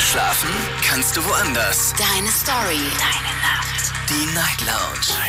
Schlafen kannst du woanders. Deine Story. Deine Nacht. Die Night Lounge.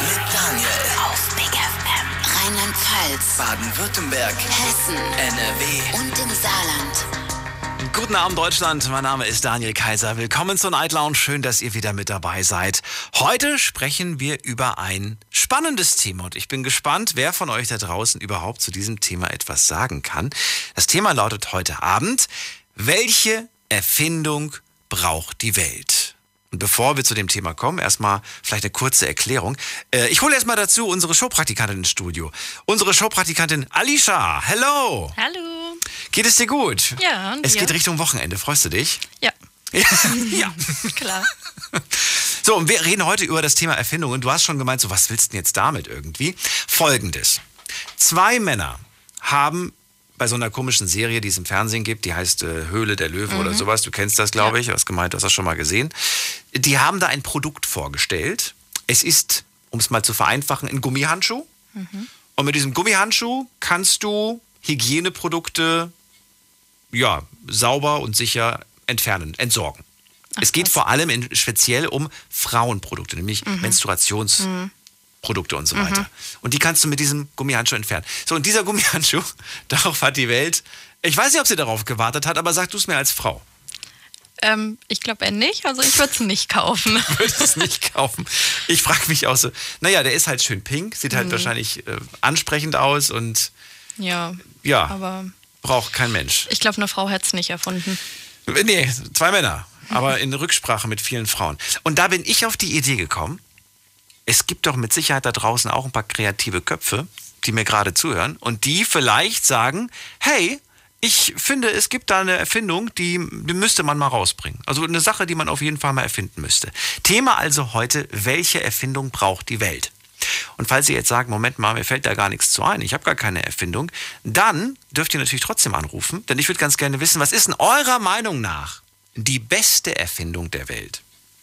Mit Daniel. Auf Big FM. Rheinland-Pfalz. Baden-Württemberg. Hessen. NRW. Und im Saarland. Guten Abend Deutschland, mein Name ist Daniel Kaiser. Willkommen zur Night Lounge. Schön, dass ihr wieder mit dabei seid. Heute sprechen wir über ein spannendes Thema und ich bin gespannt, wer von euch da draußen überhaupt zu diesem Thema etwas sagen kann. Das Thema lautet heute Abend, welche Erfindung braucht die Welt? Und bevor wir zu dem Thema kommen, erstmal vielleicht eine kurze Erklärung. Äh, ich hole erstmal dazu unsere Showpraktikantin ins Studio. Unsere Showpraktikantin Alicia. Hello. Hallo. Geht es dir gut? Ja, und Es dir? geht Richtung Wochenende. Freust du dich? Ja, ja. klar. So, und wir reden heute über das Thema Erfindungen. Du hast schon gemeint, so was willst du denn jetzt damit irgendwie? Folgendes. Zwei Männer haben bei so einer komischen Serie, die es im Fernsehen gibt, die heißt äh, Höhle der Löwen oder sowas, du kennst das, glaube ich, du hast gemeint, du hast das schon mal gesehen. Die haben da ein Produkt vorgestellt. Es ist, um es mal zu vereinfachen, ein Gummihandschuh. Und mit diesem Gummihandschuh kannst du Hygieneprodukte ja, sauber und sicher entfernen, entsorgen. es geht vor allem in, speziell um Frauenprodukte, nämlich Menstruationsprodukte und so weiter. Und die kannst du mit diesem Gummihandschuh entfernen. So, und dieser Gummihandschuh, darauf hat die Welt, ich weiß nicht, ob sie darauf gewartet hat, aber sag du es mir als Frau. Ähm, ich glaube eher nicht, also ich würde es nicht kaufen. würde es nicht kaufen. Ich frage mich auch so, naja, der ist halt schön pink, sieht halt wahrscheinlich äh, ansprechend aus und ja, ja, aber braucht kein Mensch. ich glaube, eine Frau hätte es nicht erfunden. Nee, zwei Männer, aber in Rücksprache mit vielen Frauen. Und da bin ich auf die Idee gekommen, es gibt doch mit Sicherheit da draußen auch ein paar kreative Köpfe, die mir gerade zuhören und die vielleicht sagen, hey, ich finde, es gibt da eine Erfindung, die, die müsste man mal rausbringen. Also eine Sache, die man auf jeden Fall mal erfinden müsste. Thema also heute, welche Erfindung braucht die Welt? Und falls ihr jetzt sagt, Moment mal, mir fällt da gar nichts zu ein, ich habe gar keine Erfindung, dann dürft ihr natürlich trotzdem anrufen, denn ich würde ganz gerne wissen, was ist in eurer Meinung nach die beste Erfindung der Welt?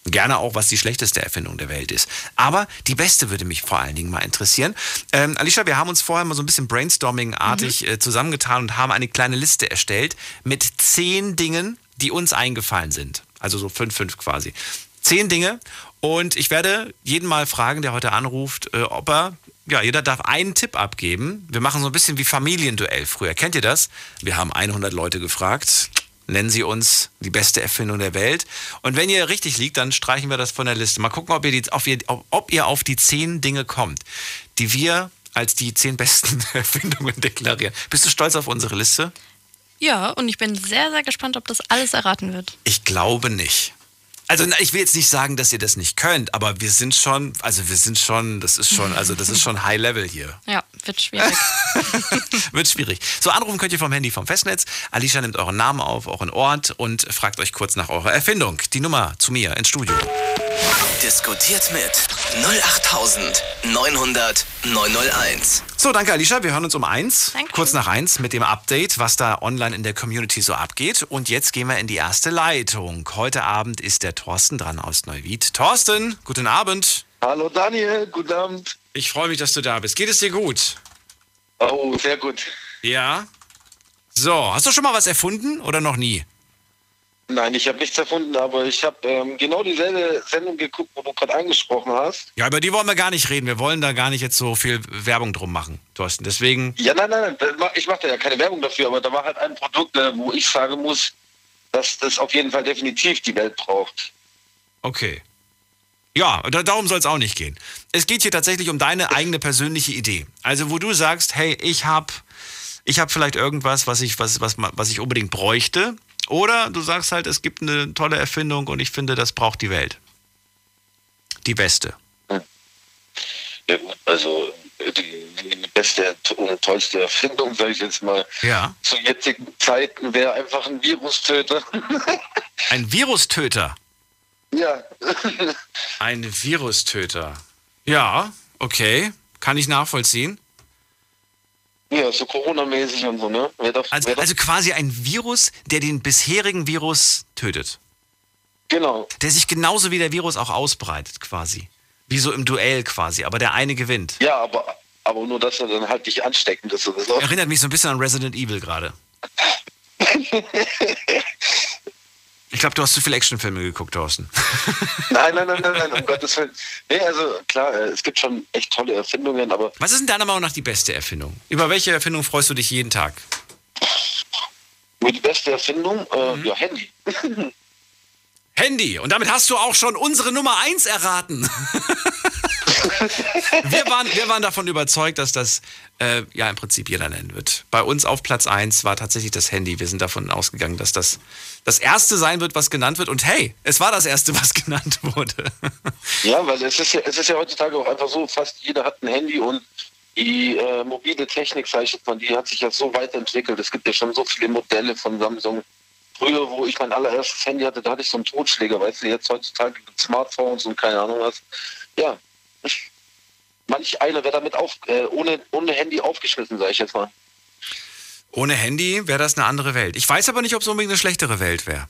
Gerne auch, was die schlechteste Erfindung der Welt ist. Aber die beste würde mich vor allen Dingen mal interessieren. Ähm, Alicia, wir haben uns vorher mal so ein bisschen brainstorming-artig äh, zusammengetan und haben eine kleine Liste erstellt mit zehn Dingen, die uns eingefallen sind. Also so fünf, fünf quasi. Zehn Dinge. Und ich werde jeden mal fragen, der heute anruft, äh, ob er, ja, jeder darf einen Tipp abgeben. Wir machen so ein bisschen wie Familienduell früher. Kennt ihr das? Wir haben 100 Leute gefragt. Nennen Sie uns die beste Erfindung der Welt. Und wenn ihr richtig liegt, dann streichen wir das von der Liste. Mal gucken, ob ihr, die, auf, ihr, ob ihr auf die zehn Dinge kommt, die wir als die zehn besten Erfindungen deklarieren. Bist du stolz auf unsere Liste? Ja, und ich bin sehr, sehr gespannt, ob das alles erraten wird. Ich glaube nicht. Also ich will jetzt nicht sagen, dass ihr das nicht könnt, aber wir sind schon, also wir sind schon, das ist schon, also das ist schon High Level hier. Ja, wird schwierig. Wird schwierig. So, anrufen könnt ihr vom Handy vom Festnetz. Alicia nimmt euren Namen auf, euren Ort und fragt euch kurz nach eurer Erfindung. Die Nummer zu mir ins Studio. Diskutiert mit 08900 901. So, danke Alicia. Wir hören uns um eins. Danke. Kurz nach eins mit dem Update, was da online in der Community so abgeht. Und jetzt gehen wir in die erste Leitung. Heute Abend ist der Thorsten dran aus Neuwied. Thorsten, guten Abend. Hallo Daniel, guten Abend. Ich freue mich, dass du da bist. Geht es dir gut? Oh, sehr gut. Ja. So, hast du schon mal was erfunden oder noch nie? Nein, ich habe nichts erfunden, aber ich habe ähm, genau dieselbe Sendung geguckt, wo du gerade angesprochen hast. Ja, über die wollen wir gar nicht reden. Wir wollen da gar nicht jetzt so viel Werbung drum machen, Thorsten. Deswegen, Ja, nein, nein, nein, ich mache da ja keine Werbung dafür, aber da war halt ein Produkt, äh, wo ich sagen muss, dass das auf jeden Fall definitiv die Welt braucht. okay. Ja, da, darum soll es auch nicht gehen. Es geht hier tatsächlich um deine eigene persönliche Idee. Also, wo du sagst, hey, ich habe ich hab vielleicht irgendwas, was ich, was, was, was ich unbedingt bräuchte. Oder du sagst halt, es gibt eine tolle Erfindung und ich finde, das braucht die Welt. Die beste. Ja, also die, die beste und tollste Erfindung, sage ich jetzt mal, Ja. zu jetzigen Zeiten wäre einfach ein Virustöter. Ein Virustöter. Ja, Ein Virustöter. Ja, okay. Kann ich nachvollziehen. ja, so Corona-mäßig und so, ne? Doch, Also, also quasi ein Virus, der den bisherigen Virus tötet. genau. Der sich genauso wie der Virus auch ausbreitet, quasi. Wie so im Duell quasi, aber der eine gewinnt. Ja, aber, aber nur, dass er dann halt nicht ansteckend ist oder so. Erinnert mich so ein bisschen an Resident Evil gerade. Ich glaube, du hast zu viele Actionfilme geguckt, Thorsten. Nein, nein, nein, nein, nein, um Gottes Willen. Nee, also klar, äh, es gibt schon echt tolle Erfindungen, aber Was ist in deiner Meinung nach die beste Erfindung? Über welche Erfindung freust du dich jeden Tag? die beste Erfindung, äh, Mhm. ja, Handy. Handy. Und damit hast du auch schon unsere Nummer 1 erraten. wir, waren, wir waren davon überzeugt, dass das äh, ja im Prinzip jeder nennen wird. Bei uns auf Platz 1 war tatsächlich das Handy. Wir sind davon ausgegangen, dass das das erste sein wird, was genannt wird. Und hey, es war das erste, was genannt wurde. Ja, weil es ist ja, es ist ja heutzutage auch einfach so, fast jeder hat ein Handy und die äh, mobile Technik, sag ich mal, die hat sich ja so weiterentwickelt. Es gibt ja schon so viele Modelle von Samsung. Früher, wo ich mein allererstes Handy hatte, da hatte ich so einen Totschläger, weißt du, jetzt heutzutage Smartphones und keine Ahnung was. Ja, manch einer wäre damit auf, äh, ohne, ohne Handy aufgeschmissen, sag ich jetzt mal. Ohne Handy wäre das eine andere Welt. Ich weiß aber nicht, ob es unbedingt eine schlechtere Welt wäre.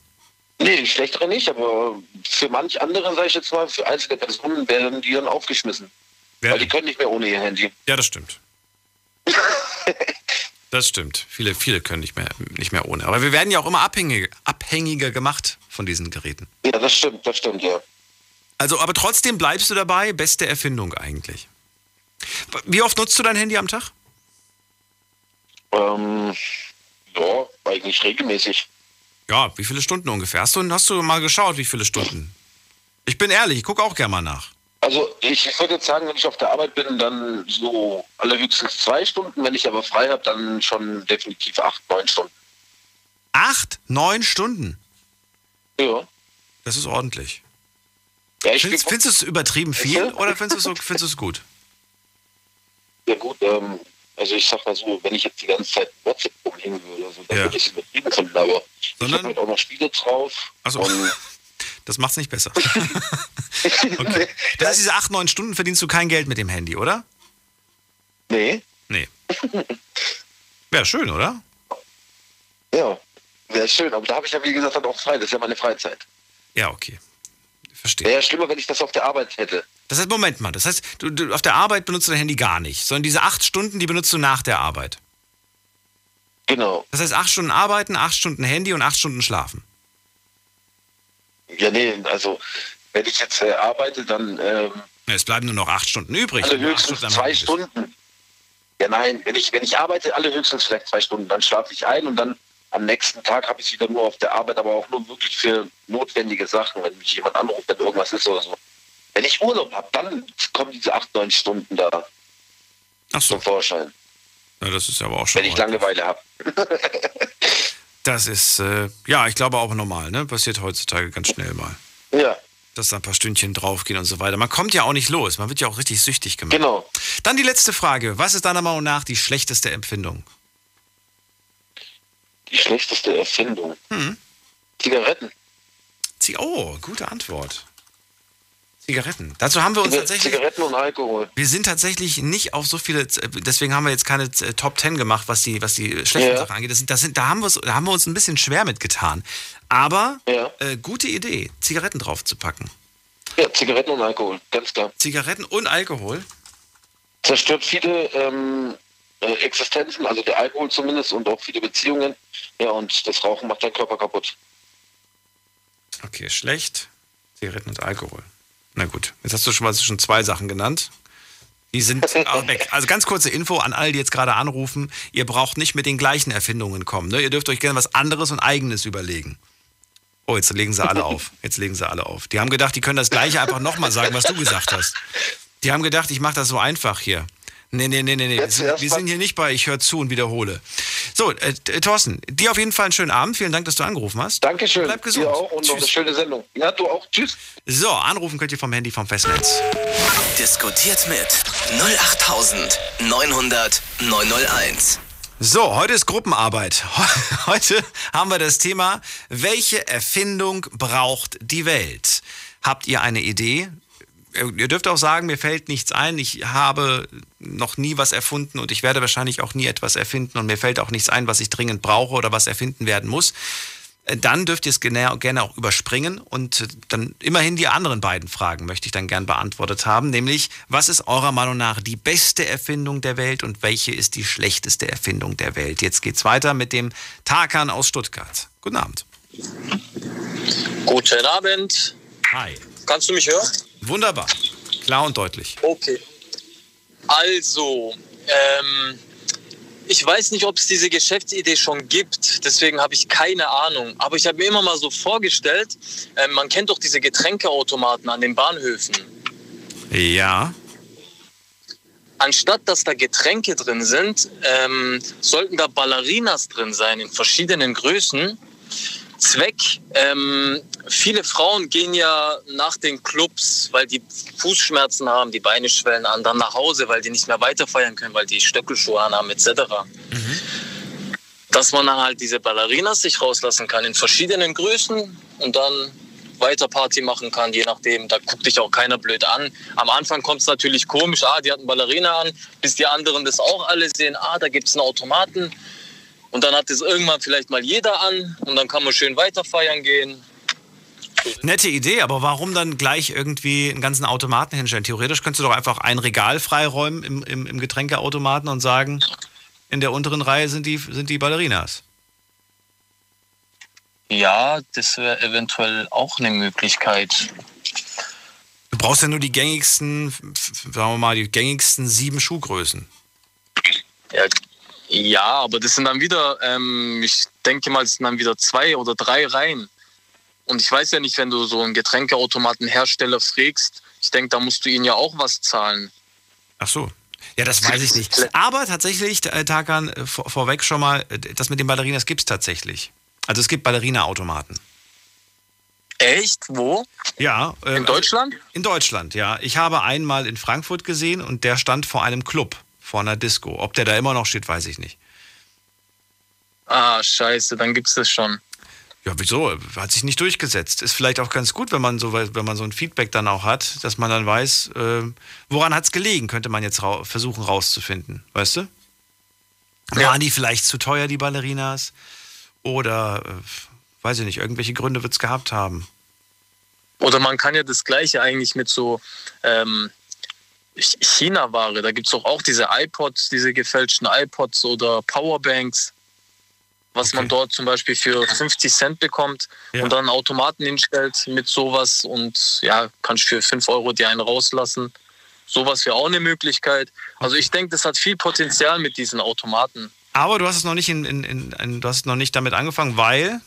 Nee, schlechtere nicht, aber für manch andere, sag ich jetzt mal, für einzelne Personen werden die dann aufgeschmissen. Weil die können nicht mehr ohne ihr Handy. Ja, das stimmt. Das stimmt. Viele, viele können nicht mehr, nicht mehr ohne. Aber wir werden ja auch immer abhängig, abhängiger gemacht von diesen Geräten. Ja, das stimmt, das stimmt, ja. Also, aber trotzdem bleibst du dabei. Beste Erfindung eigentlich. Wie oft nutzt du dein Handy am Tag? Ähm, ja, eigentlich regelmäßig. Ja, wie viele Stunden ungefähr? Hast du, hast du mal geschaut, wie viele Stunden? Ich bin ehrlich, ich gucke auch gerne mal nach. Also ich würde jetzt sagen, wenn ich auf der Arbeit bin, dann so allerhöchstens zwei Stunden. Wenn ich aber frei habe, dann schon definitiv acht, neun Stunden. Acht, neun Stunden. Ja. Das ist ordentlich. Ja, ich Findest, findest du es übertrieben viel oder findest du es findest gut? ja gut, ähm, also ich sag mal so, wenn ich jetzt die ganze Zeit WhatsApp rumhängen würde, also, dann Ja. würde ich es übertrieben finden, aber ich Sondern- habe halt auch noch Spiele drauf. Ach so. Und Das macht's nicht besser. Okay. Das ist diese acht, neun Stunden verdienst du kein Geld mit dem Handy, oder? nee, Nee. Wäre schön, oder? ja, wäre schön. Aber da habe ich ja, wie gesagt, dann auch frei. Das ist ja meine Freizeit. Ja, okay. Verstehe. Wäre ja schlimmer, wenn ich das auf der Arbeit hätte. Das heißt, Moment mal, das heißt, du, du, auf der Arbeit benutzt du dein Handy gar nicht, sondern diese acht Stunden, die benutzt du nach der Arbeit. Genau. Das heißt, acht Stunden arbeiten, acht Stunden Handy und acht Stunden schlafen. Ja, nee, also wenn ich jetzt äh, arbeite, dann ähm, Es bleiben nur noch acht Stunden übrig. alle höchstens am zwei. Stunden. Ja, nein, wenn ich, wenn ich arbeite, alle höchstens vielleicht zwei Stunden. Dann schlafe ich ein und dann am nächsten Tag habe ich wieder nur auf der Arbeit, aber auch nur wirklich für notwendige Sachen, wenn mich jemand anruft, wenn irgendwas ist oder so. Wenn ich Urlaub habe, dann kommen diese acht, neun Stunden da Ach so, zum Vorschein, ja, das ist aber auch schon. wenn ich. Langeweile habe. Das ist, äh, ja, ich glaube auch normal, ne? Passiert heutzutage ganz schnell mal. Ja, Dass da ein paar Stündchen draufgehen und so weiter. Man kommt ja auch nicht los. Man wird ja auch richtig süchtig gemacht. genau. Dann die letzte Frage. Was ist deiner Meinung nach die schlechteste Empfindung? Die schlechteste Erfindung. Hm. Zigaretten. Zi- Oh, gute Antwort. Zigaretten. Dazu haben wir uns tatsächlich. Zigaretten und Alkohol. Wir sind tatsächlich nicht auf so viele, deswegen haben wir jetzt keine Top 10 gemacht, was die, was die schlechten Ja. Sachen angeht. Das sind, das sind, da, haben wir, da haben wir uns ein bisschen schwer mitgetan. Aber Ja. äh, gute Idee, Zigaretten draufzupacken. Ja, Zigaretten und Alkohol, ganz klar. Zigaretten und Alkohol. zerstört viele ähm, äh, Existenzen, also der Alkohol zumindest und auch viele Beziehungen. Ja, und das Rauchen macht deinen Körper kaputt. Okay, schlecht. Zigaretten und Alkohol. Na gut, jetzt hast du schon mal schon zwei Sachen genannt. Die sind auch weg. Also ganz kurze Info an alle, die jetzt gerade anrufen. Ihr braucht nicht mit den gleichen Erfindungen kommen. Ne? Ihr dürft euch gerne was anderes und eigenes überlegen. Oh, jetzt legen sie alle auf. Jetzt legen sie alle auf. Die haben gedacht, die können das gleiche einfach nochmal sagen, was du gesagt hast. Die haben gedacht, ich mache das so einfach hier. Nee, nee, nee, nee, nee. Wir Jetzt wir sind hier nicht bei Ich höre zu und wiederhole. So, äh, äh, Thorsten, dir auf jeden Fall einen schönen Abend. Vielen Dank, dass du angerufen hast. Dankeschön. Bleib gesund. Dir auch und noch eine Tschüss. schöne Sendung. Ja, du auch. Tschüss. So, anrufen könnt ihr vom Handy vom Festnetz. Diskutiert mit 08900 901. So, heute ist Gruppenarbeit. Heute haben wir das Thema, welche Erfindung braucht die Welt? Habt ihr eine Idee? Ihr dürft auch sagen, mir fällt nichts ein. Ich habe noch nie was erfunden und ich werde wahrscheinlich auch nie etwas erfinden und mir fällt auch nichts ein, was ich dringend brauche oder was erfinden werden muss. Äh, Dann dürft ihr es gerne, auch überspringen und äh, dann immerhin die anderen beiden Fragen möchte ich dann gern beantwortet haben, nämlich was ist eurer Meinung nach die beste Erfindung der Welt und welche ist die schlechteste Erfindung der Welt? Jetzt geht's weiter mit dem Tarkan aus Stuttgart. Guten Abend. Guten Abend. Hi. Kannst du mich hören? Wunderbar. Klar und deutlich. Okay. Also, ähm, ich weiß nicht, ob es diese Geschäftsidee schon gibt, deswegen habe ich keine Ahnung. Aber ich habe mir immer mal so vorgestellt, ähm, man kennt doch diese Getränkeautomaten an den Bahnhöfen. Ja. Anstatt dass da Getränke drin sind, ähm, sollten da Ballerinas drin sein in verschiedenen Größen. Zweck, ähm, viele Frauen gehen ja nach den Clubs, weil die Fußschmerzen haben, die Beine schwellen an, dann nach Hause, weil die nicht mehr weiterfeiern können, weil die Stöckelschuhe anhaben etc. Dass man dann halt diese Ballerinas sich rauslassen kann in verschiedenen Größen und dann weiter Party machen kann, je nachdem. Da guckt dich auch keiner blöd an. Am Anfang kommt es natürlich komisch, ah, die hatten Ballerina an, bis die anderen das auch alle sehen, ah, da gibt es einen Automaten. Und dann hat es irgendwann vielleicht mal jeder an und dann kann man schön weiter feiern gehen. Nette Idee, aber warum dann gleich irgendwie einen ganzen Automaten hinstellen? Theoretisch könntest du doch einfach ein Regal freiräumen im, im, im Getränkeautomaten und sagen, in der unteren Reihe sind die, sind die Ballerinas. Ja, das wäre eventuell auch eine Möglichkeit. Du brauchst ja nur die gängigsten, sagen wir mal, die gängigsten sieben Schuhgrößen. Ja, ja aber das sind dann wieder, ähm, ich denke mal, es sind dann wieder zwei oder drei Reihen. Und ich weiß ja nicht, wenn du so einen Getränkeautomatenhersteller fragst, ich denke, da musst du ihnen ja auch was zahlen. Ach so. Ja, das weiß ich nicht. Aber tatsächlich, äh, Tarkan, äh, vor, vorweg schon mal, äh, das mit den Ballerinas gibt es tatsächlich. Also es gibt Ballerina-Automaten. Echt? Wo? Ja. ähm, In Deutschland? In Deutschland, ja. Ich habe einmal in Frankfurt gesehen und der stand vor einem Club, vor einer Disco. Ob der da immer noch steht, weiß ich nicht. Ah, scheiße, dann gibt's das schon. Ja, wieso? Hat sich nicht durchgesetzt. Ist vielleicht auch ganz gut, wenn man so, wenn man so ein Feedback dann auch hat, dass man dann weiß, äh, woran hat es gelegen, könnte man jetzt rau versuchen rauszufinden. Weißt du? Ja. Waren die vielleicht zu teuer, die Ballerinas? Oder, äh, weiß ich nicht, irgendwelche Gründe wird es gehabt haben. Oder man kann ja das Gleiche eigentlich mit so ähm, China-Ware, da gibt's doch auch diese iPods, diese gefälschten iPods oder Powerbanks, was man Okay. dort zum Beispiel für 50 Cent bekommt Ja. und dann einen Automaten hinstellt mit sowas und ja, kannst für 5 Euro dir einen rauslassen. Sowas wäre auch eine Möglichkeit. Also ich denke, das hat viel Potenzial mit diesen Automaten. Aber du hast es noch nicht in, in, in, in du hast noch nicht damit angefangen, weil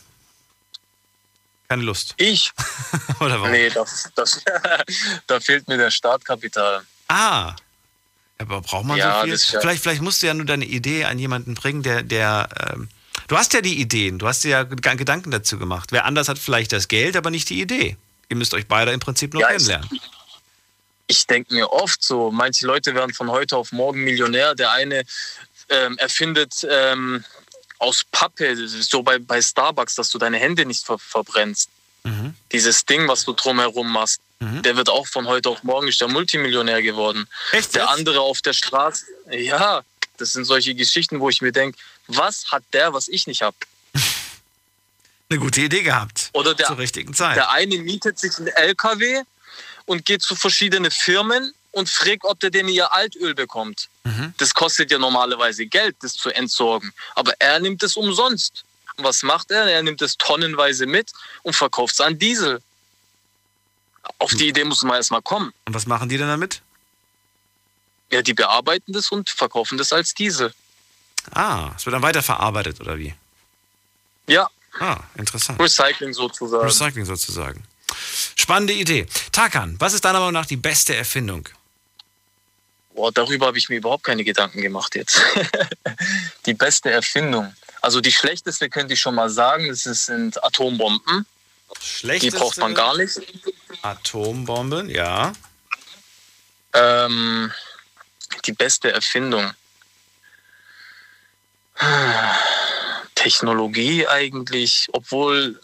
keine Lust. Ich? Oder warum? Nee, das, das, da fehlt mir der Startkapital. Ah. Aber braucht man Ja, so viel? ja- vielleicht, vielleicht musst du ja nur deine Idee an jemanden bringen, der, der ähm, du hast ja die Ideen, du hast dir ja Ged- Gedanken dazu gemacht. Wer anders hat vielleicht das Geld, aber nicht die Idee. Ihr müsst euch beide im Prinzip nur Ja, ich- kennenlernen. ich denke mir oft so, manche Leute werden von heute auf morgen Millionär. Der eine ähm, erfindet ähm, aus Pappe, so bei, bei Starbucks, dass du deine Hände nicht ver verbrennst. Mhm. Dieses Ding, was du drumherum machst, Mhm. der wird auch von heute auf morgen ist der Multimillionär geworden. Echt Der andere auf der Straße, ja, das sind solche Geschichten, wo ich mir denke, was hat der, was ich nicht habe? Eine gute Idee gehabt. Oder der, Zur richtigen Zeit. Der eine mietet sich einen LKW und geht zu verschiedenen Firmen und fragt, ob der denn ihr Altöl bekommt. Mhm. Das kostet ja normalerweise Geld, das zu entsorgen. Aber er nimmt es umsonst. Und was macht er? Er nimmt es tonnenweise mit und verkauft es an Diesel. Auf die Idee muss man erstmal kommen. Und was machen die denn damit? Ja, die bearbeiten das und verkaufen das als Diesel. Ah, es wird dann weiterverarbeitet, oder wie? Ja, Ah, interessant. Recycling sozusagen. Recycling sozusagen. Spannende Idee. Tarkan, was ist deiner Meinung nach die beste Erfindung? Boah, darüber habe ich mir überhaupt keine Gedanken gemacht jetzt. die beste Erfindung. Also die schlechteste könnte ich schon mal sagen, das sind Atombomben. Die Schlechteste braucht man gar nicht. Atombomben, ja. Ähm, die beste Erfindung. Technologie eigentlich, obwohl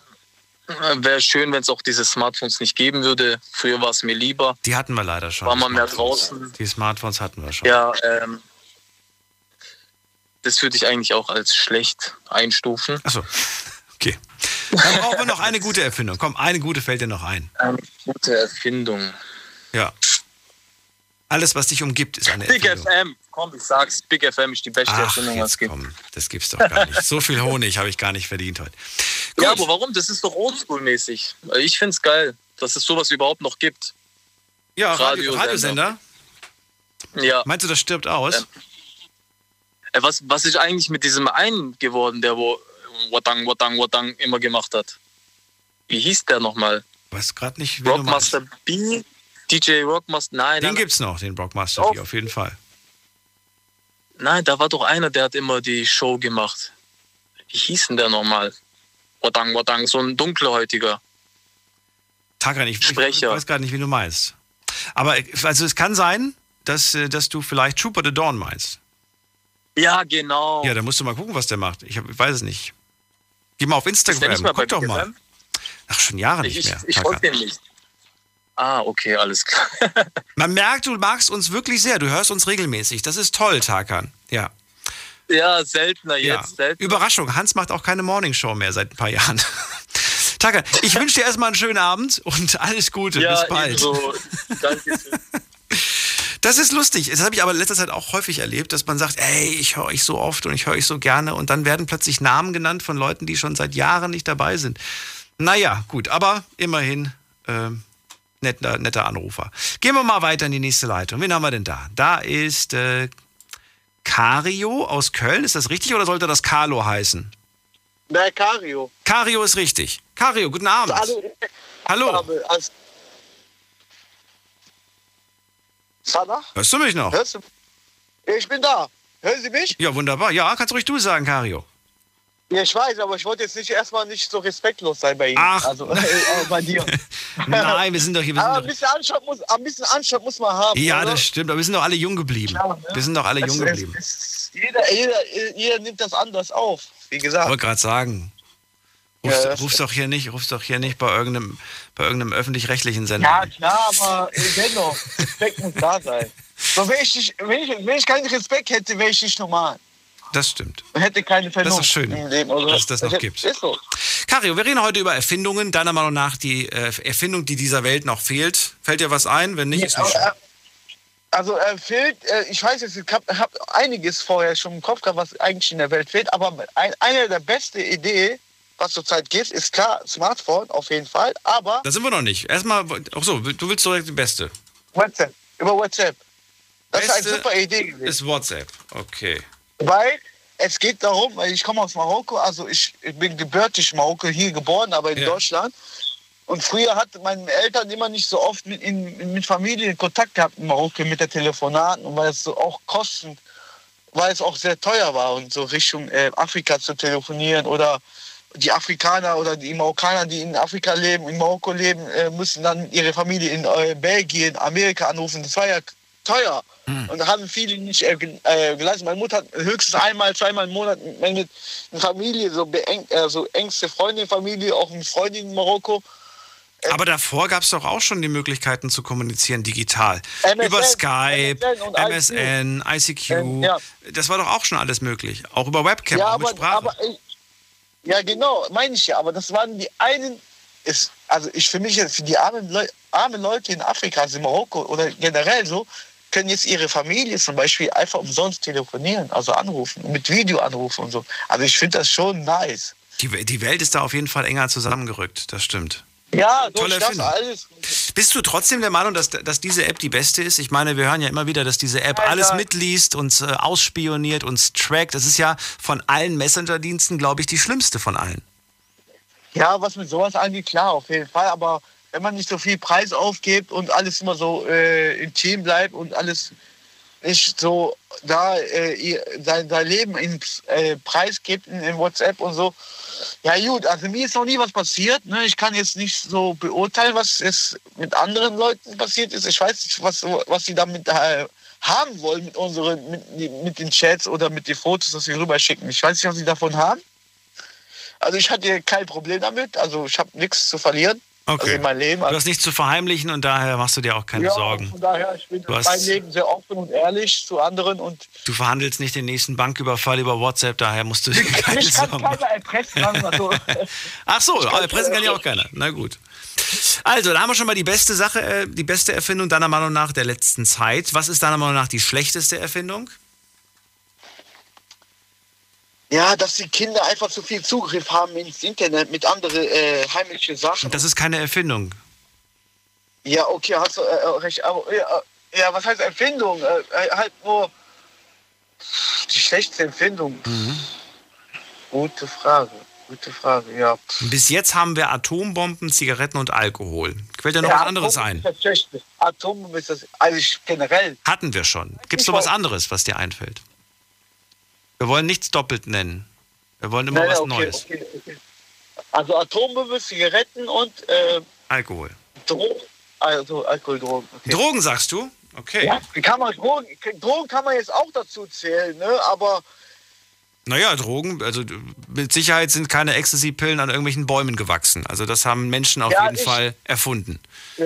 wäre schön, wenn es auch diese Smartphones nicht geben würde. Früher war es mir lieber. Die hatten wir leider schon. War man mehr draußen. Die Smartphones hatten wir schon. Ja, ähm, das würde ich eigentlich auch als schlecht einstufen. Achso, okay. Dann brauchen wir noch eine gute Erfindung. Komm, eine gute fällt dir noch ein. Eine gute Erfindung. Ja. Alles, was dich umgibt, ist eine Big Erfindung. FM, komm, ich sag's, Big FM ist die beste Ach, Erfindung, was es gibt. komm, das gibt's doch gar nicht. So viel Honig habe ich gar nicht verdient heute. Ja, Gut. aber warum? Das ist doch oldschool-mäßig. Ich find's geil, dass es sowas überhaupt noch gibt. Ja, Radio, Radiosender. Radiosender. Ja. Meinst du, das stirbt aus? Ähm, Äh, Was, was ist eigentlich mit diesem einen geworden, der wo Wadang, Wadang, Wadang immer gemacht hat? Wie hieß der nochmal? Weiß gerade nicht, meinst. Rockmaster B? DJ Rockmaster? Nein, Den nein, gibt's noch, den Brockmaster Doch. B, auf jeden Fall. nein, da war doch einer, der hat immer die Show gemacht. Wie hieß denn der nochmal? Wadang, Wadang, so ein dunkelhäutiger. Tagan, ich, ich weiß gar nicht, wie du meinst. Aber also es kann sein, dass, äh, dass du vielleicht Trooper the Dawn meinst. Ja, genau. Ja, da musst du mal gucken, was der macht. Ich, hab, ich weiß es nicht. Geh mal auf ist Instagram, nicht mal guck doch mal. Ach, schon Jahre nicht Ich, ich, mehr. ich Tarkan. folge den nicht. Ah, okay, alles klar. Man merkt, du magst uns wirklich sehr. Du hörst uns regelmäßig. Das ist toll, Tarkan. Ja. ja, seltener ja. jetzt. Seltener. Überraschung, Hans macht auch keine Morningshow mehr seit ein paar Jahren. Tarkan, ich wünsche dir erstmal einen schönen Abend und alles Gute. ja, Bis bald. ebenso. Danke. Das ist lustig. Das habe ich aber in letzter Zeit auch häufig erlebt, dass man sagt, ey, ich höre euch so oft und ich höre euch so gerne und dann werden plötzlich Namen genannt von Leuten, die schon seit Jahren nicht dabei sind. Naja, gut, aber immerhin ähm, netter, netter Anrufer. Gehen wir mal weiter in die nächste Leitung. Wen haben wir denn da? Da ist äh, Cario aus Köln. Ist das richtig oder sollte das Carlo heißen? Na, Cario. Cario ist richtig. Cario, guten Abend. Also, Hallo, Sana, hörst du mich noch? hörst du? Ich bin da. Hören Sie mich? Ja, wunderbar. Ja, kannst ruhig du sagen, Cario. Ja, ich weiß, aber ich wollte jetzt nicht erstmal nicht so respektlos sein bei Ihnen. Ach. Also äh, bei dir. Nein, wir sind doch hier. Wir Aber ein sind bisschen Anstand muss, ein bisschen Anstand muss man haben. ja, oder? das stimmt, aber wir sind doch alle jung geblieben. Klar, ne? Wir sind doch alle Es- jung es- geblieben. es- Jeder, jeder, jeder nimmt das anders auf. Wie Ich gesagt. wollte gerade sagen, rufst, das- rufst doch hier nicht, rufst doch hier nicht bei irgendeinem, bei irgendeinem öffentlich-rechtlichen Sender. Ja, klar, aber äh, dennoch, Respekt muss da sein. So, wenn, ich, nicht- wenn, ich, wenn ich keinen Respekt hätte, wäre ich nicht normal. Das stimmt. Hätte keine Vernunft schön, im Leben. Also, dass es das noch ich- gibt. Ist so. Kario, wir reden heute über Erfindungen. Deiner Meinung nach die äh, Erfindung, die dieser Welt noch fehlt. Fällt dir was ein? Wenn nicht, ist nicht schlimm. Äh, Also äh, fehlt, äh, ich weiß jetzt, ich habe hab einiges vorher schon im Kopf gehabt, was eigentlich in der Welt fehlt, aber ein, eine der besten Ideen, was zurzeit geht, ist klar, Smartphone auf jeden Fall, aber Da sind wir noch nicht. Erstmal, ach so, du willst direkt die beste. WhatsApp, über WhatsApp. Das ist Beste eine super Idee gewesen. Ist WhatsApp. Okay. Weil es geht darum, weil ich komme aus Marokko, also ich, ich bin gebürtig in Marokko, hier geboren, aber in Ja. Deutschland. Und früher hatten meine Eltern immer nicht so oft mit, in, mit Familie Kontakt gehabt in Marokko mit der Telefonaten und weil es so auch Kosten, weil es auch sehr teuer war und so Richtung äh, Afrika zu telefonieren oder die Afrikaner oder die Marokkaner, die in Afrika leben, in Marokko leben, äh, müssen dann ihre Familie in äh, Belgien, Amerika anrufen. Das war ja teuer. Und da haben viele nicht äh, äh, geleistet. Meine Mutter hat höchstens einmal, zweimal im Monat mit einer Familie, so, beeng, äh, so engste Freundin, Familie, auch mit Freundin in Marokko. Aber davor gab es doch auch schon die Möglichkeiten zu kommunizieren digital. MSN, Über Skype, MSN und MSN, ICQ. Ähm, ja. Das war doch auch schon alles möglich. Auch über Webcam, ja, auch mit aber, Sprache. aber ich, ja, genau, meine ich ja. Aber das waren die einen, ist, also ich für mich für die armen, Leu armen Leute in Afrika, also in Marokko oder generell so, können jetzt ihre Familie zum Beispiel einfach umsonst telefonieren, also anrufen, mit Video anrufen und so. Also ich finde das schon nice. die, die Welt ist da auf jeden Fall enger zusammengerückt. Das stimmt. Ja, durch das alles. Bist du trotzdem der Meinung, dass, dass diese App die beste ist? Ich meine, wir hören ja immer wieder, dass diese App Nein, alles mitliest, uns äh, ausspioniert, uns trackt. Das ist ja von allen Messenger-Diensten, glaube ich, die schlimmste von allen. Ja, was mit sowas angeht, klar, auf jeden Fall. Aber wenn man nicht so viel Preis aufgibt und alles immer so äh, intim bleibt und alles nicht so da äh, ihr, sein, sein Leben in äh, Preis gibt in, in WhatsApp und so. Ja gut, also mir ist noch nie was passiert. Ne? Ich kann jetzt nicht so beurteilen, was jetzt mit anderen Leuten passiert ist. Ich weiß nicht, was, was sie damit äh, haben wollen mit unseren, mit, mit den Chats oder mit den Fotos, dass wir rüberschicken. Ich weiß nicht, was sie davon haben. Also ich hatte kein Problem damit. Also ich habe nichts zu verlieren. Okay. Also in meinem Leben. Du hast nichts zu verheimlichen und daher machst du dir auch keine ja, Sorgen. Von daher, ich bin Du in meinem Leben sehr offen und ehrlich zu anderen und Du verhandelst nicht den nächsten Banküberfall über WhatsApp, daher musst du dir keine mich kann Sorgen machen. keiner erpressen. sagen wir so. Ach so, kann erpressen kann ja auch keiner. Na gut. Also, da haben wir schon mal die beste Sache, äh, die beste Erfindung deiner Meinung nach der letzten Zeit. Was ist deiner Meinung nach die schlechteste Erfindung? Ja, dass die Kinder einfach zu viel Zugriff haben ins Internet mit anderen äh, heimischen Sachen. Das ist keine Erfindung. Ja, okay, hast du äh, äh, recht. Aber, ja, äh, ja, was heißt Empfindung? Äh, äh, halt nur die schlechteste Empfindung. Mhm. Gute Frage. Gute Frage, ja. Bis jetzt haben wir Atombomben, Zigaretten und Alkohol. Fällt dir noch ja, was anderes Atom ein? Ist das Schlechte. Atom ist das, also generell. Hatten wir schon. Gibt es noch was anderes, was dir einfällt? Wir wollen nichts doppelt nennen. Wir wollen immer Nein, was okay, Neues. Okay, okay. Also Atombombe, Zigaretten und äh, Alkohol. Drogen. Also Alkohol, Drogen. Okay. Drogen sagst du? Okay. Ja, kann man Drogen, Drogen kann man jetzt auch dazu zählen, ne? Aber Naja, Drogen, also mit Sicherheit sind keine Ecstasy-Pillen an irgendwelchen Bäumen gewachsen. Also das haben Menschen auf Ja, jeden ich- Fall erfunden. ja,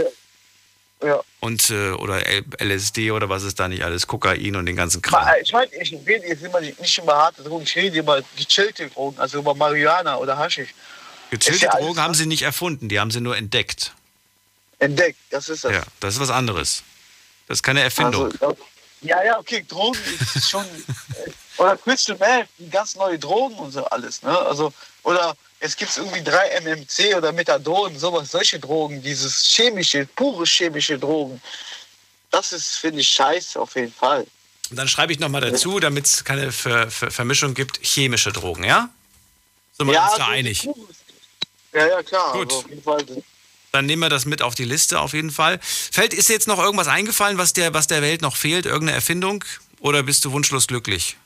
ja. Und, äh, oder LSD oder was ist da nicht alles, Kokain und den ganzen Kram. Ich meine, ich rede jetzt immer nicht nicht über harte Drogen, ich rede über gechillte Drogen, also über Marihuana oder Haschisch. Gechillte ja Drogen haben sie nicht erfunden, die haben sie nur entdeckt. Entdeckt, das ist das. Ja, das ist was anderes. Das ist keine Erfindung. Also, ja, ja, okay, Drogen ist schon. äh, oder Crystal Meth, ganz neue Drogen und so alles. Ne? Also, oder es gibt irgendwie drei MMC oder Methadon, sowas, solche Drogen, dieses chemische, pure chemische Drogen. Das ist, finde ich, scheiße auf jeden Fall. Und dann schreibe ich nochmal dazu, damit es keine Ver Ver Vermischung gibt, chemische Drogen, ja? Sind wir uns da also, einig? Ja, ja, klar. Gut. Also auf jeden Fall. Dann nehmen wir das mit auf die Liste auf jeden Fall. Fällt, ist dir jetzt noch irgendwas eingefallen, was der, was der Welt noch fehlt? Irgendeine Erfindung? Oder bist du wunschlos glücklich?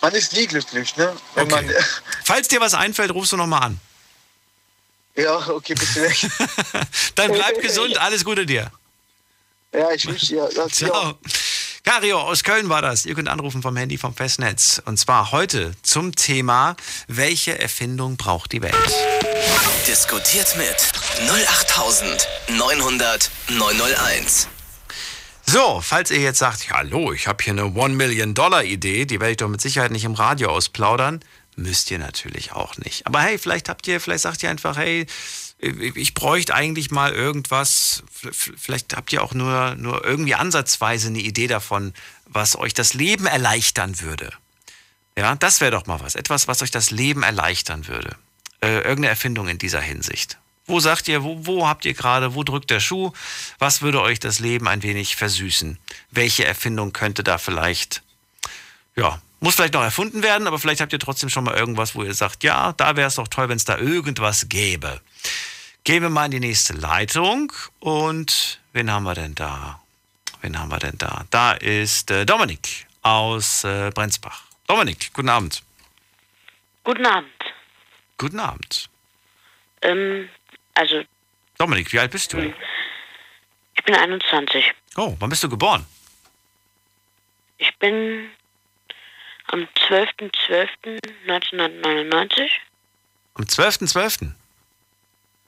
Man ist nie glücklich, ne? Wenn Okay. man, Falls dir was einfällt, rufst du nochmal an. ja, okay, bist du weg. Dann bleib gesund, alles Gute dir. ja, ich wünsche dir. Ja, Ciao. Cario aus Köln war das. Ihr könnt anrufen vom Handy vom Festnetz. Und zwar heute zum Thema, welche Erfindung braucht die Welt? Diskutiert mit 08900 901. So, falls ihr jetzt sagt, ja, hallo, ich habe hier eine One-Million-Dollar-Idee, die werde ich doch mit Sicherheit nicht im Radio ausplaudern, müsst ihr natürlich auch nicht. Aber hey, vielleicht habt ihr, vielleicht sagt ihr einfach, hey, ich bräuchte eigentlich mal irgendwas, vielleicht habt ihr auch nur, nur irgendwie ansatzweise eine Idee davon, was euch das Leben erleichtern würde. Ja, das wäre doch mal was. Etwas, was euch das Leben erleichtern würde. Äh, irgendeine Erfindung in dieser Hinsicht. Wo sagt ihr, wo, wo habt ihr gerade, wo drückt der Schuh? Was würde euch das Leben ein wenig versüßen? Welche Erfindung könnte da vielleicht, ja, muss vielleicht noch erfunden werden, aber vielleicht habt ihr trotzdem schon mal irgendwas, wo ihr sagt, ja, da wäre es doch toll, wenn es da irgendwas gäbe. Gehen wir mal in die nächste Leitung und wen haben wir denn da? Wen haben wir denn da? Da ist äh, Dominik aus äh, Brenzbach. Dominik, guten Abend. Guten Abend. Guten Abend. Ähm, also, Dominik, wie alt bist du? ich bin 21. Oh, wann bist du geboren? Ich bin am 12.12.1999. Am 12.12.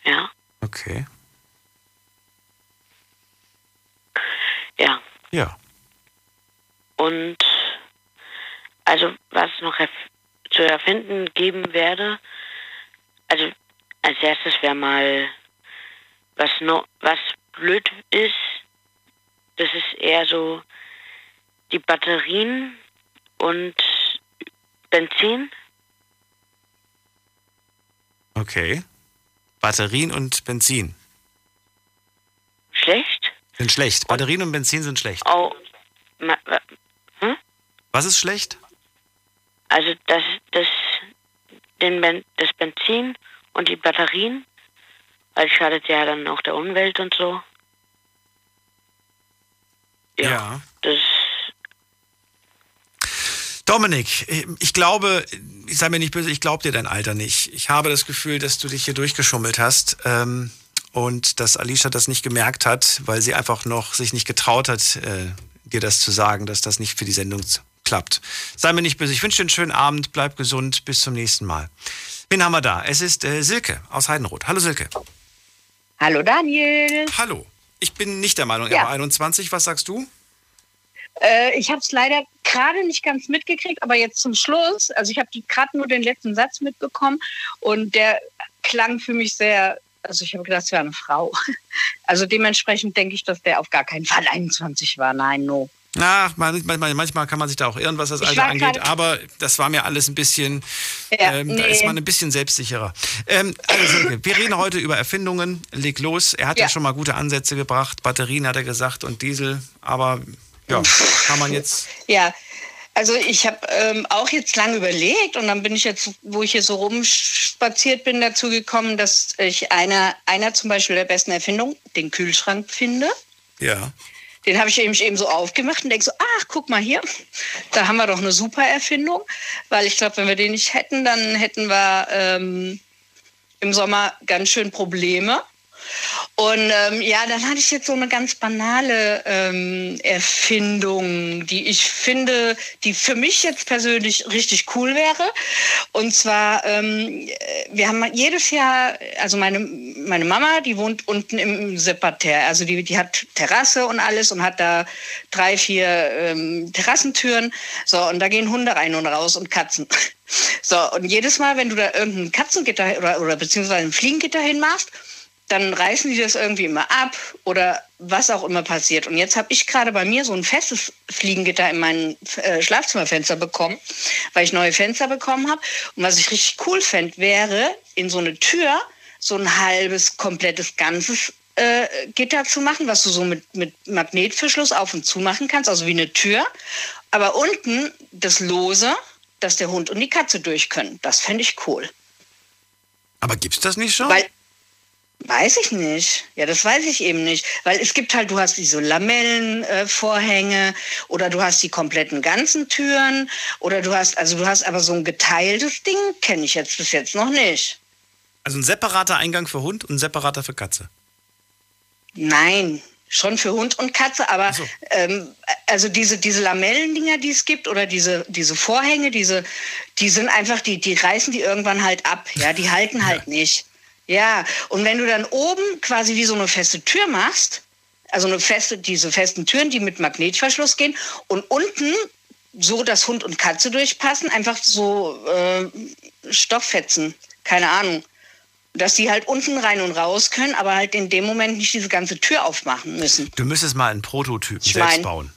Ja, Okay. ja. Ja. Und also, was noch erf zu erfinden geben werde, also als erstes wäre mal, was no was blöd ist, das ist eher so die Batterien und Benzin. Okay. Batterien und Benzin Schlecht. sind schlecht. Batterien und Benzin sind schlecht. Oh, ma, hm? Was ist schlecht? Also das, das, den ben, das Benzin und die Batterien, weil schadet ja dann auch der Umwelt und so. Ja. Das, Dominik, ich glaube, ich sei mir nicht böse, ich glaube dir dein Alter nicht. Ich habe das Gefühl, dass du dich hier durchgeschummelt hast ähm, und dass Alicia das nicht gemerkt hat, weil sie einfach noch sich nicht getraut hat, äh, dir das zu sagen, dass das nicht für die Sendung klappt. Sei mir nicht böse. Ich wünsche dir einen schönen Abend, bleib gesund, bis zum nächsten Mal. Wen haben wir da? Es ist äh, Silke aus Heidenroth. Hallo Silke. Hallo Daniel. Hallo. Ich bin nicht der Meinung, er Ja. war 21. Was sagst du? Äh, ich habe es leider gerade nicht ganz mitgekriegt, aber jetzt zum Schluss, also ich habe gerade nur den letzten Satz mitbekommen und der klang für mich sehr, also ich habe gedacht, es wäre eine Frau. Also dementsprechend denke ich, dass der auf gar keinen Fall 21 war. Nein, no. Na, man- manchmal, manchmal kann man sich da auch irren, was das Alter angeht, aber das war mir alles ein bisschen, Ja, ähm, da nee. ist man ein bisschen selbstsicherer. Ähm, also wir reden heute über Erfindungen. Leg los. Er hat ja. Ja. schon mal gute Ansätze gebracht. Batterien hat er gesagt und Diesel, aber ja, kann man jetzt. Ja, also ich habe ähm, auch jetzt lange überlegt und dann bin ich jetzt, wo ich hier so rumspaziert bin, dazu gekommen, dass ich einer, einer zum Beispiel der besten Erfindungen, den Kühlschrank finde. Ja. Den habe ich eben, so aufgemacht und denke so, ach, guck mal hier, da haben wir doch eine super Erfindung. Weil ich glaube, wenn wir den nicht hätten, dann hätten wir ähm, im Sommer ganz schön Probleme. Und ähm, ja, dann hatte ich jetzt so eine ganz banale ähm, Erfindung, die ich finde, die für mich jetzt persönlich richtig cool wäre. Und zwar, ähm, wir haben jedes Jahr, also meine, meine Mama, die wohnt unten im Separterre, also die, die hat Terrasse und alles und hat da drei, vier ähm, Terrassentüren. So, und da gehen Hunde rein und raus und Katzen. So, und jedes Mal, wenn du da irgendein Katzengitter oder, oder beziehungsweise ein Fliegengitter hinmachst, dann reißen die das irgendwie immer ab oder was auch immer passiert. Und jetzt habe ich gerade bei mir so ein festes Fliegengitter in mein äh, Schlafzimmerfenster bekommen, weil ich neue Fenster bekommen habe. Und was ich richtig cool fände, wäre in so eine Tür so ein halbes, komplettes, ganzes äh, Gitter zu machen, was du so mit, mit Magnetverschluss auf und zu machen kannst, also wie eine Tür. Aber unten das Lose, dass der Hund und die Katze durch können. Das fände ich cool. Aber gibt's das nicht schon? Weil, weiß ich nicht. Ja, das weiß ich eben nicht. Weil es gibt halt, du hast diese Lamellenvorhänge äh, oder du hast die kompletten ganzen Türen oder du hast, also du hast aber so ein geteiltes Ding, kenne ich jetzt bis jetzt noch nicht. also ein separater Eingang für Hund und ein separater für Katze. Nein, schon für Hund und Katze, aber ähm, also diese, diese Lamellendinger, die es gibt, oder diese, diese Vorhänge, diese, die sind einfach, die, die reißen die irgendwann halt ab. Ja, die halten halt nicht. Ja, und wenn du dann oben quasi wie so eine feste Tür machst, also eine feste, diese festen Türen, die mit Magnetverschluss gehen, und unten so, dass Hund und Katze durchpassen, einfach so äh, Stofffetzen, keine Ahnung dass die halt unten rein und raus können, aber halt in dem Moment nicht diese ganze Tür aufmachen müssen. Du müsstest mal einen Prototypen Ich selbst mein- bauen.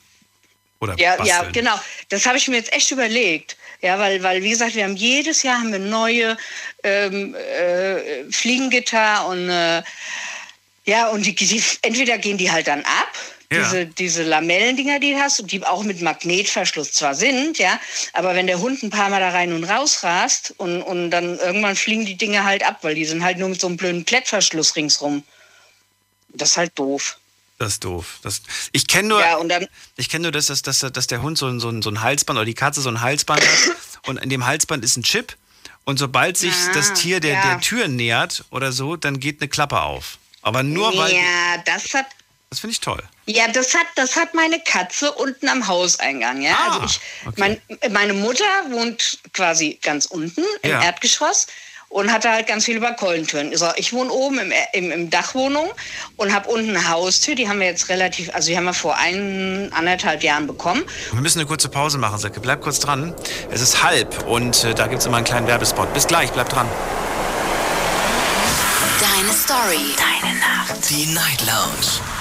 Oder Ja, basteln. ja, genau. Das habe ich mir jetzt echt überlegt. Ja, weil, weil, wie gesagt, wir haben jedes Jahr haben wir neue ähm, äh, Fliegengitter und äh, ja, und die, die, entweder gehen die halt dann ab, Ja. diese, diese Lamellendinger, die du hast, die auch mit Magnetverschluss zwar sind, ja, aber wenn der Hund ein paar Mal da rein und raus rast und, und dann irgendwann fliegen die Dinge halt ab, weil die sind halt nur mit so einem blöden Klettverschluss ringsrum. Das ist halt doof. Das ist doof. Das, ich kenne nur, Ja, und dann, ich kenn nur dass, dass, dass, dass der Hund so ein, so, ein, so ein Halsband oder die Katze so ein Halsband hat und in dem Halsband ist ein Chip und sobald sich Ah, das Tier der, ja. der Tür nähert oder so, dann geht eine Klappe auf. Aber nur weil. ja, das hat, Das finde ich toll. Ja, das hat, das hat meine Katze unten am Hauseingang. Ja? Ah, also ich, okay. mein, meine Mutter wohnt quasi ganz unten im Ja. Erdgeschoss und hatte halt ganz viele Balkontüren. Ich wohne oben im, im, im Dachwohnung und habe unten eine Haustür. Die haben wir jetzt relativ, also die haben wir vor ein, anderthalb Jahren bekommen. Wir müssen eine kurze Pause machen, Säcke. Bleib kurz dran. Es ist halb und äh, da gibt es immer einen kleinen Werbespot. Bis gleich, bleib dran. Deine Story. Deine Nacht. Die Night Lounge.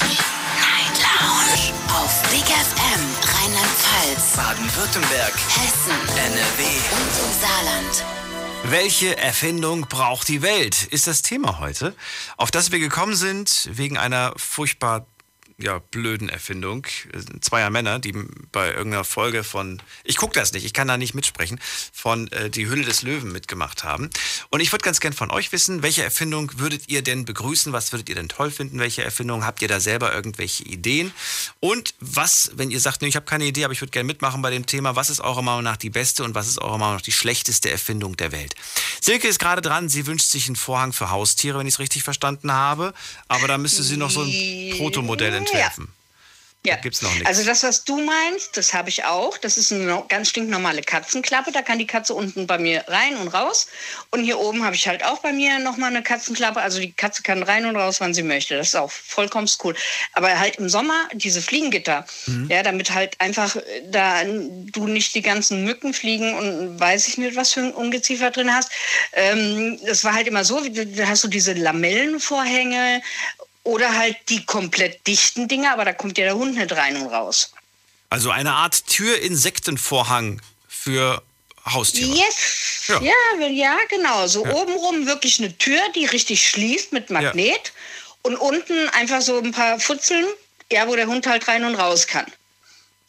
Lounge. Auf Big FM Rheinland-Pfalz, Baden-Württemberg, Hessen NRW. und im Saarland. Welche Erfindung braucht die Welt? Ist das Thema heute, auf das wir gekommen sind wegen einer furchtbar ja, blöden Erfindung. Zweier Männer, die bei irgendeiner Folge von, ich gucke das nicht, ich kann da nicht mitsprechen, von äh, Die Hülle des Löwen mitgemacht haben. Und ich würde ganz gern von euch wissen, welche Erfindung würdet ihr denn begrüßen? Was würdet ihr denn toll finden? Welche Erfindung? Habt ihr da selber irgendwelche Ideen? Und was, wenn ihr sagt, nee, ich habe keine Idee, aber ich würde gerne mitmachen bei dem Thema, was ist eurer Meinung nach die beste und was ist eurer Meinung nach die schlechteste Erfindung der Welt? Silke ist gerade dran, sie wünscht sich einen Vorhang für Haustiere, wenn ich es richtig verstanden habe. Aber da müsste sie noch so ein Protomodell entwickeln entwerfen. Ja. Da gibt's noch nichts. Also das, was du meinst, das habe ich auch. Das ist eine ganz stinknormale Katzenklappe. Da kann die Katze unten bei mir rein und raus. Und hier oben habe ich halt auch bei mir nochmal eine Katzenklappe. Also die Katze kann rein und raus, wann sie möchte. Das ist auch vollkommen cool. Aber halt im Sommer diese Fliegengitter, ja, damit halt einfach äh, da du nicht die ganzen Mücken fliegen und weiß ich nicht, was für ein Ungeziefer drin hast. Ähm, das war halt immer so, da hast du diese Lamellenvorhänge oder halt die komplett dichten Dinger, aber da kommt ja der Hund nicht rein und raus. Also eine Art Tür-Insektenvorhang für Haustiere. Yes. Ja. Ja, ja, genau. So obenrum wirklich eine Tür, die richtig schließt mit Magnet. Und unten einfach so ein paar Futzeln, ja, wo der Hund halt rein und raus kann.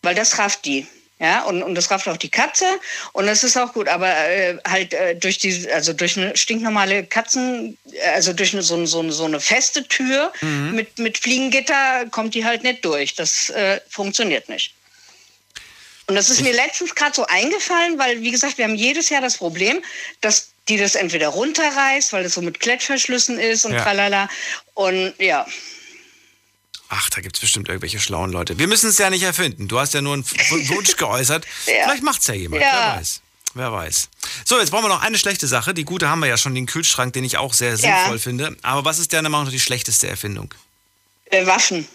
Weil das rafft die. Ja, und, und das rafft auch die Katze und das ist auch gut, aber äh, halt äh, durch die, also durch eine stinknormale Katzen, also durch eine, so, eine- so, so eine feste Tür mit, mit Fliegengitter kommt die halt nicht durch. Das äh, funktioniert nicht. Und das ist mir letztens gerade so eingefallen, weil, wie gesagt, wir haben jedes Jahr das Problem, dass die das entweder runterreißt, weil das so mit Klettverschlüssen ist und Ja. tralala. Und ja, Ach, da gibt es bestimmt irgendwelche schlauen Leute. Wir müssen es ja nicht erfinden. Du hast ja nur einen Wunsch geäußert. Ja. Vielleicht macht es ja jemand. Ja. Wer weiß. Wer weiß. So, jetzt brauchen wir noch eine schlechte Sache. Die gute haben wir ja schon, den Kühlschrank, den ich auch sehr sinnvoll finde. Aber was ist deiner Meinung nach die schlechteste Erfindung? äh, Waffen.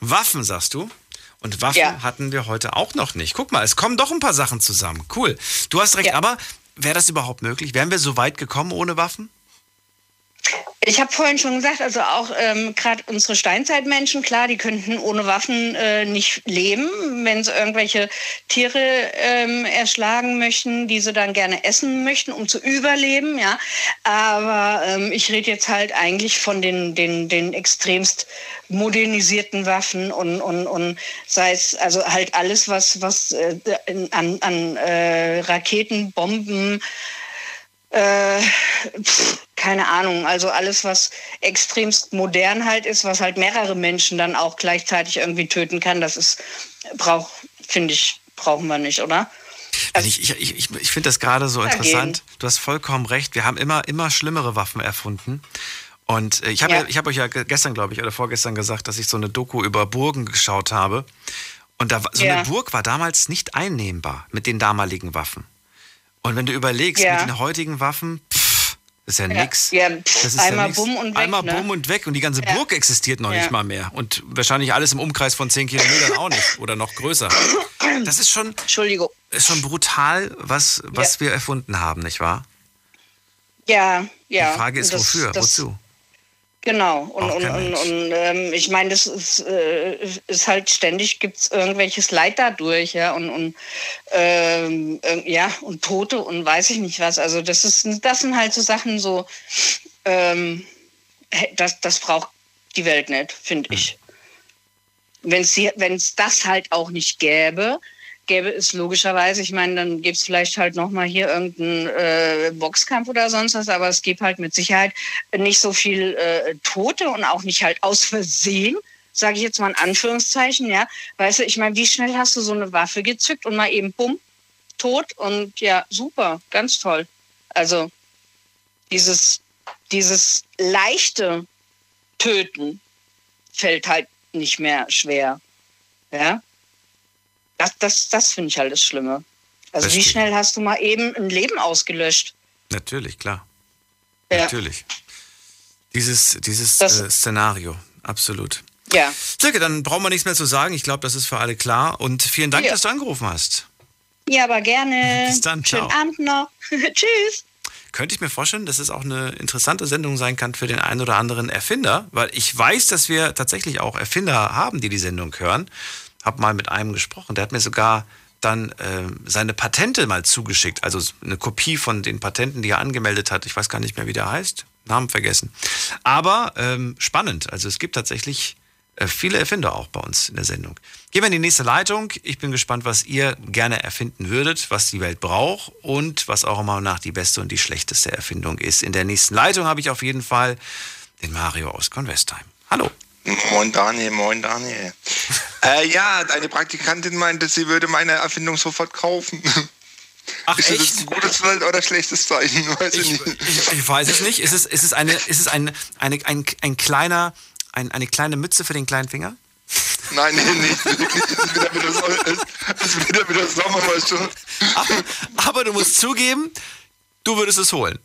Waffen, sagst du? Und Waffen Ja. hatten wir heute auch noch nicht. Guck mal, es kommen doch ein paar Sachen zusammen. Cool. Du hast recht, Ja. aber wäre das überhaupt möglich? Wären wir so weit gekommen ohne Waffen? Ich habe vorhin schon gesagt, also auch ähm, gerade unsere Steinzeitmenschen, klar, die könnten ohne Waffen äh, nicht leben, wenn sie irgendwelche Tiere ähm, erschlagen möchten, die sie dann gerne essen möchten, um zu überleben, ja. Aber ähm, ich rede jetzt halt eigentlich von den, den, den extremst modernisierten Waffen und, und, und sei es also halt alles, was, was äh, an, an äh, Raketen, Bomben, äh, pf, keine Ahnung, also alles, was extremst modern halt ist, was halt mehrere Menschen dann auch gleichzeitig irgendwie töten kann, das ist, braucht, finde ich, brauchen wir nicht, oder? Also ich ich, ich, ich finde das gerade so interessant. Du hast vollkommen recht. Wir haben immer, immer schlimmere Waffen erfunden. Und äh, ich habe Ja. ja. ich hab euch ja ge- gestern, glaube ich, oder vorgestern gesagt, dass ich so eine Doku über Burgen geschaut habe. Und da, so Ja. eine Burg war damals nicht einnehmbar mit den damaligen Waffen. Und wenn du überlegst, Ja. mit den heutigen Waffen, pff, ist ja, Ja, nix. ja, Das pff, ist einmal nix. bumm und weg, Einmal ne? bumm und weg. Und die ganze Ja. Burg existiert noch Ja. nicht mal mehr. Und wahrscheinlich alles im Umkreis von 10 Kilometern auch nicht. Oder noch größer. Das ist schon, Entschuldigung. ist schon brutal, was, was wir erfunden haben, nicht wahr? Ja, ja. Die Frage ist, Das- wofür? das- Wozu? Genau. Und, Auch und, und, und ähm, ich meine, das ist, äh, ist halt ständig gibt's irgendwelches Leid dadurch, ja, und, und ähm, äh, ja, und Tote und weiß ich nicht was. Also das ist das sind halt so Sachen so, ähm, das, das braucht die Welt nicht, finde ich. Wenn es das halt auch nicht gäbe, gäbe es logischerweise, ich meine, dann gäbe es vielleicht halt nochmal hier irgendeinen äh, Boxkampf oder sonst was, aber es gibt halt mit Sicherheit nicht so viel äh, Tote und auch nicht halt aus Versehen, sage ich jetzt mal in Anführungszeichen, ja. Weißt du, ich meine, wie schnell hast du so eine Waffe gezückt und mal eben bumm, tot und ja, super, ganz toll. Also dieses, dieses leichte Töten fällt halt nicht mehr schwer. Ja. Das, das, das finde ich halt das Schlimme. Also wie Verstehe. schnell hast du mal eben ein Leben ausgelöscht? Natürlich, klar. Ja. Natürlich. Dieses, dieses äh, Szenario, absolut. Ja. Silke, dann brauchen wir nichts mehr zu sagen. Ich glaube, das ist für alle klar. Und vielen Dank, Ja. dass du angerufen hast. Ja, aber gerne. Bis dann, ciao. Schönen Abend noch. Tschüss. Könnte ich mir vorstellen, dass es auch eine interessante Sendung sein kann für den einen oder anderen Erfinder, weil ich weiß, dass wir tatsächlich auch Erfinder haben, die die Sendung hören. Hab mal mit einem gesprochen, der hat mir sogar dann ähm, seine Patente mal zugeschickt, also eine Kopie von den Patenten, die er angemeldet hat. Ich weiß gar nicht mehr, wie der heißt, Namen vergessen. Aber ähm, spannend, also es gibt tatsächlich Äh, viele Erfinder auch bei uns in der Sendung. Gehen wir in die nächste Leitung. Ich bin gespannt, was ihr gerne erfinden würdet, was die Welt braucht und was auch immer nach die beste und die schlechteste Erfindung ist. In der nächsten Leitung habe ich auf jeden Fall den Mario aus Convestheim. Hallo. Moin Daniel, moin Daniel. äh, ja, deine Praktikantin meinte, sie würde meine Erfindung sofort kaufen. Ach, ist das echt? ein gutes oder schlechtes Zeichen? Weiß ich, Ich, nicht. ich, ich weiß es nicht. Ist es, ist es, eine, ist es eine, eine, ein, ein kleiner, ein, eine kleine Mütze für den kleinen Finger? Nein, nee, nicht. Wirklich, Es ist wieder wieder, so, es ist wieder, wieder Sommer, weißt du. Aber, aber du musst zugeben, du würdest es holen.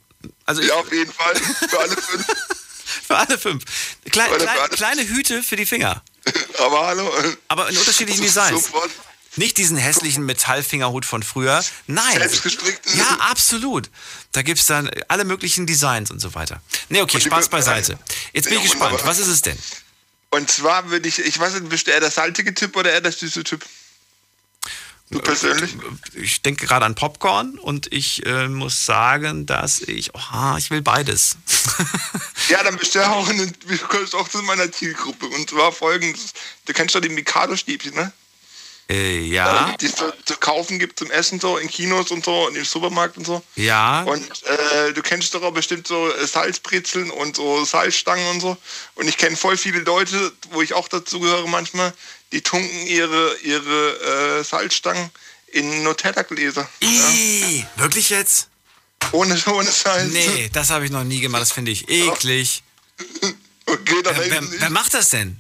Also Ja, auf jeden Fall. Für alle fünf. für alle fünf. Klei, Für alle- klei, für alle- kleine Hüte für die Finger. Aber hallo. Aber in unterschiedlichen Designs. Sofort Nicht diesen hässlichen Metallfingerhut von früher. Nein. selbstgestrickt. Ja, absolut. Da gibt's dann alle möglichen Designs und so weiter. Nee, okay, Spaß be- beiseite. Jetzt bin ich gespannt. Was ist es denn? Und zwar würde ich, ich weiß nicht, bist du eher der salzige Typ oder eher der süße Typ? Du persönlich? Ich denke gerade an Popcorn und ich äh, muss sagen, dass ich, oh, ich will beides. Ja, dann bist du ja auch, in, gehörst auch zu meiner Zielgruppe. Und zwar folgendes. Du kennst doch die Mikado-Stäbchen, ne? Äh, ja, Die es so zu kaufen gibt zum Essen so in Kinos und so und im Supermarkt und so. ja. Und äh, du kennst doch auch bestimmt so äh, Salzbrezeln und so Salzstangen und so. Und ich kenne voll viele Leute, wo ich auch dazu gehöre manchmal, die tunken ihre, ihre äh, Salzstangen in Nutella-Gläser. Ih, wirklich jetzt? Ohne, ohne Salz. Nee, das habe ich noch nie gemacht. Das finde ich eklig. Okay, dann Wer, wer, wer macht das denn?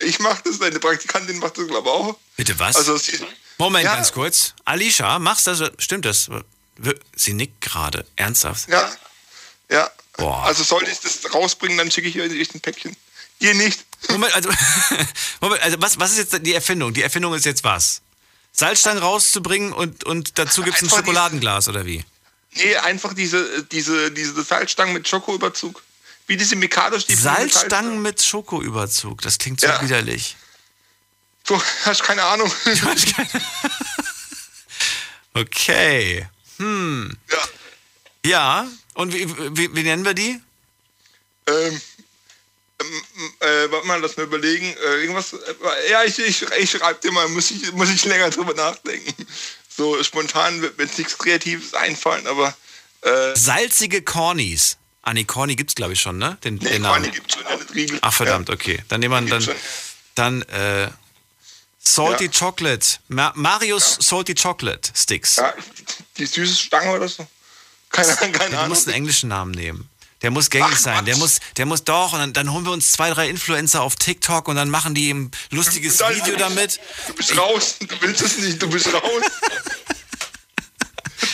Ich mach das, deine Praktikantin macht das, glaube ich, auch. Bitte was? Also, sie, Moment, Ja. ganz kurz. Alicia, machst du das? Stimmt das? Sie nickt gerade. Ernsthaft? ja. Ja. Boah. Also sollte ich das rausbringen, dann schicke ich euch ein Päckchen. Ihr nicht. Moment, also, Moment, also was, was ist jetzt die Erfindung? Die Erfindung ist jetzt was? Salzstangen rauszubringen und, und dazu gibt es ein Schokoladenglas oder wie? Nee, einfach diese, diese, diese Salzstangen mit Schokoüberzug. Wie diese Mikado-Stäbchen. mit Salzstangen mit Schokoüberzug. Das klingt so Ja. widerlich. Du hast keine Ahnung. Okay. Hm. ja. Ja. Und wie, wie, wie nennen wir die? Ähm, ähm, äh, warte mal, lass mir überlegen. Äh, irgendwas. Äh, ja, ich, ich, ich schreibe dir mal, muss ich, muss ich länger drüber nachdenken. So spontan wird mir jetzt nichts Kreatives einfallen, aber. Äh, Salzige Cornies. Ah, nee, Corny gibt's glaube ich schon, ne? Den, nee, den Namen. Corny gibt's schon, ja, Riegel. Ach verdammt, okay. Dann nehmen wir dann, dann äh, Salty Ja. Chocolate. Ma Marius Salty Chocolate Sticks. Ja, die süße Stange oder so. Keine, keine Ja, du Ahnung. musst einen englischen Namen nehmen. Der muss gängig Ach, sein. Der muss, der muss doch. Und dann, dann holen wir uns zwei, drei Influencer auf TikTok und dann machen die ein lustiges Nein, Video damit. Du bist raus, du willst es nicht, du bist raus.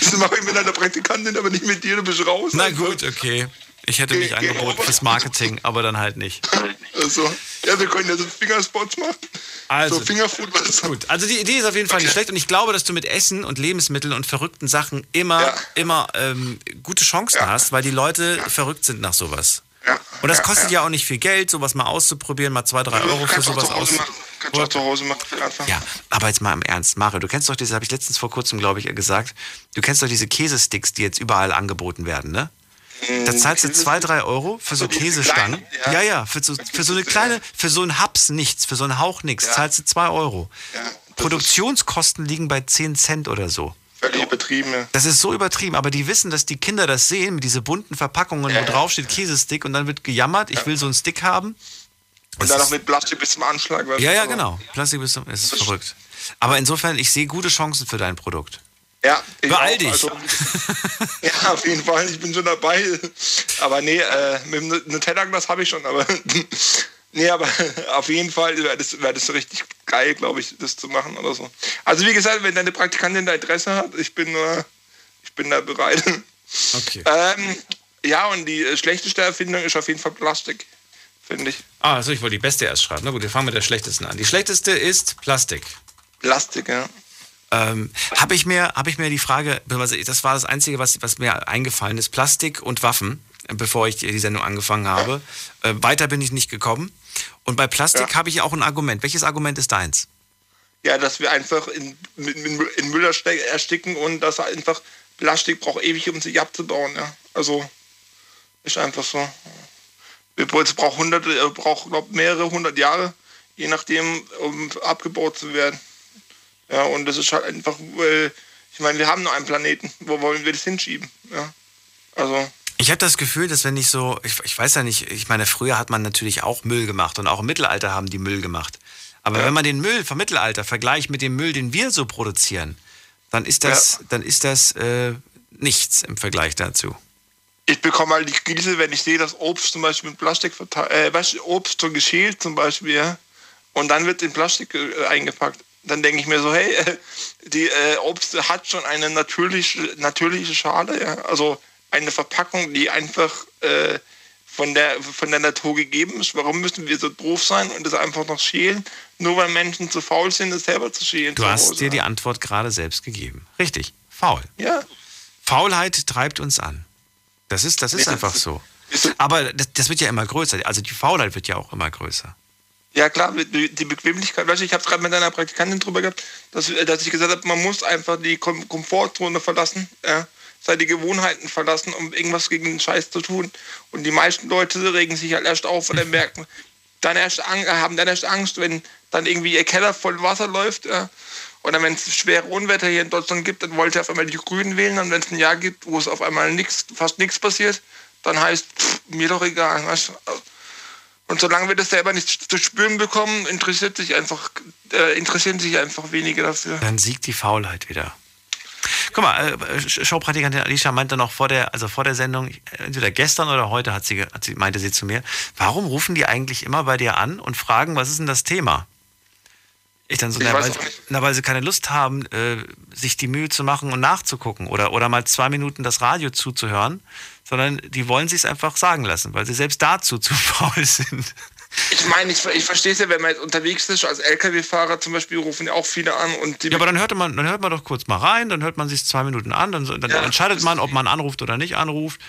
Das mache ich mit einer Praktikantin, aber nicht mit dir, du bist raus. Na gut, okay. Ich hätte mich angeboten fürs Marketing, aber dann halt nicht. Also, ja, wir können ja so Fingerspots machen. Also, so Fingerfood, was ist Gut, also die Idee ist auf jeden Fall nicht Okay. schlecht und ich glaube, dass du mit Essen und Lebensmitteln und verrückten Sachen immer, Ja. immer ähm, gute Chancen Ja. hast, weil die Leute verrückt sind nach sowas. Ja, Und das ja, kostet ja. auch nicht viel Geld, sowas mal auszuprobieren, mal zwei, drei Euro für sowas zu Hause aus. machen. Kannst du auch zu Hause machen, für Anfang. Ja, aber jetzt mal im Ernst, Mario, du kennst doch diese, habe ich letztens vor kurzem, glaube ich, gesagt, du kennst doch diese Käsesticks, die jetzt überall angeboten werden, ne? Da zahlst du zwei, drei Euro für so diese Käsestangen. Ja, ja. ja, für so, für so eine kleine, für so einen Haps nichts, für so einen Hauch nichts, Ja. zahlst du zwei Euro. Ja, Produktionskosten liegen bei 10 Cent oder so. völlig übertrieben, ja. Das ist so übertrieben, aber die wissen, dass die Kinder das sehen mit diese bunten Verpackungen, wo drauf steht Käsestick und dann wird gejammert, ich will so einen Stick haben. Und Das dann noch mit Plastik bis zum Anschlag. Ja, ja, genau. Plastik ist, ist verrückt. Aber insofern, ich sehe gute Chancen für dein Produkt. Ja, ich Beeil dich. Also, ja, auf jeden Fall, ich bin schon dabei. Aber nee, äh, mit dem Nutella-Glas habe ich schon, aber nee, aber auf jeden Fall wäre das, wär das so richtig geil, glaube ich, das zu machen oder so. Also wie gesagt, wenn deine Praktikantin da Interesse hat, ich bin nur, ich bin da bereit. Okay. Ähm, ja, und die äh, schlechteste Erfindung ist auf jeden Fall Plastik, finde ich. Ah, also ich wollte die beste erst schreiben. Na gut, wir fangen mit der schlechtesten an. Die schlechteste ist Plastik. Plastik, ja. Ähm, habe ich mir, habe ich mir die Frage, das war das Einzige, was, was mir eingefallen ist, Plastik und Waffen, äh, bevor ich die Sendung angefangen habe. Äh, weiter bin ich nicht gekommen. Und bei Plastik Ja. habe ich auch ein Argument. Welches Argument ist deins? Ja, dass wir einfach in, in, in Müll ersticken und dass einfach Plastik braucht ewig, um sich abzubauen. Ja. Also ist einfach so. Wir braucht hunderte, äh, braucht glaub, mehrere hundert Jahre, je nachdem, um abgebaut zu werden. Ja, und das ist halt einfach, äh, ich meine, wir haben nur einen Planeten. Wo wollen wir das hinschieben? Ja, also. Ich habe das Gefühl, dass wenn ich so, ich, ich weiß ja nicht, ich meine, früher hat man natürlich auch Müll gemacht und auch im Mittelalter haben die Müll gemacht. Aber Ja. wenn man den Müll vom Mittelalter vergleicht mit dem Müll, den wir so produzieren, dann ist das, dann ist das äh, nichts im Vergleich dazu. ich bekomme halt die Krise, wenn ich sehe, dass Obst zum Beispiel mit Plastik verteilt, äh, weißt du, Obst so geschält zum Beispiel, ja, und dann wird in Plastik äh, eingepackt. Dann denke ich mir so, hey, äh, die äh, Obst hat schon eine natürliche, natürliche Schale, ja, also eine Verpackung, die einfach äh, von, der, von der Natur gegeben ist. Warum müssen wir so doof sein und das einfach noch schälen, nur weil Menschen zu faul sind, es selber zu schälen? Du hast Hause, dir die. Antwort gerade selbst gegeben. Richtig, faul. Ja. Faulheit treibt uns an. Das ist, das ist Ja, einfach das- so. Aber das, das wird ja immer größer. Also die Faulheit wird ja auch immer größer. Ja klar, die Bequemlichkeit, weißt du, ich habe es gerade mit einer Praktikantin drüber gehabt, dass, dass ich gesagt habe, man muss einfach die Kom Komfortzone verlassen, ja, seine Gewohnheiten verlassen, um irgendwas gegen den Scheiß zu tun. Und die meisten Leute regen sich halt erst auf, sie merken, dann erst haben dann erst Angst, wenn dann irgendwie ihr Keller voll Wasser läuft. Ja. Oder wenn es schwere Unwetter hier in Deutschland gibt, dann wollt ihr auf einmal die Grünen wählen. Und wenn es ein Jahr gibt, wo es auf einmal nix, fast nichts passiert, dann heißt, pff, mir doch egal. Weißt du? Und solange wir das selber nicht zu spüren bekommen, interessiert sich einfach, äh, interessieren sich einfach wenige dafür. Dann siegt die Faulheit wieder. Guck mal, äh, Showpraktikantin Alicia meinte noch vor der, also vor der Sendung, entweder gestern oder heute hat sie, hat sie, meinte sie zu mir, warum rufen die eigentlich immer bei dir an und fragen, was ist denn das Thema? Ich dann so, Ich na, weil, na, weil sie keine Lust haben, äh, sich die Mühe zu machen und nachzugucken oder, oder mal zwei Minuten das Radio zuzuhören, sondern die wollen sich einfach sagen lassen, weil sie selbst dazu zu faul sind. Ich meine, ich, ich verstehe es ja, wenn man jetzt unterwegs ist, als LKW-Fahrer zum Beispiel, rufen ja auch viele an und die Ja, aber dann hört man, dann hört man doch kurz mal rein, dann hört man sich zwei Minuten an, dann, dann Ja, entscheidet man, ob man anruft oder nicht anruft.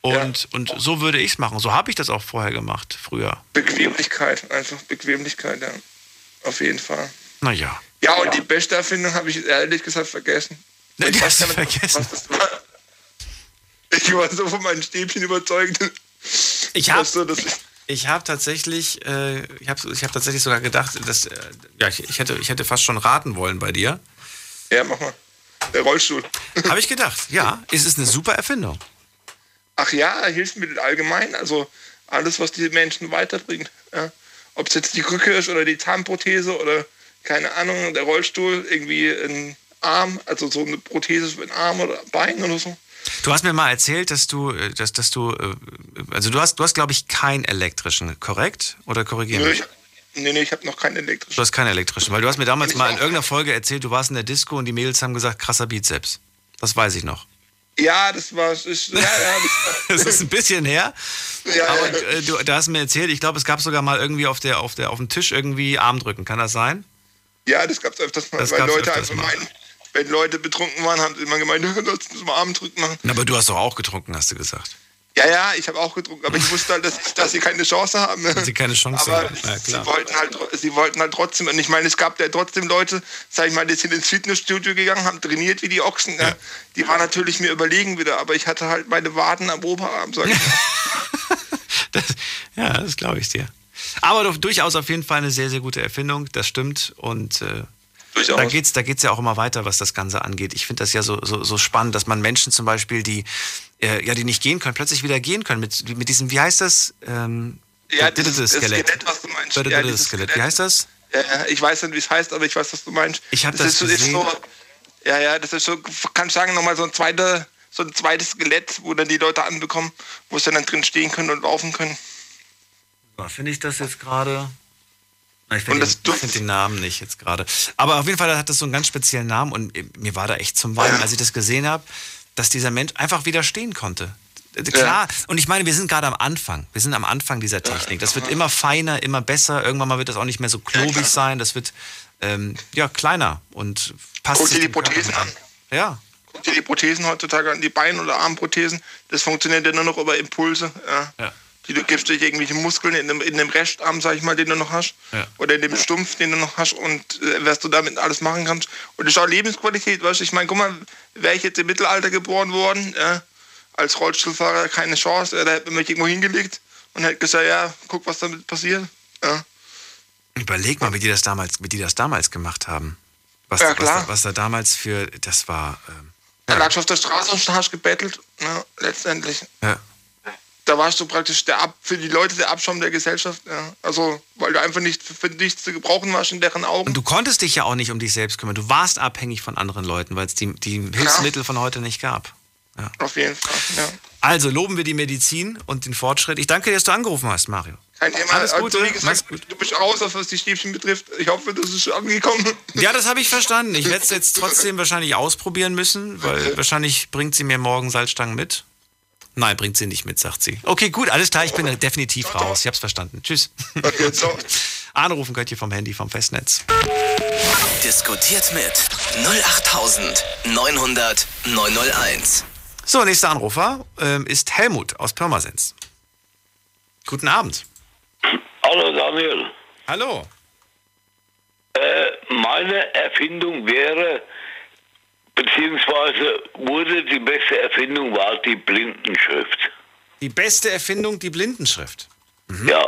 Und, und so würde ich es machen. So habe ich das auch vorher gemacht, früher. Bequemlichkeit, einfach Bequemlichkeit, ja. Auf jeden Fall. Naja. Ja, und die beste Erfindung habe ich ehrlich gesagt vergessen. Ne, Ich die weiß hast du gar nicht, vergessen. Was das war. Ich war so von meinen Stäbchen überzeugt. Ich habe das ist- ich hab tatsächlich, äh, ich habe ich hab tatsächlich sogar gedacht, dass, äh, ja, ich, ich, hätte, ich hätte fast schon raten wollen bei dir. Ja, mach mal. Der Rollstuhl. Habe ich gedacht, ja, es ist eine super Erfindung. Ach ja, Hilfsmittel allgemein, also alles, was die Menschen weiterbringt. Ja. Ob es jetzt die Krücke ist oder die Zahnprothese oder keine Ahnung, der Rollstuhl, irgendwie ein Arm, also so eine Prothese für einen Arm oder Bein oder so. Du hast mir mal erzählt, dass du, äh, dass, dass du, äh, also du hast, du hast, glaube ich, keinen elektrischen, korrekt? Oder korrigieren Nö, mich? ich, nee, nee, ich habe noch keinen elektrischen. Du hast keinen elektrischen, weil du hast mir damals Ich mal in irgendeiner Folge erzählt, du warst in der Disco und die Mädels haben gesagt, krasser Bizeps. Das weiß ich noch. Ja, das war, ist, ja, ja, Das ist ein bisschen her. das, ja, Aber ja. äh, du, da hast mir erzählt, ich glaube, es gab sogar mal irgendwie auf, der, auf, der, auf dem Tisch irgendwie Armdrücken. Kann das sein? ja, das gab es öfters mal, Das weil Leute einfach mal. meinen, wenn Leute betrunken waren, haben sie immer gemeint, lass uns mal Armdrücken machen. Aber du hast doch auch getrunken, hast du gesagt. Ja, ja, ich habe auch getrunken, aber ich wusste halt, dass, dass sie keine Chance haben. Dass sie keine Chance aber haben. Ja, sie, wollten halt, sie wollten halt trotzdem, und ich meine, es gab ja trotzdem Leute, sag ich mal, die sind ins Fitnessstudio gegangen, haben trainiert wie die Ochsen. Ja. Die waren natürlich mir überlegen wieder, aber ich hatte halt meine Waden am Oberarm, sag ich mal. Das, ja, das glaube ich dir. Aber doch durchaus auf jeden Fall eine sehr, sehr gute Erfindung. Das stimmt. Und äh, Durchaus. da geht es da geht's ja auch immer weiter, was das Ganze angeht. Ich finde das ja so, so, so spannend, dass man Menschen zum Beispiel, die, äh, ja, die nicht gehen können, plötzlich wieder gehen können. Mit, mit diesem, wie heißt das? Ähm, Ja, das- das dieses- das Skelett. Skelett, was du meinst. Das- Ja, das dieses Skelett. Skelett. Wie heißt das? Ja, ich weiß nicht, wie es heißt, aber ich weiß, was du meinst. Ich hab das ist, so- ist gesehen. so, Ja, ja, das ist so, kann ich sagen, nochmal so ein zweiter, so ein zweites Skelett, wo dann die Leute anbekommen, wo sie dann drin stehen können und laufen können. Finde ich das jetzt gerade? Na, Ich Und finde find den Namen nicht jetzt gerade. Aber auf jeden Fall hat das so einen ganz speziellen Namen und mir war da echt zum Weinen, als ich das gesehen habe, dass dieser Mensch einfach wieder stehen konnte. Äh, Klar, und ich meine, wir sind gerade am Anfang. Wir sind am Anfang dieser Technik. Das wird immer feiner, immer besser. Irgendwann mal wird das auch nicht mehr so klobig sein. Das wird ähm, ja kleiner und passt Guck dir die Prothesen an. Ja, Guck dir die Prothesen heutzutage an, die Bein- oder Armprothesen, das funktioniert ja nur noch über Impulse. Ja. Ja. Die du gibst durch irgendwelche Muskeln in dem, in dem Restarm, sag ich mal, den du noch hast. Ja. Oder in dem Stumpf, den du noch hast und äh, was du damit alles machen kannst. Und das ist auch Lebensqualität, weißt du, ich meine, guck mal, wäre ich jetzt im Mittelalter geboren worden, ja, als Rollstuhlfahrer keine Chance, ja, da hätte man mich irgendwo hingelegt und hätte gesagt, ja, guck, was damit passiert. Ja. Überleg mal, wie die das damals, wie die das damals gemacht haben. Was, Ja, was, klar. da, was da damals für, das war, ähm, Da lagst du auf der Straße und hast gebettelt, ne, letztendlich. ja. Da warst du praktisch der Ab für die Leute der Abschaum der Gesellschaft. Ja. Also, weil du einfach nicht für, für nichts zu gebrauchen warst in deren Augen. Und du konntest dich ja auch nicht um dich selbst kümmern. Du warst abhängig von anderen Leuten, weil es die, die Hilfsmittel von heute nicht gab. Auf jeden Fall, ja. Also loben wir die Medizin und den Fortschritt. Ich danke dir, dass du angerufen hast, Mario. Kein Thema. Alles Also, Gute, wie gesagt, du bist raus, was die Stäbchen betrifft. Ich hoffe, das ist angekommen. Ja, das habe ich verstanden. Ich werde es jetzt trotzdem wahrscheinlich ausprobieren müssen, weil wahrscheinlich bringt sie mir morgen Salzstangen mit. Nein, bringt sie nicht mit, sagt sie. Okay, gut, alles klar, ich bin definitiv raus. Ich habe es verstanden. Tschüss. Okay, ciao. Anrufen könnt ihr vom Handy, vom Festnetz. Diskutiert mit 08900 901. So, nächster Anrufer ähm, ist Helmut aus Pirmasens. Guten Abend. Hallo Daniel. Hallo. Äh, meine Erfindung wäre, beziehungsweise wurde die beste Erfindung war die Blindenschrift. Die beste Erfindung, die Blindenschrift. Ja.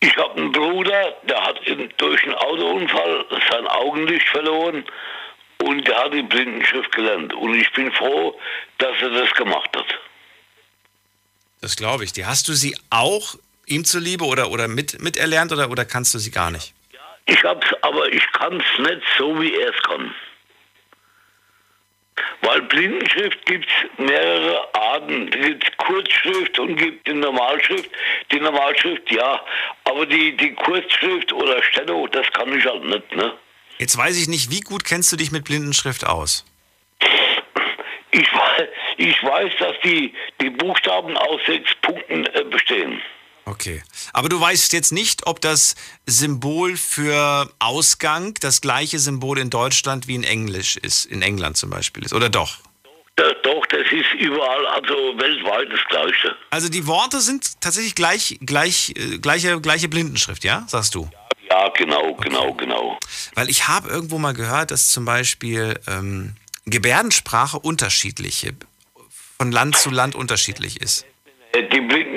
Ich habe einen Bruder, der hat durch einen Autounfall sein Augenlicht verloren und der hat die Blindenschrift gelernt. Und ich bin froh, dass er das gemacht hat. Das glaube ich dir. Hast du sie auch ihm zuliebe oder, oder mit, miterlernt oder, oder kannst du sie gar nicht? Ich hab's, aber ich kann's nicht so, wie er es kann. Weil Blindenschrift gibt's mehrere Arten. Es gibt Kurzschrift und gibt die Normalschrift. Die Normalschrift, ja. Aber die, die Kurzschrift oder Steno, das kann ich halt nicht, ne? Jetzt weiß ich nicht, wie gut kennst du dich mit Blindenschrift aus? Ich weiß, ich weiß dass die, die Buchstaben aus sechs Punkten äh, bestehen. Okay. Aber du weißt jetzt nicht, ob das Symbol für Ausgang das gleiche Symbol in Deutschland wie in Englisch ist, in England zum Beispiel ist, oder doch? Da, doch, das ist überall, also weltweit das Gleiche. Also die Worte sind tatsächlich gleich, gleich, äh, gleiche, gleiche Blindenschrift, ja? Sagst du? Ja, genau, genau, genau. Weil ich habe irgendwo mal gehört, dass zum Beispiel ähm, Gebärdensprache unterschiedliche, von Land zu Land unterschiedlich ist. Äh, Die Blindenschrift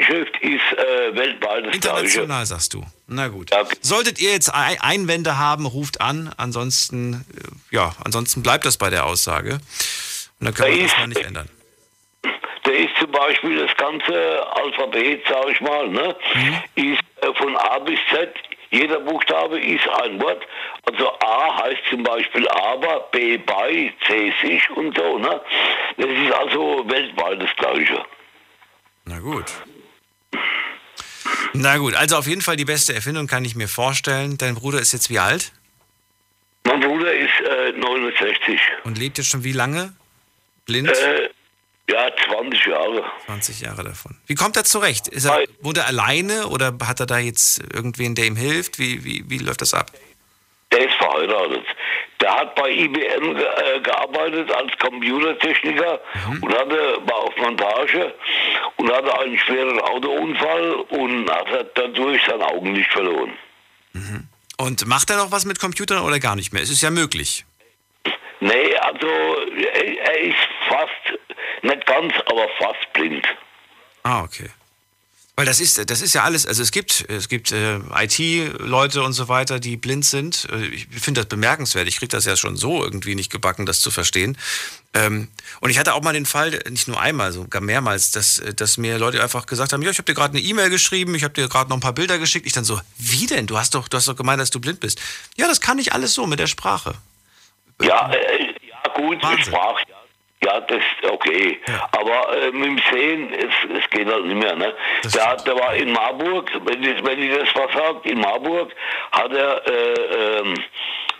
ist äh, weltweit das Gleiche. International, sagst du. Na gut. Solltet ihr jetzt Ei- Einwände haben, ruft an. Ansonsten, äh, ja, ansonsten bleibt das bei der Aussage. Und dann können wir das mal nicht ändern. Da ist zum Beispiel das ganze Alphabet, sag ich mal, ne, ist äh, von A bis Z, jeder Buchstabe ist ein Wort. Also A heißt zum Beispiel aber, B bei, C sich und so, ne. Das ist also weltweit das Gleiche. Na gut. Na gut, also auf jeden Fall die beste Erfindung kann ich mir vorstellen. Dein Bruder ist jetzt wie alt? Mein Bruder ist äh, 69. Und lebt jetzt schon wie lange? Blind? Äh, ja, 20 Jahre. 20 Jahre davon. Wie kommt er zurecht? Ist er, wohnt er alleine oder hat er da jetzt irgendwen, der ihm hilft? Wie, wie, wie läuft das ab? Der ist verheiratet. Der hat bei IBM ge äh, gearbeitet als Computertechniker und hatte, war auf Montage und hatte einen schweren Autounfall und hat dadurch sein Augenlicht verloren. Und macht er noch was mit Computern oder gar nicht mehr? Es ist ja möglich. Nee, also er ist fast, nicht ganz, aber fast blind. Ah, okay. Weil das ist, das ist ja alles, also es gibt, es gibt äh, IT-Leute und so weiter, die blind sind. Äh, Ich finde das bemerkenswert. Ich kriege das ja schon so irgendwie nicht gebacken, das zu verstehen. Ähm, und ich hatte auch mal den Fall, nicht nur einmal, sogar mehrmals, dass, äh, dass mir Leute einfach gesagt haben, ja, ich habe dir gerade eine E-Mail geschrieben, ich habe dir gerade noch ein paar Bilder geschickt. Ich dann so, wie denn? Du hast doch, du hast doch gemeint, dass du blind bist. Ja, das kann ich alles so mit der Sprache. Ja, äh, ja gut, mit Sprache, ja. Ja, das ist okay. Aber äh, mit dem Sehen, es, es geht halt nicht mehr. Ne? Der, hat- der war in Marburg, wenn ich, wenn ich das was sagt, in Marburg hat er äh, ähm,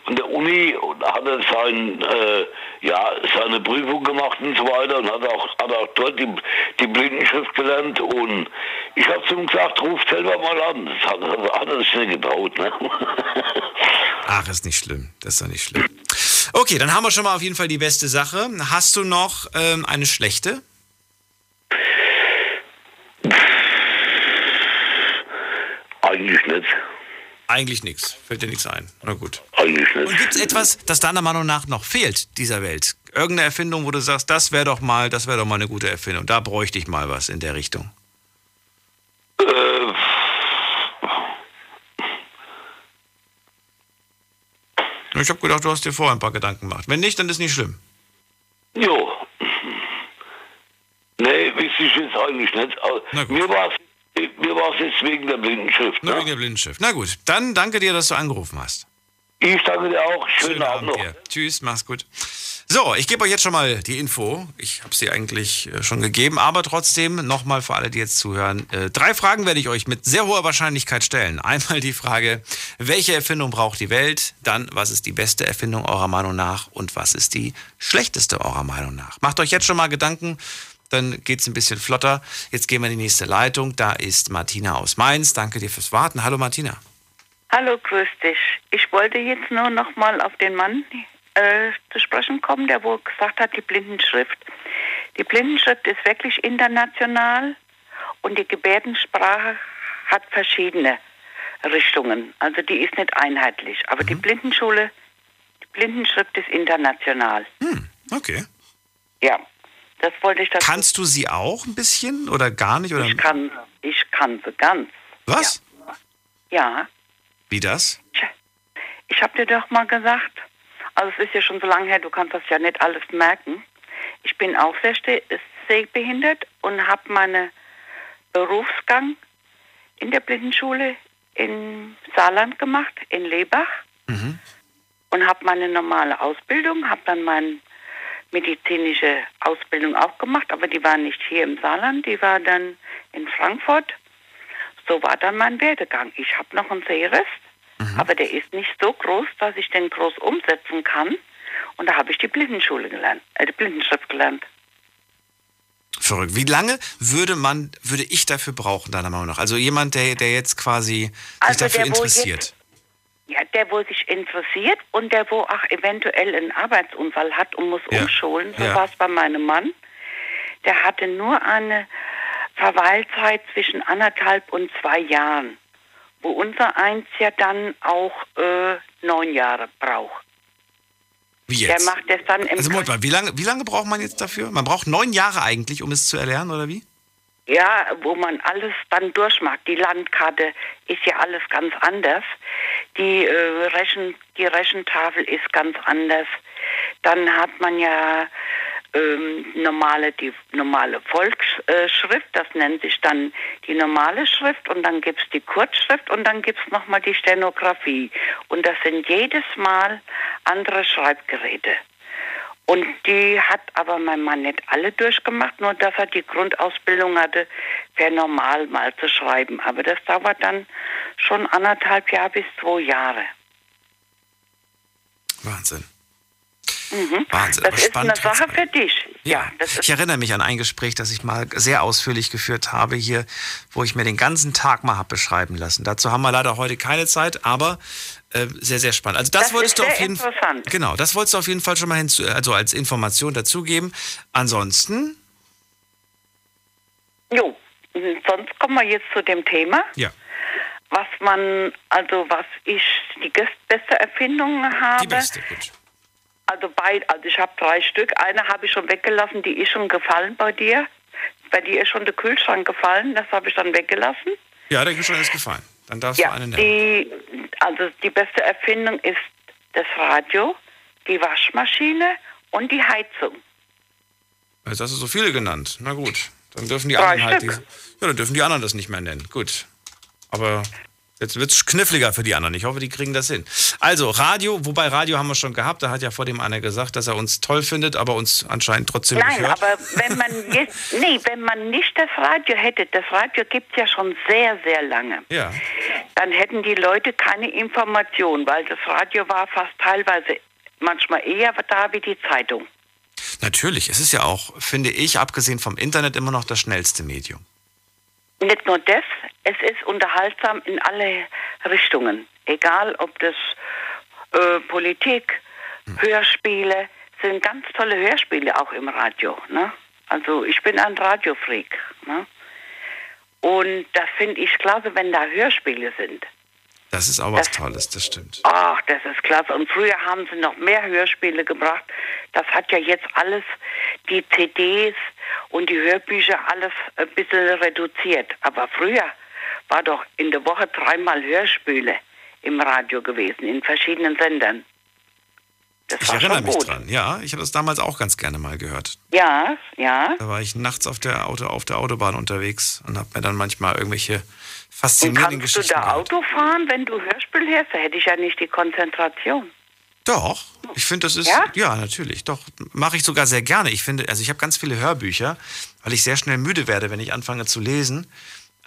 an der Uni und hat er sein, äh, ja, seine Prüfung gemacht und so weiter und hat auch, hat auch dort die, die Blindenschrift gelernt und ich habe zu ihm gesagt, ruf selber mal an. Das hat, hat er sich nicht getraut. Ne? Ach, ist nicht schlimm. Das ist doch nicht schlimm. Okay, dann haben wir schon mal auf jeden Fall die beste Sache. Hast du noch ähm, eine schlechte? Eigentlich nicht. Eigentlich nichts. Fällt dir nichts ein. Na gut. Eigentlich nicht. Und gibt es etwas, das deiner Meinung nach noch fehlt, dieser Welt? Irgendeine Erfindung, wo du sagst, das wäre doch mal, das wäre doch mal eine gute Erfindung. Da bräuchte ich mal was in der Richtung. Äh, ich habe gedacht, du hast dir vorher ein paar Gedanken gemacht. Wenn nicht, dann ist nicht schlimm. Jo. Nee, wüsste ich jetzt eigentlich nicht. Mir war es mir war's jetzt wegen der Blindenschrift. Nur wegen der Blindenschrift. Na gut, dann danke dir, dass du angerufen hast. Ich danke dir auch. Schönen, Schönen Abend, Abend noch. dir. Tschüss, mach's gut. So, ich gebe euch jetzt schon mal die Info. Ich habe sie eigentlich äh, schon gegeben, aber trotzdem nochmal für alle, die jetzt zuhören. Äh, drei Fragen werde ich euch mit sehr hoher Wahrscheinlichkeit stellen. Einmal die Frage, welche Erfindung braucht die Welt? Dann, was ist die beste Erfindung eurer Meinung nach? Und was ist die schlechteste eurer Meinung nach? Macht euch jetzt schon mal Gedanken, dann geht's ein bisschen flotter. Jetzt gehen wir in die nächste Leitung. Da ist Martina aus Mainz. Danke dir fürs Warten. Hallo Martina. Hallo, grüß dich. Ich wollte jetzt nur noch mal auf den Mann äh, zu sprechen kommen, der wohl gesagt hat, die Blindenschrift. Die Blindenschrift ist wirklich international und die Gebärdensprache hat verschiedene Richtungen. Also die ist nicht einheitlich. Aber die Blindenschule, die Blindenschrift ist international. Okay. Ja, das wollte ich dazu Kannst du sie auch ein bisschen oder gar nicht? Oder? Ich kann, ich kann sie ganz. Was? Ja, Wie das? ich habe dir doch mal gesagt, also es ist ja schon so lange her, du kannst das ja nicht alles merken. Ich bin auch sehr sehbehindert und habe meinen Berufsgang in der Blindenschule in Saarland gemacht, in Lebach. Und habe meine normale Ausbildung, habe dann meine medizinische Ausbildung auch gemacht, aber die war nicht hier im Saarland, die war dann in Frankfurt. So war dann mein Werdegang. Ich habe noch einen Sehrest, aber der ist nicht so groß, dass ich den groß umsetzen kann. Und da habe ich die Blindenschule gelernt, äh, die Blindenschrift gelernt. Verrückt. Wie lange würde man, würde ich dafür brauchen, deiner Meinung nach? Also jemand, der, der jetzt quasi sich Also dafür der, interessiert. Ja, der, wo sich interessiert und der, wo auch eventuell einen Arbeitsunfall hat und muss Ja. umschulen. So Ja. war es bei meinem Mann. Der hatte nur eine Verweilzeit zwischen anderthalb und zwei Jahren, wo unser Eins ja dann auch äh, neun Jahre braucht. Wie Der jetzt? macht das dann im Also Moment mal, wie lange, wie lange braucht man jetzt dafür? Man braucht neun Jahre eigentlich, um es zu erlernen, oder wie? Ja, wo man alles dann durchmacht. Die Landkarte ist ja alles ganz anders. Die, äh, Rechen, die Rechentafel ist ganz anders. Dann hat man ja ähm, normale, die normale Volksschrift, das nennt sich dann die normale Schrift und dann gibt's die Kurzschrift und dann gibt's noch nochmal die Stenografie. Und das sind jedes Mal andere Schreibgeräte. Und die hat aber mein Mann nicht alle durchgemacht, nur dass er die Grundausbildung hatte, wäre normal mal zu schreiben. Aber das dauert dann schon anderthalb Jahre bis zwei Jahre. Wahnsinn. Mhm. Wahnsinn. Das ist eine Sache für dich. Ja, ich erinnere mich an ein Gespräch, das ich mal sehr ausführlich geführt habe hier, wo ich mir den ganzen Tag mal habe beschreiben lassen. Dazu haben wir leider heute keine Zeit, aber äh, sehr, sehr spannend. Also das, Das wolltest du auf jeden Fall. Genau, das wolltest du auf jeden Fall schon mal hinzu, also als Information dazugeben. Ansonsten, Jo, sonst kommen wir jetzt zu dem Thema, ja, was man, also was ich die beste Erfindung habe. die beste, gut. Also beid, also ich habe drei Stück. Eine habe ich schon weggelassen, die ist schon gefallen bei dir. Bei dir ist schon der Kühlschrank gefallen, das habe ich dann weggelassen. Ja, der Kühlschrank ist gefallen. Dann darfst Ja, du eine nennen. die, also die beste Erfindung ist das Radio, die Waschmaschine und die Heizung. Jetzt hast du so viele genannt. Na gut, dann dürfen die anderen halt diese, Ja, dann dürfen die anderen das nicht mehr nennen. Gut. Aber jetzt wird es kniffliger für die anderen. Ich hoffe, die kriegen das hin. Also, Radio, wobei Radio haben wir schon gehabt. Da hat ja vor dem einer gesagt, dass er uns toll findet, aber uns anscheinend trotzdem Nein, nicht hört. aber wenn man jetzt, nee, wenn man nicht das Radio hätte, das Radio gibt es ja schon sehr, sehr lange, Ja. dann hätten die Leute keine Information, weil das Radio war fast teilweise manchmal eher da wie die Zeitung. Natürlich, es ist ja auch, finde ich, abgesehen vom Internet immer noch das schnellste Medium. Nicht nur das, es ist unterhaltsam in alle Richtungen. Egal, ob das äh, Politik, Hörspiele, sind ganz tolle Hörspiele auch im Radio. Ne? Also ich bin ein Radiofreak. Ne? Und das finde ich klasse, wenn da Hörspiele sind. Das ist auch was Tolles, das stimmt. Ach, das ist klasse. Und früher haben sie noch mehr Hörspiele gebracht. Das hat ja jetzt alles, die CDs und die Hörbücher, alles ein bisschen reduziert. Aber früher war doch in der Woche dreimal Hörspiele im Radio gewesen, in verschiedenen Sendern. Das ich erinnere mich gut. dran. Ja, ich habe das damals auch ganz gerne mal gehört. Ja, ja. Da war ich nachts auf der, Auto, auf der Autobahn unterwegs und habe mir dann manchmal irgendwelche Und faszinierenden kannst du Geschichten da Auto fahren, wenn du Hörspiel hörst? Da hätte ich ja nicht die Konzentration. Doch, ich finde, das ist. Ja? Ja, natürlich. Doch, mache ich sogar sehr gerne. Ich finde, also ich habe ganz viele Hörbücher, weil ich sehr schnell müde werde, wenn ich anfange zu lesen.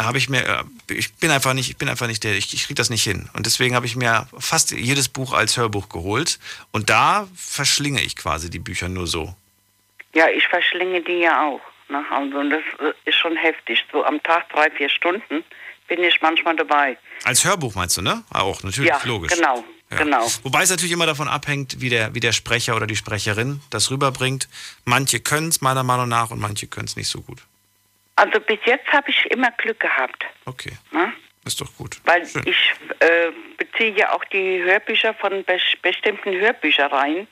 Habe ich mir, äh, ich bin einfach nicht, ich bin einfach nicht der, ich, ich kriege das nicht hin. Und deswegen habe ich mir fast jedes Buch als Hörbuch geholt. Und da verschlinge ich quasi die Bücher nur so. Ja, ich verschlinge die ja auch. Ne? Also, und das äh, ist schon heftig. So am Tag drei, vier Stunden bin ich manchmal dabei. Als Hörbuch meinst du, ne? Ah, Auch, natürlich, ja, logisch. genau, Ja. genau. Wobei es natürlich immer davon abhängt, wie der, wie der Sprecher oder die Sprecherin das rüberbringt. Manche können es meiner Meinung nach und manche können es nicht so gut. Also bis jetzt habe ich immer Glück gehabt. Okay, Ne? ist doch gut. Weil Schön. ich äh, beziehe ja auch die Hörbücher von bes bestimmten Hörbüchereien,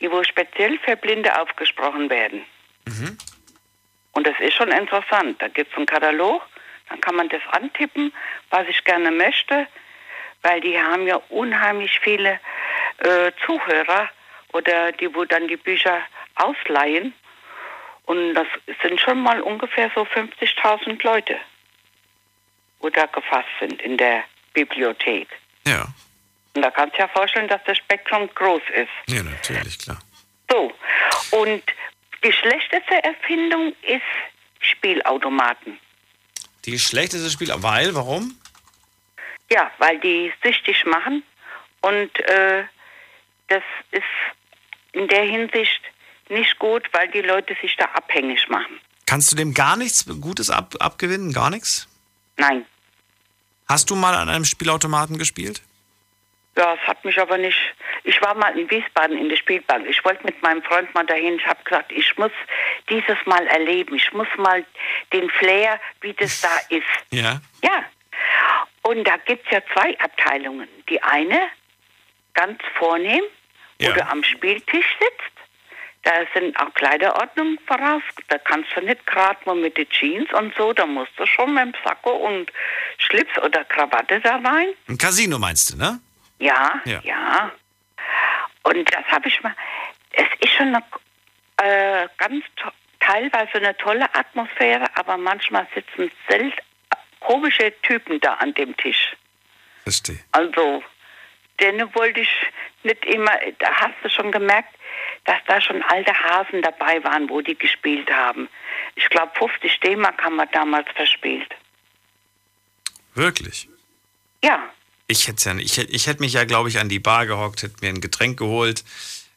die wo speziell für Blinde aufgesprochen werden. Mhm. Und das ist schon interessant. Da gibt es einen Katalog, dann kann man das antippen, was ich gerne möchte, weil die haben ja unheimlich viele äh, Zuhörer oder die, wo dann die Bücher ausleihen. Und das sind schon mal ungefähr so 50.000 Leute, wo da gefasst sind in der Bibliothek. Ja, Und da kannst du ja vorstellen, dass das Spektrum groß ist. ja, natürlich, klar. So, und die schlechteste Erfindung ist Spielautomaten. Die schlechteste Spiel, weil, warum? Ja, weil die süchtig machen und äh, das ist in der Hinsicht nicht gut, weil die Leute sich da abhängig machen. Kannst du dem gar nichts Gutes ab, abgewinnen? Gar nichts? Nein. Hast du mal an einem Spielautomaten gespielt? Ja, es hat mich aber nicht. Ich war mal in Wiesbaden in der Spielbank. Ich wollte mit meinem Freund mal dahin. Ich habe gesagt, ich muss dieses Mal erleben. Ich muss mal den Flair, wie das da ist. Ja. Ja. Und da gibt es ja zwei Abteilungen. Die eine, ganz vornehm, wo du am Spieltisch sitzt. Da sind auch Kleiderordnungen voraus. Da kannst du nicht gerade mal mit den Jeans und so. Da musst du schon mit dem Sakko und Schlips oder Krawatte da rein. Ein Casino meinst du, ne? Ja, Ja. ja. Und das habe ich mal. Es ist schon eine, äh, ganz teilweise eine tolle Atmosphäre, aber manchmal sitzen selten komische Typen da an dem Tisch. Verstehe. Also, denen wollte ich nicht immer, da hast du schon gemerkt, dass da schon alte Hasen dabei waren, wo die gespielt haben. Ich glaube, 50 D-Mark haben wir damals verspielt. Wirklich? Ja, Ich hätte ja, nicht- ich, ich hätte mich ja, glaube ich, an die Bar gehockt, hätte mir ein Getränk geholt,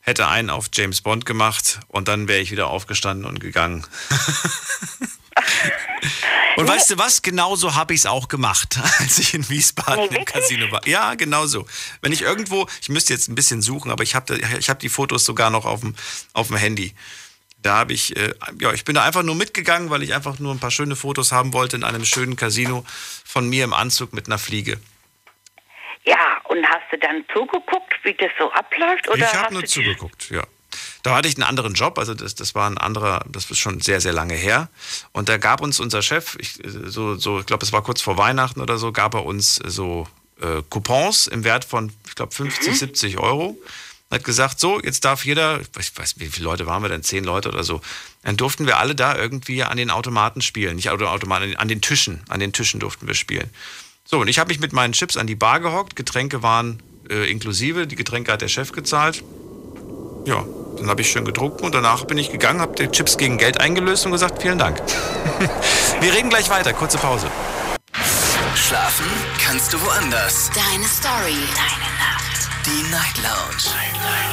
hätte einen auf James Bond gemacht und dann wäre ich wieder aufgestanden und gegangen. und weißt du was? Genauso habe ich es auch gemacht, als ich in Wiesbaden im Casino war. Ja, genau so. Wenn ich irgendwo, ich müsste jetzt ein bisschen suchen, aber ich habe ich hab die Fotos sogar noch auf dem, auf dem Handy. Da habe ich, äh, ja, ich bin da einfach nur mitgegangen, weil ich einfach nur ein paar schöne Fotos haben wollte in einem schönen Casino von mir im Anzug mit einer Fliege. Ja. Und hast du dann zugeguckt, wie das so abläuft? Oder ich habe nur zugeguckt, ja. Da hatte ich einen anderen Job, also das, das war ein anderer, das ist schon sehr, sehr lange her. Und da gab uns unser Chef, ich, so, so, ich glaube, es war kurz vor Weihnachten oder so, gab er uns so äh, Coupons im Wert von, ich glaube, 50, 70 Euro. Und hat gesagt, so, jetzt darf jeder, ich weiß, wie viele Leute waren wir denn, zehn Leute oder so, dann durften wir alle da irgendwie an den Automaten spielen. Nicht Automaten, an den Tischen, an den Tischen durften wir spielen. So, und ich habe mich mit meinen Chips an die Bar gehockt, Getränke waren äh, inklusive, die Getränke hat der Chef gezahlt. Ja, dann habe ich schön getrunken und danach bin ich gegangen, habe die Chips gegen Geld eingelöst und gesagt, vielen Dank. Wir reden gleich weiter, kurze Pause. Schlafen kannst du woanders. Deine Story. Deine Nacht. Die Night Lounge.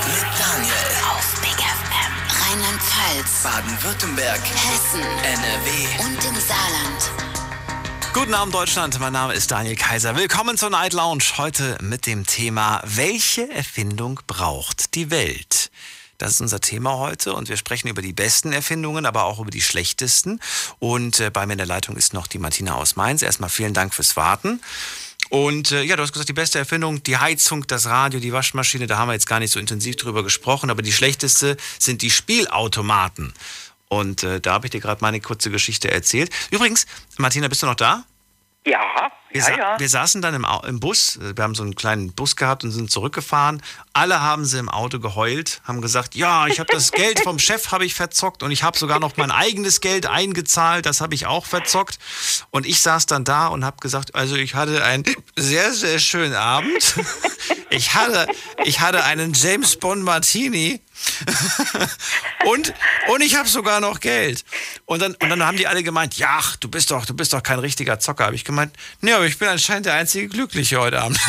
Mit Daniel. Auf Big FM. Rheinland-Pfalz. Baden-Württemberg. Hessen. NRW. Und im Saarland. Guten Abend Deutschland, mein Name ist Daniel Kaiser. Willkommen zur Night Lounge. Heute mit dem Thema, welche Erfindung braucht die Welt? Das ist unser Thema heute und wir sprechen über die besten Erfindungen, aber auch über die schlechtesten. Und äh, bei mir in der Leitung ist noch die Martina aus Mainz. Erstmal vielen Dank fürs Warten. Und äh, ja, du hast gesagt, die beste Erfindung, die Heizung, das Radio, die Waschmaschine, da haben wir jetzt gar nicht so intensiv drüber gesprochen, aber die schlechteste sind die Spielautomaten. Und äh, da habe ich dir gerade meine kurze Geschichte erzählt. Übrigens, Martina, bist du noch da? Ja, Wir, ja, ja. wir saßen dann im, im Bus, wir haben so einen kleinen Bus gehabt und sind zurückgefahren. Alle haben sie im Auto geheult, haben gesagt, ja, ich habe das Geld vom Chef habe ich verzockt und ich habe sogar noch mein eigenes Geld eingezahlt, das habe ich auch verzockt. Und ich saß dann da und habe gesagt, also ich hatte einen sehr, sehr schönen Abend. Ich hatte, ich hatte einen James Bond Martini und, und ich habe sogar noch Geld. Und dann, und dann haben die alle gemeint, ja, ach, du bist doch, du bist doch kein richtiger Zocker. Habe ich gemeint, nee, aber ich bin anscheinend der einzige Glückliche heute Abend.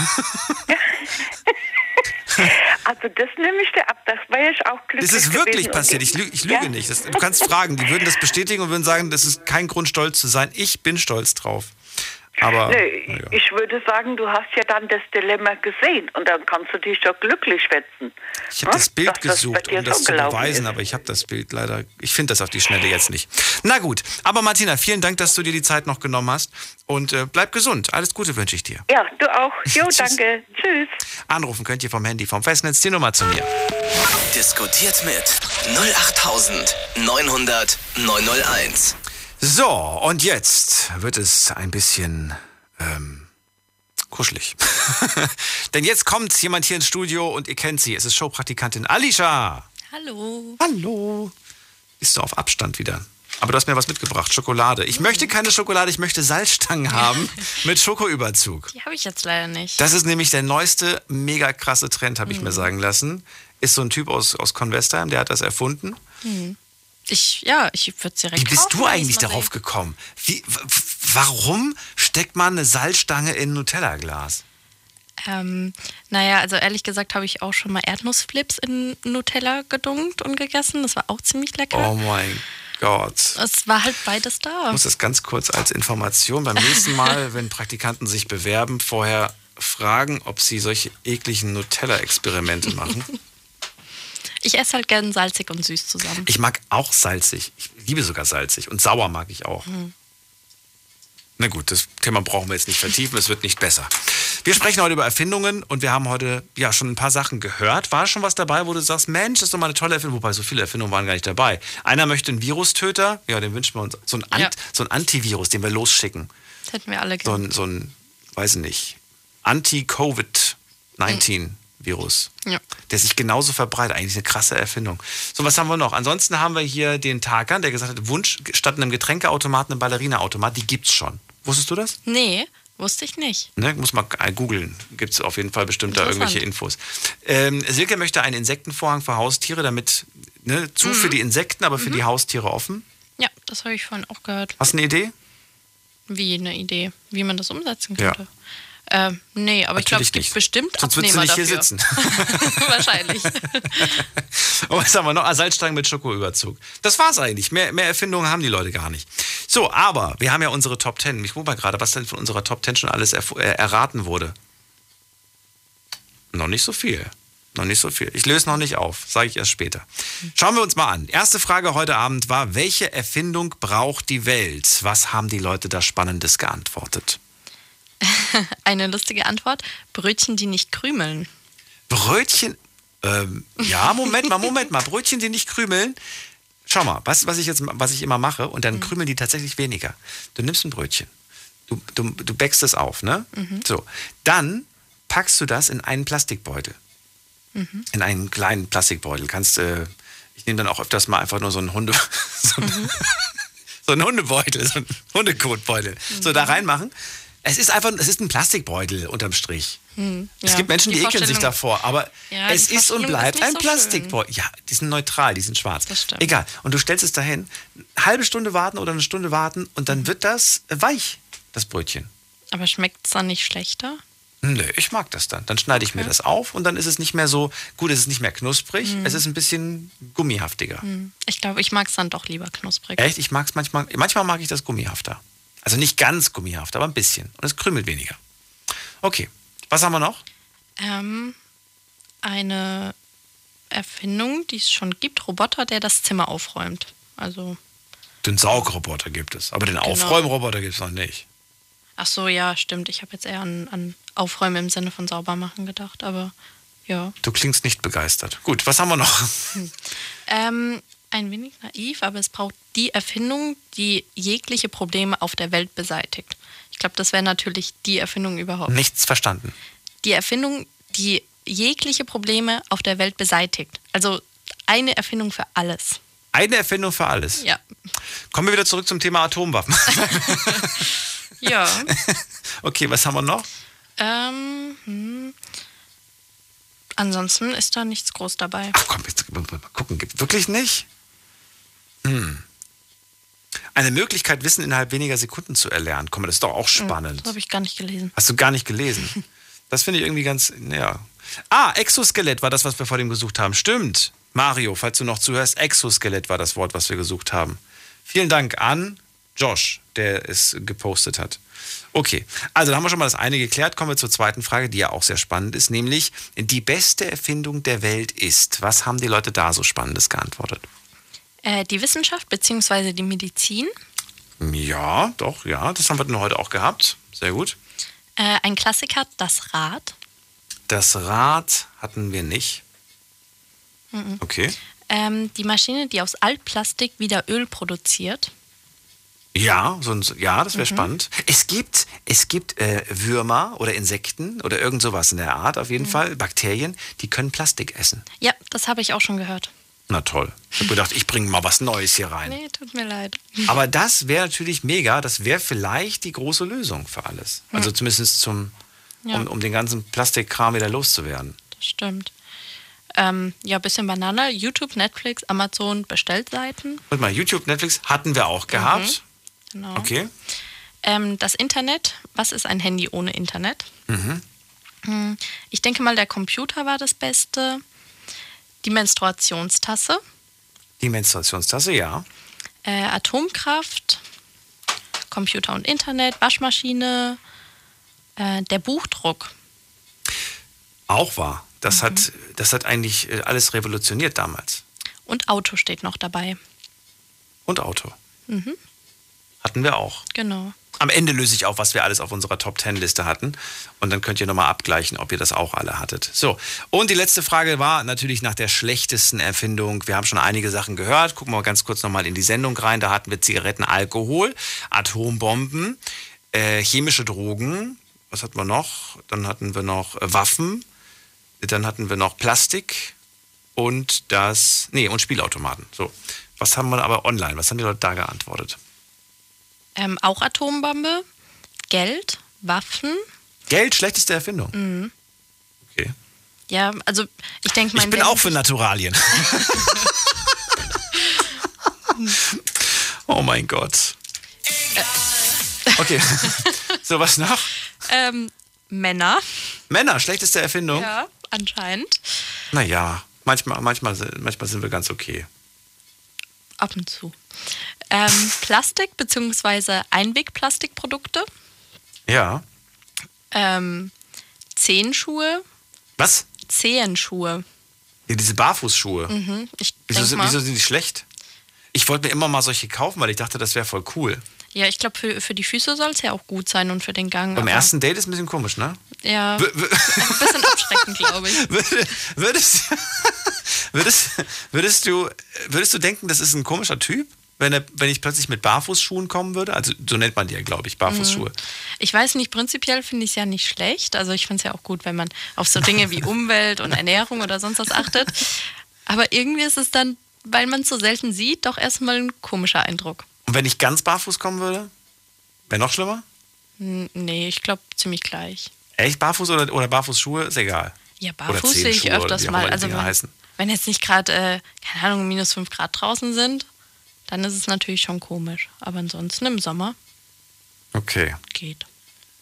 Also das nehme ich dir ab, das wäre ich auch glücklich Das ist wirklich passiert. Ich, lü- ich lüge Ja. nicht. Das, du kannst fragen, die würden das bestätigen und würden sagen, das ist kein Grund, stolz zu sein. Ich bin stolz drauf. Aber Nee, naja. ich würde sagen, du hast ja dann das Dilemma gesehen und dann kannst du dich doch glücklich schätzen. ich habe das Hm? Bild Dass das gesucht, dir um das so zu beweisen, ist. aber ich habe das Bild leider. Ich finde das auf die Schnelle jetzt nicht. Na gut, aber Martina, vielen Dank, dass du dir die Zeit noch genommen hast und äh, bleib gesund. Alles Gute wünsche ich dir. Ja, du auch. Jo, Tschüss. danke. Tschüss. Anrufen könnt ihr vom Handy, vom Festnetz die Nummer zu mir. Diskutiert mit 08900 901. So, und jetzt wird es ein bisschen ähm, kuschelig. Denn jetzt kommt jemand hier ins Studio und ihr kennt sie. Es ist Showpraktikantin Alicia. Hallo. Hallo. Bist du auf Abstand wieder? Aber du hast mir was mitgebracht, Schokolade. Ich möchte keine Schokolade, ich möchte Salzstangen haben mit Schokoüberzug. Die habe ich jetzt leider nicht. Das ist nämlich der neueste, mega krasse Trend, habe ich mir sagen lassen. Ist so ein Typ aus, aus Convestheim, der hat das erfunden. Hm. Ich, ja, ich würde es direkt Wie bist kaufen, du eigentlich darauf sehe. gekommen? Wie, warum steckt man eine Salzstange in ein Nutella-Glas? Ähm, naja, also ehrlich gesagt habe ich auch schon mal Erdnussflips in Nutella gedunkt und gegessen. Das war auch ziemlich lecker. Oh mein Gott. Es war halt beides da. Ich muss das ganz kurz als Information beim nächsten Mal, wenn Praktikanten sich bewerben, vorher fragen, ob sie solche ekligen Nutella-Experimente machen. Ich esse halt gern salzig und süß zusammen. Ich mag auch salzig. Ich liebe sogar salzig. Und sauer mag ich auch. Hm. Na gut, das Thema brauchen wir jetzt nicht vertiefen, es wird nicht besser. Wir sprechen heute über Erfindungen und wir haben heute ja schon ein paar Sachen gehört. War schon was dabei, wo du sagst, Mensch, das ist doch mal eine tolle Erfindung, wobei so viele Erfindungen waren gar nicht dabei. Einer möchte einen Virustöter, ja, den wünschen wir uns. So ein, Ant, Ja. so ein Antivirus, den wir losschicken. Das hätten wir alle So gern. ein, so ein weiß nicht, Anti-Covid-19-Virus. Ja. Der sich genauso verbreitet. Eigentlich eine krasse Erfindung. So, was haben wir noch? Ansonsten haben wir hier den Tarkan, der gesagt hat, Wunsch statt einem Getränkeautomaten einen Ballerina-Automat. Die gibt's schon. Wusstest du das? Nee, wusste ich nicht. Ne, muss man äh, googeln. Gibt es auf jeden Fall bestimmt da irgendwelche Infos. Ähm, Silke möchte einen Insektenvorhang für Haustiere, damit ne, zu Mhm. für die Insekten, aber für die Haustiere offen. Ja, das habe ich vorhin auch gehört. Hast du eine Idee? Wie eine Idee, wie man das umsetzen Ja. Ähm, nee, aber ich glaube, es Natürlich gibt nicht. bestimmt Sonst würdest du Abnehmer nicht hier dafür. sitzen. Wahrscheinlich. Und was haben wir noch? Ah, Salzstangen mit Schokoüberzug. Das war's eigentlich. Mehr, mehr Erfindungen haben die Leute gar nicht. So, aber wir haben ja unsere Top 10. Ich guck mal gerade, was denn von unserer Top 10 schon alles äh, erraten wurde. Noch nicht so viel. Noch nicht so viel. Ich löse noch nicht auf. Sage ich erst später. Schauen wir uns mal an. Erste Frage heute Abend war, welche Erfindung braucht die Welt? Was haben die Leute da Spannendes geantwortet? Eine lustige Antwort: Brötchen, die nicht krümeln. Brötchen. Ähm, ja, Moment mal, Moment mal. Brötchen, die nicht krümeln. Schau mal, was, was ich jetzt was ich immer mache, und dann krümeln die tatsächlich weniger. Du nimmst ein Brötchen. Du, du, du bäckst es auf, ne? Mhm. So. Dann packst du das in einen Plastikbeutel. Mhm. In einen kleinen Plastikbeutel. Kannst, äh, ich nehme dann auch öfters mal einfach nur so einen Hunde. So, einen- so einen Hundebeutel, so einen Hundekotbeutel. So da reinmachen. Es ist einfach, es ist ein Plastikbeutel unterm Strich. Hm, Es ja. gibt Menschen, die, ekeln sich davor, aber Ja, es die ist und bleibt ist ein so Plastikbeutel. Ja, die sind neutral, die sind schwarz. stimmt. Egal. Und du stellst es dahin, eine halbe Stunde warten oder eine Stunde warten und dann wird das weich, das Brötchen. Aber schmeckt es dann nicht schlechter? Nö, ich mag das dann. Dann schneide ich mir das auf und dann ist es nicht mehr so, gut, es ist nicht mehr knusprig, Mhm. es ist ein bisschen gummihaftiger. Hm. Ich glaube, ich mag es dann doch lieber knusprig. Echt? Ich mag es manchmal, manchmal mag ich das gummihafter. Also nicht ganz gummihaft, aber ein bisschen. Und es krümelt weniger. Okay, was haben wir noch? Ähm, eine Erfindung, die es schon gibt: Roboter, der das Zimmer aufräumt. Also, Den Saugroboter gibt es, aber den Genau. Aufräumroboter gibt es noch nicht. ach so, ja, stimmt. Ich habe jetzt eher an, an Aufräumen im Sinne von Saubermachen gedacht, aber ja. Du klingst nicht begeistert. Gut, was haben wir noch? Ähm, ein wenig naiv, aber es braucht die Erfindung, die jegliche Probleme auf der Welt beseitigt. Ich glaube, das wäre natürlich die Erfindung überhaupt. Nichts verstanden. Die Erfindung, die jegliche Probleme auf der Welt beseitigt. Also eine Erfindung für alles. Eine Erfindung für alles. Ja. Kommen wir wieder zurück zum Thema Atomwaffen. Ja. okay, was haben wir noch? ähm, hm. Ansonsten ist da nichts groß dabei. Ach komm, jetzt mal gucken. Gibt wirklich nicht? Hm. Eine Möglichkeit, Wissen innerhalb weniger Sekunden zu erlernen. Komm, das ist doch auch spannend. Das habe ich gar nicht gelesen. Hast du gar nicht gelesen? Das finde ich irgendwie ganz, ja. Ah, Exoskelett war das, was wir vor dem gesucht haben. Stimmt. Mario, falls du noch zuhörst, Exoskelett war das Wort, was wir gesucht haben. Vielen Dank an Josh, der es gepostet hat. Okay, also da haben wir schon mal das eine geklärt. Kommen wir zur zweiten Frage, die ja auch sehr spannend ist, nämlich die beste Erfindung der Welt ist. Was haben die Leute da so Spannendes geantwortet? Äh, die Wissenschaft bzw. die Medizin. Ja, doch, ja, das haben wir denn heute auch gehabt. Sehr gut. Äh, ein Klassiker, das Rad. Das Rad hatten wir nicht. Mhm. Okay. Ähm, die Maschine, die aus Altplastik wieder Öl produziert. Ja, so ein, ja, das wäre Mhm. spannend. Es gibt, es gibt äh, Würmer oder Insekten oder irgend sowas in der Art, auf jeden Mhm. Fall, Bakterien, die können Plastik essen. Ja, das habe ich auch schon gehört. Na toll. Ich habe gedacht, ich bringe mal was Neues hier rein. Nee, tut mir leid. Aber das wäre natürlich mega. Das wäre vielleicht die große Lösung für alles. Also Ja. zumindest zum, Ja. um, um den ganzen Plastikkram wieder loszuwerden. Das stimmt. Ähm, ja, bisschen Banane. YouTube, Netflix, Amazon, Bestellseiten. Warte mal, YouTube, Netflix hatten wir auch gehabt. Genau. Okay. Ähm, das Internet. Was ist ein Handy ohne Internet? Mhm. Hm, Ich denke mal, der Computer war das Beste. Die Menstruationstasse. Die Menstruationstasse, ja. Äh, Atomkraft. Computer und Internet. Waschmaschine. Äh, der Buchdruck. Auch wahr. Mhm. Das, hat, das hat eigentlich äh, alles revolutioniert damals. Und Auto steht noch dabei. Und Auto. Mhm, Hatten wir auch. genau. Am Ende löse ich auf, was wir alles auf unserer Top 10 Liste hatten. Und dann könnt ihr nochmal abgleichen, ob ihr das auch alle hattet. So, und die letzte Frage war natürlich nach der schlechtesten Erfindung. Wir haben schon einige Sachen gehört. Gucken wir mal ganz kurz nochmal in die Sendung rein. Da hatten wir Zigaretten, Alkohol, Atombomben, äh, chemische Drogen. Was hatten wir noch? Dann hatten wir noch äh, Waffen. Dann hatten wir noch Plastik und das. Nee, und Spielautomaten. So. Was haben wir aber online? Was haben die Leute da geantwortet? Ähm, auch Atombombe. Geld. Waffen. Geld, schlechteste Erfindung. Mhm. Okay. Ja, also ich denke mal. Ich bin auch für Naturalien. oh mein Gott. Okay. so, was noch? Ähm, Männer. Männer, schlechteste Erfindung? Ja, anscheinend. Naja, manchmal, manchmal, manchmal sind wir ganz okay. Ab und zu. Ähm, Plastik bzw. Einwegplastikprodukte. Ja. Ähm, Zehenschuhe. Was? Zehenschuhe. Ja, diese Barfußschuhe. Mhm. Ich Wieso, sind- mal, wieso sind die schlecht? Ich wollte mir immer mal solche kaufen, weil ich dachte, das wäre voll cool. Ja, ich glaube, für, für die Füße soll es ja auch gut sein und für den Gang. Beim ersten Date ist ein bisschen komisch, ne? Ja, W- ein bisschen abschreckend, glaube ich. Würde- Würdest, würdest, würdest, du, würdest du denken, das ist ein komischer Typ, wenn, er, wenn ich plötzlich mit Barfußschuhen kommen würde? Also so nennt man die ja, glaube ich, Barfußschuhe. Ich weiß nicht, prinzipiell finde ich es ja nicht schlecht. Also ich finde es ja auch gut, wenn man auf so Dinge wie Umwelt und Ernährung oder sonst was achtet. Aber irgendwie ist es dann, weil man es so selten sieht, doch erstmal ein komischer Eindruck. Und wenn ich ganz barfuß kommen würde? Wäre noch schlimmer? N- Nee, ich glaube ziemlich gleich. Echt barfuß oder, oder Barfußschuhe? Ist egal. Ja, barfuß sehe ich öfters mal. Also wenn, wenn jetzt nicht gerade, äh, keine Ahnung, minus 5 Grad draußen sind, dann ist es natürlich schon komisch. Aber ansonsten im Sommer Okay. geht.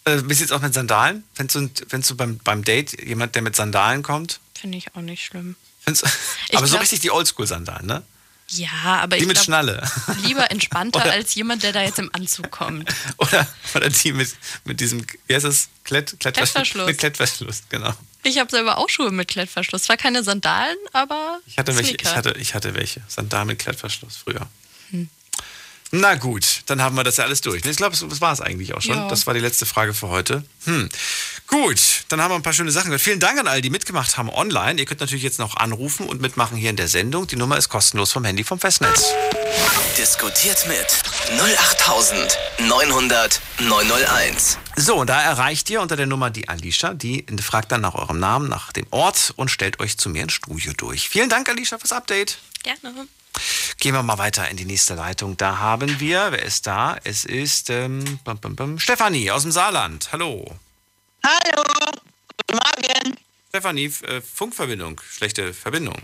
Äh, wie sieht's aus mit Sandalen? Findest du, findest du beim, beim Date jemand, der mit Sandalen kommt? Finde ich auch nicht schlimm. Findest, du- aber so glaub- richtig die Oldschool-Sandalen, ne? Ja, aber Die ich mit glaub, Schnalle. lieber entspannter Oder- als jemand, der da jetzt im Anzug kommt. Oder, oder die mit, mit diesem, wie heißt das? Klett, Klettverschluss. Mit Klettverschluss, genau. Ich habe selber auch Schuhe mit Klettverschluss. Zwar keine Sandalen, aber Ich hatte, welche, ich, hatte, ich hatte welche. Sandalen mit Klettverschluss früher. Na gut, dann haben wir das ja alles durch. Ich glaube, das war es eigentlich auch schon. Ja. Das war die letzte Frage für heute. Hm. Gut, dann haben wir ein paar schöne Sachen gehört. Vielen Dank an all die mitgemacht haben online. Ihr könnt natürlich jetzt noch anrufen und mitmachen hier in der Sendung. Die Nummer ist kostenlos vom Handy vom Festnetz. Diskutiert mit 08900 901. So, und da erreicht ihr unter der Nummer die Alicia. Die fragt dann nach eurem Namen, nach dem Ort und stellt euch zu mir ins Studio durch. Vielen Dank, Alicia, fürs Update. Gerne. Gehen wir mal weiter in die nächste Leitung. Da haben wir, wer ist da? Es ist ähm, bum, bum, bum, Stefanie aus dem Saarland. Hallo. Hallo, guten Morgen. Stefanie, äh, Funkverbindung, schlechte Verbindung.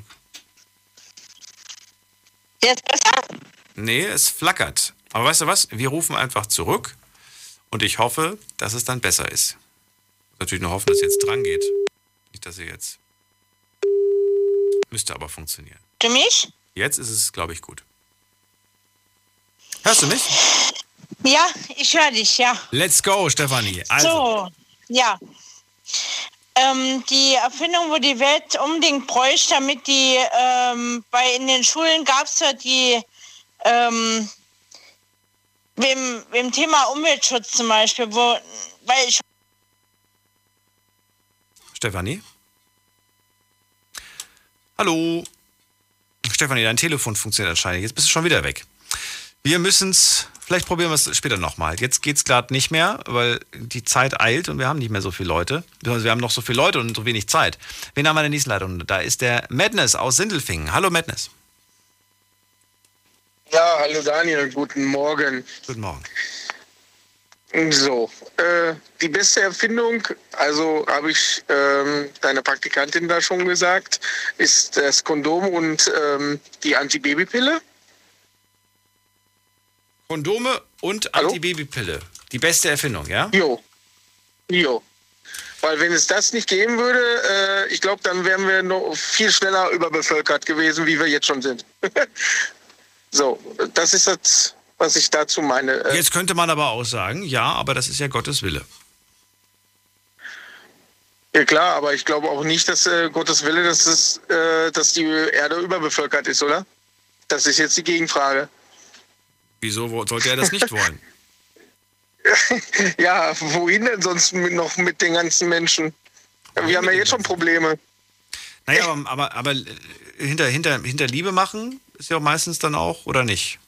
Jetzt besser? Nee, es flackert. Aber weißt du was? Wir rufen einfach zurück und ich hoffe, dass es dann besser ist. Natürlich nur hoffen, dass es jetzt dran geht. Nicht, dass ihr jetzt. Müsste aber funktionieren. Du mich? Jetzt ist es, glaube ich, gut. Hörst du mich? Ja, ich höre dich, ja. Let's go, Stefanie. Also, So, ja. Ähm, die Erfindung, wo die Welt unbedingt bräuchte, damit die, ähm, bei in den Schulen gab es ja die, ähm, wem, wem Thema Umweltschutz zum Beispiel, wo, weil ich Stefanie? Hallo? Stefanie, dein Telefon funktioniert anscheinend. Jetzt bist du schon wieder weg. Wir müssen es, vielleicht probieren wir es später nochmal. Jetzt geht es gerade nicht mehr, weil die Zeit eilt und wir haben nicht mehr so viele Leute. Wir haben noch so viele Leute und so wenig Zeit. Wen haben wir in der nächsten Leitung? Da ist der Madness aus Sindelfingen. Hallo Madness. Ja, hallo Daniel, guten Morgen. Guten Morgen. So, äh, die beste Erfindung, also habe ich ähm, deiner Praktikantin da schon gesagt, ist das Kondom und ähm, die Antibabypille. Kondome und Antibabypille. Die beste Erfindung, ja? Jo. Jo. Weil wenn es das nicht geben würde, äh, ich glaube, dann wären wir noch viel schneller überbevölkert gewesen, wie wir jetzt schon sind. so, das ist das, was ich dazu meine. Äh, Jetzt könnte man aber auch sagen, ja, aber das ist ja Gottes Wille. Ja klar, aber ich glaube auch nicht, dass äh, Gottes Wille, dass, es, äh, dass die Erde überbevölkert ist, oder? Das ist jetzt die Gegenfrage. Wieso sollte er das nicht wollen? ja, wohin denn sonst noch mit den ganzen Menschen? Wir haben ja jetzt schon Probleme. Naja, aber, aber, aber äh, hinter, hinter, hinter Liebe machen ist ja auch meistens dann auch, oder nicht?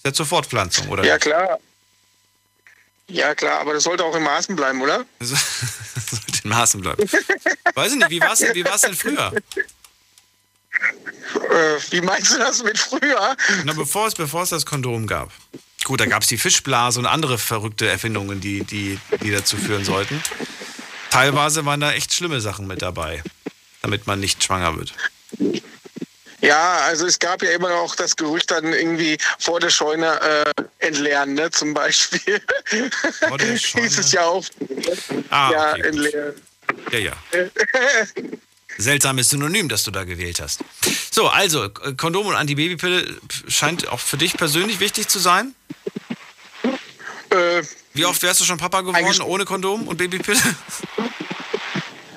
Ist ja zur Fortpflanzung, oder? Ja klar. Ja klar, aber das sollte auch in Maßen bleiben, oder? Das sollte in Maßen bleiben. Weiß ich nicht, wie war es wie war's denn früher? Äh, wie meinst du das mit früher? Na, bevor es, bevor es das Kondom gab. Gut, da gab es die Fischblase und andere verrückte Erfindungen, die, die, die dazu führen sollten. Teilweise waren da echt schlimme Sachen mit dabei, damit man nicht schwanger wird. Ja, also es gab ja immer noch das Gerücht dann irgendwie vor der Scheune äh, entleeren, ne, zum Beispiel. Vor der Hieß es ja auch. Ah, ja, okay, entleeren. Ja, ja. Seltsames Synonym, das du da gewählt hast. So, also, Kondom und Antibabypille scheint auch für dich persönlich wichtig zu sein. Äh, Wie oft wärst du schon Papa geworden ohne Kondom und Babypille?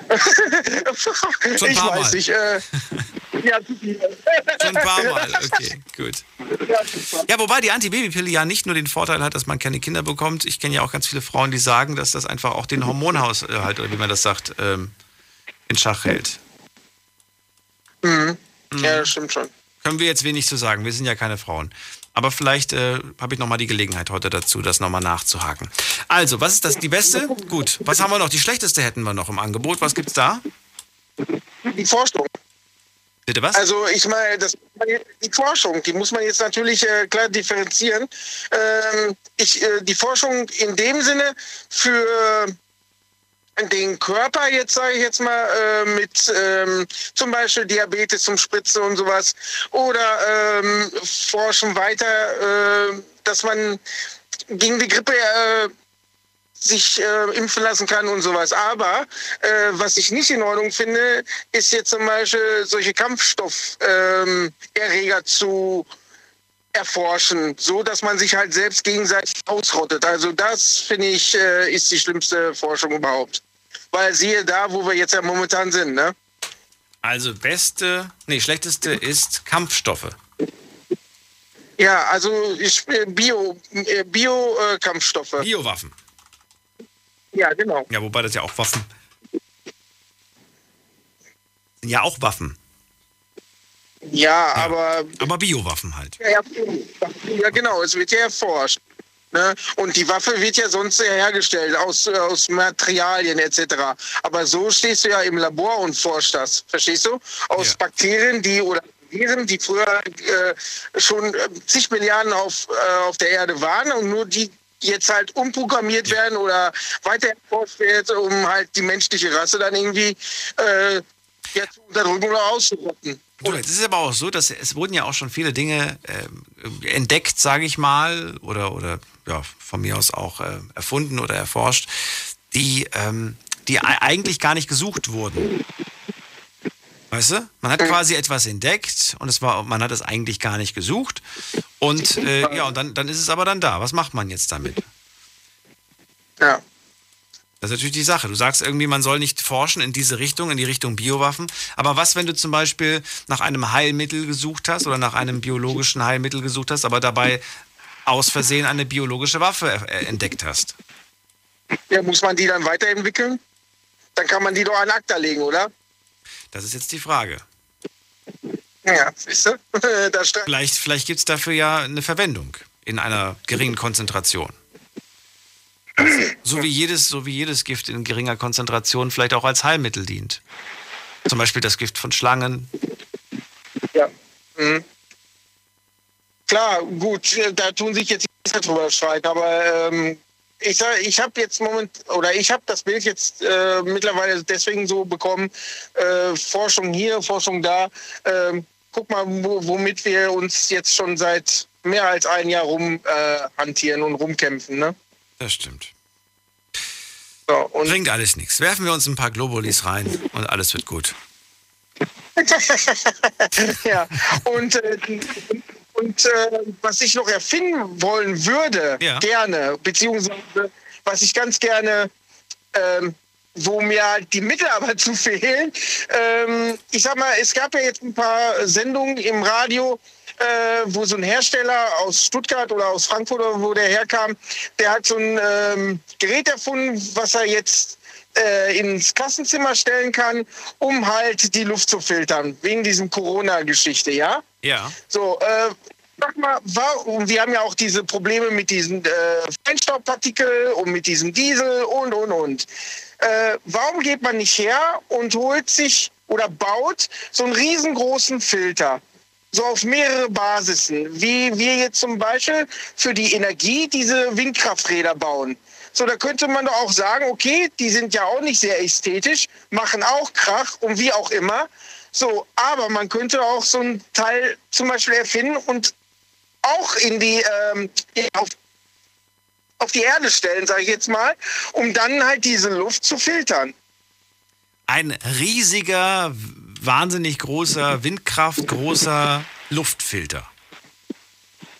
Schon ich paar weiß Mal. nicht. Äh, ja, Schon ein paar Mal, okay, gut. Ja, wobei die Antibabypille ja nicht nur den Vorteil hat, dass man keine Kinder bekommt. Ich kenne ja auch ganz viele Frauen, die sagen, dass das einfach auch den Hormonhaushalt, oder wie man das sagt, ähm, in Schach hält. Mhm. Ja, das stimmt schon. Können wir jetzt wenig zu sagen. Wir sind ja keine Frauen. Aber vielleicht äh, habe ich nochmal die Gelegenheit heute dazu, das nochmal nachzuhaken. Also, was ist das? Die beste? Gut. Was haben wir noch? Die schlechteste hätten wir noch im Angebot. Was gibt's da? Die Forschung. Bitte was? Also ich meine, das, die Forschung, die muss man jetzt natürlich äh, klar differenzieren. Ähm, ich, äh, die Forschung in dem Sinne für den Körper jetzt sage ich jetzt mal äh, mit ähm, zum Beispiel Diabetes zum Spritze und sowas oder ähm, forschen weiter, äh, dass man gegen die Grippe äh, sich äh, impfen lassen kann und sowas. Aber äh, was ich nicht in Ordnung finde, ist jetzt zum Beispiel solche Kampfstoffereger ähm, zu erforschen, so dass man sich halt selbst gegenseitig ausrottet. Also das finde ich äh, ist die schlimmste Forschung überhaupt. Weil siehe da, wo wir jetzt ja momentan sind, ne? Also, beste, nee, schlechteste ist Kampfstoffe. Ja, also ich, Bio, äh, Bio äh, Kampfstoffe. Biowaffen. Ja, genau. Ja, wobei das ja auch Waffen. Ja auch Waffen. Ja, aber. Aber Biowaffen halt. Ja, ja, ja, genau, es wird ja erforscht. Ne? Und die Waffe wird ja sonst hergestellt aus, äh, aus Materialien etc. Aber so stehst du ja im Labor und forschst das. Verstehst du? Aus Bakterien, die oder Viren, die früher äh, schon äh, zig Milliarden auf, äh, auf der Erde waren und nur die jetzt halt umprogrammiert werden oder weiter erforscht wird, um halt die menschliche Rasse dann irgendwie äh, ja, zu unterdrücken oder auszurotten. Du, es ist aber auch so, dass es wurden ja auch schon viele Dinge äh, entdeckt, sage ich mal, oder, oder ja, von mir aus auch äh, erfunden oder erforscht, die, ähm, die eigentlich gar nicht gesucht wurden. Weißt du? Man hat quasi etwas entdeckt und es war, man hat es eigentlich gar nicht gesucht. Und äh, ja, und dann, dann ist es aber dann da. Was macht man jetzt damit? Ja. Das ist natürlich die Sache. Du sagst irgendwie, man soll nicht forschen in diese Richtung, in die Richtung Biowaffen. Aber was, wenn du zum Beispiel nach einem Heilmittel gesucht hast oder nach einem biologischen Heilmittel gesucht hast, aber dabei aus Versehen eine biologische Waffe äh, entdeckt hast? Ja, muss man die dann weiterentwickeln? Dann kann man die doch an ACTA legen, oder? Das ist jetzt die Frage. Ja, siehst du? vielleicht vielleicht gibt es dafür ja eine Verwendung in einer geringen Konzentration. So wie, jedes, so wie jedes Gift in geringer Konzentration vielleicht auch als Heilmittel dient. Zum Beispiel das Gift von Schlangen. Ja. Mhm. Klar, gut, da tun sich jetzt nicht drüber streiten, aber ähm, ich sage, ich habe jetzt moment oder ich habe das Bild jetzt äh, mittlerweile deswegen so bekommen, äh, Forschung hier, Forschung da. Äh, guck mal, womit wir uns jetzt schon seit mehr als ein Jahr rum äh, und rumkämpfen, ne? Das stimmt. So, Bringt alles nichts. Werfen wir uns ein paar Globulis rein und alles wird gut. ja, und, äh, und äh, was ich noch erfinden wollen würde, ja. gerne, beziehungsweise was ich ganz gerne, ähm, wo mir halt die Mittel aber zu fehlen. Ähm, ich sag mal, es gab ja jetzt ein paar Sendungen im Radio, wo so ein Hersteller aus Stuttgart oder aus Frankfurt oder wo der herkam, der hat so ein ähm, Gerät erfunden, was er jetzt äh, ins Klassenzimmer stellen kann, um halt die Luft zu filtern, wegen diesem Corona-Geschichte, ja? Ja. So, äh, sag mal, warum, wir haben ja auch diese Probleme mit diesen äh, Feinstaubpartikeln und mit diesem Diesel und, und, und. Äh, warum geht man nicht her und holt sich oder baut so einen riesengroßen Filter? So auf mehrere Basisen, wie wir jetzt zum Beispiel für die Energie diese Windkrafträder bauen. So, da könnte man doch auch sagen, okay, die sind ja auch nicht sehr ästhetisch, machen auch Krach und wie auch immer. So, aber man könnte auch so ein Teil zum Beispiel erfinden und auch in die ähm, auf, auf die Erde stellen, sage ich jetzt mal, um dann halt diese Luft zu filtern. Ein riesiger wahnsinnig großer, Windkraft großer Luftfilter.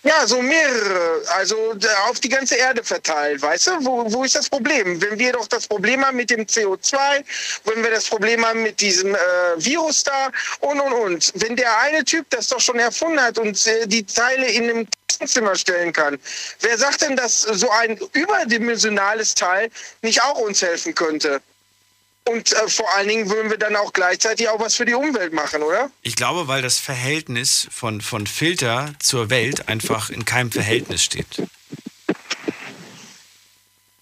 Ja, so mehrere, also auf die ganze Erde verteilt, weißt du? Wo, wo ist das Problem? Wenn wir doch das Problem haben mit dem CO2, wenn wir das Problem haben mit diesem äh, Virus da und und und. Wenn der eine Typ das doch schon erfunden hat und äh, die Teile in einem Zimmer stellen kann, wer sagt denn, dass so ein überdimensionales Teil nicht auch uns helfen könnte? Und äh, vor allen Dingen würden wir dann auch gleichzeitig auch was für die Umwelt machen, oder? Ich glaube, weil das Verhältnis von, von Filter zur Welt einfach in keinem Verhältnis steht.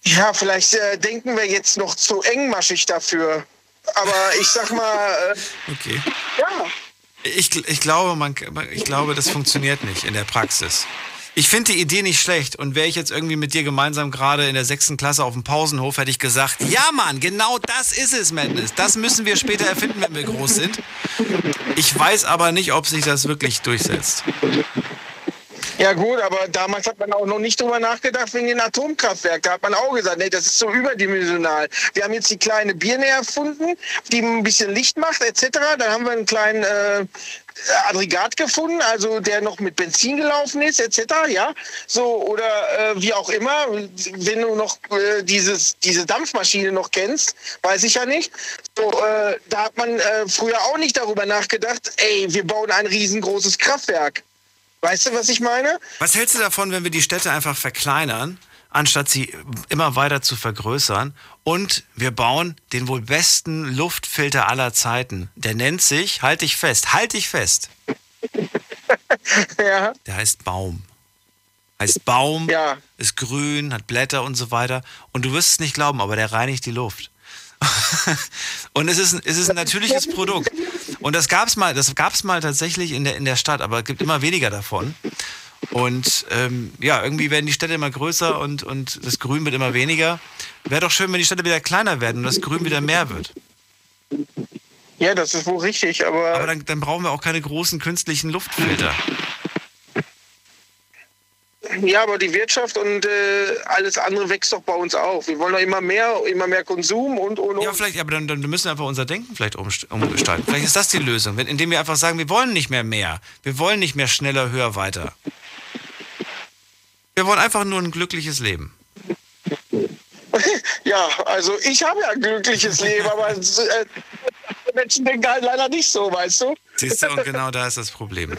Ja, vielleicht äh, denken wir jetzt noch zu engmaschig dafür. Aber ich sag mal. Äh, okay. Ja. Ich, ich, glaube, man, ich glaube, das funktioniert nicht in der Praxis. Ich finde die Idee nicht schlecht und wäre ich jetzt irgendwie mit dir gemeinsam gerade in der sechsten Klasse auf dem Pausenhof, hätte ich gesagt, ja Mann, genau das ist es, Madness. Das müssen wir später erfinden, wenn wir groß sind. Ich weiß aber nicht, ob sich das wirklich durchsetzt. Ja gut, aber damals hat man auch noch nicht drüber nachgedacht wegen den Atomkraftwerken. Da hat man auch gesagt, nee, das ist so überdimensional. Wir haben jetzt die kleine Birne erfunden, die ein bisschen Licht macht etc. Dann haben wir einen kleinen äh, Aggregat gefunden, also der noch mit Benzin gelaufen ist, etc. Ja, so oder äh, wie auch immer. Wenn du noch äh, dieses diese Dampfmaschine noch kennst, weiß ich ja nicht. So, äh, da hat man äh, früher auch nicht darüber nachgedacht. Ey, wir bauen ein riesengroßes Kraftwerk. Weißt du, was ich meine? Was hältst du davon, wenn wir die Städte einfach verkleinern? Anstatt sie immer weiter zu vergrößern. Und wir bauen den wohl besten Luftfilter aller Zeiten. Der nennt sich, halt dich fest, halt dich fest. ja. Der heißt Baum. Heißt Baum, ja. ist grün, hat Blätter und so weiter. Und du wirst es nicht glauben, aber der reinigt die Luft. und es ist, es ist ein natürliches Produkt. Und das gab es mal, das mal tatsächlich in der, in der Stadt, aber es gibt immer weniger davon. Und ähm, ja, irgendwie werden die Städte immer größer und, und das Grün wird immer weniger. Wäre doch schön, wenn die Städte wieder kleiner werden und das Grün wieder mehr wird. Ja, das ist wohl richtig, aber. Aber dann, dann brauchen wir auch keine großen künstlichen Luftfilter. Ja, aber die Wirtschaft und äh, alles andere wächst doch bei uns auf. Wir wollen doch immer mehr, immer mehr Konsum und und. und. Ja, vielleicht, aber dann, dann müssen wir einfach unser Denken vielleicht umgestalten. Vielleicht ist das die Lösung, indem wir einfach sagen, wir wollen nicht mehr mehr. Wir wollen nicht mehr schneller, höher, weiter. Wir wollen einfach nur ein glückliches Leben. Ja, also ich habe ja ein glückliches Leben, aber äh, Menschen denken halt leider nicht so, weißt du? Siehst du, und genau da ist das Problem.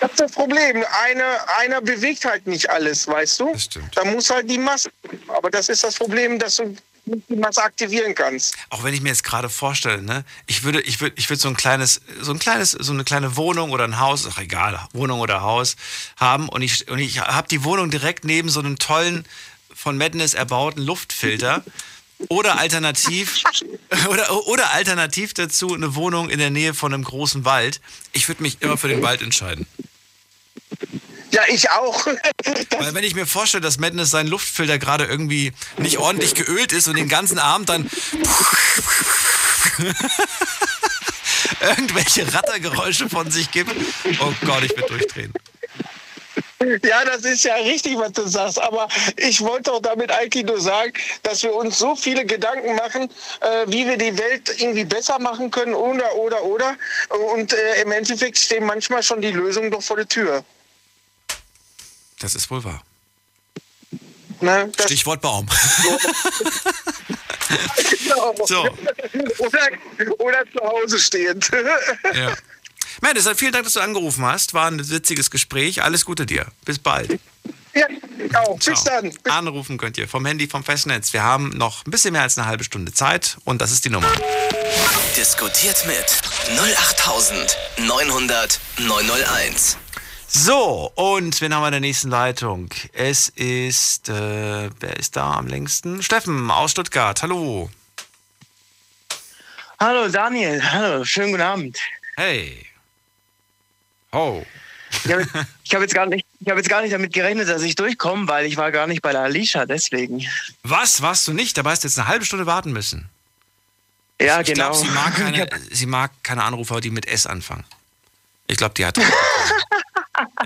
Das ist das Problem. Einer, einer bewegt halt nicht alles, weißt du? Das stimmt. Da muss halt die Masse. Aber das ist das Problem, dass du die Masse aktivieren kannst. Auch wenn ich mir jetzt gerade vorstelle, ne, ich würde, ich würde, ich würde so ein kleines, so ein kleines, so eine kleine Wohnung oder ein Haus, ach egal, Wohnung oder Haus haben und ich, und ich habe die Wohnung direkt neben so einem tollen, von Madness erbauten Luftfilter. Oder alternativ, oder, oder alternativ dazu eine Wohnung in der Nähe von einem großen Wald. Ich würde mich immer für den Wald entscheiden. Ja, ich auch. Weil wenn ich mir vorstelle, dass Madness sein Luftfilter gerade irgendwie nicht ordentlich geölt ist und den ganzen Abend dann irgendwelche Rattergeräusche von sich gibt, oh Gott, ich werde durchdrehen. Ja, das ist ja richtig, was du sagst. Aber ich wollte doch damit eigentlich nur sagen, dass wir uns so viele Gedanken machen, äh, wie wir die Welt irgendwie besser machen können, oder, oder, oder. Und äh, im Endeffekt stehen manchmal schon die Lösungen doch vor der Tür. Das ist wohl wahr. Na, Stichwort Baum. so. Oder, oder zu Hause stehend. ja. Man, deshalb vielen Dank, dass du angerufen hast. War ein witziges Gespräch. Alles Gute dir. Bis bald. Ja, auch. Bis dann. Bis Anrufen könnt ihr vom Handy, vom Festnetz. Wir haben noch ein bisschen mehr als eine halbe Stunde Zeit und das ist die Nummer. Diskutiert mit 08900 901. So, und wen haben wir in der nächsten Leitung? Es ist, äh, wer ist da am längsten? Steffen aus Stuttgart. Hallo. Hallo Daniel, hallo, schönen guten Abend. Hey. Oh. Ich habe hab jetzt, gar nicht, hab jetzt gar nicht damit gerechnet, dass ich durchkomme, weil ich war gar nicht bei der Alicia, deswegen. Was? Warst du nicht? Dabei hast du jetzt eine halbe Stunde warten müssen. Ja, ich genau. Glaub, sie, mag keine, sie mag keine Anrufer, die mit S anfangen. Ich glaube, die hat.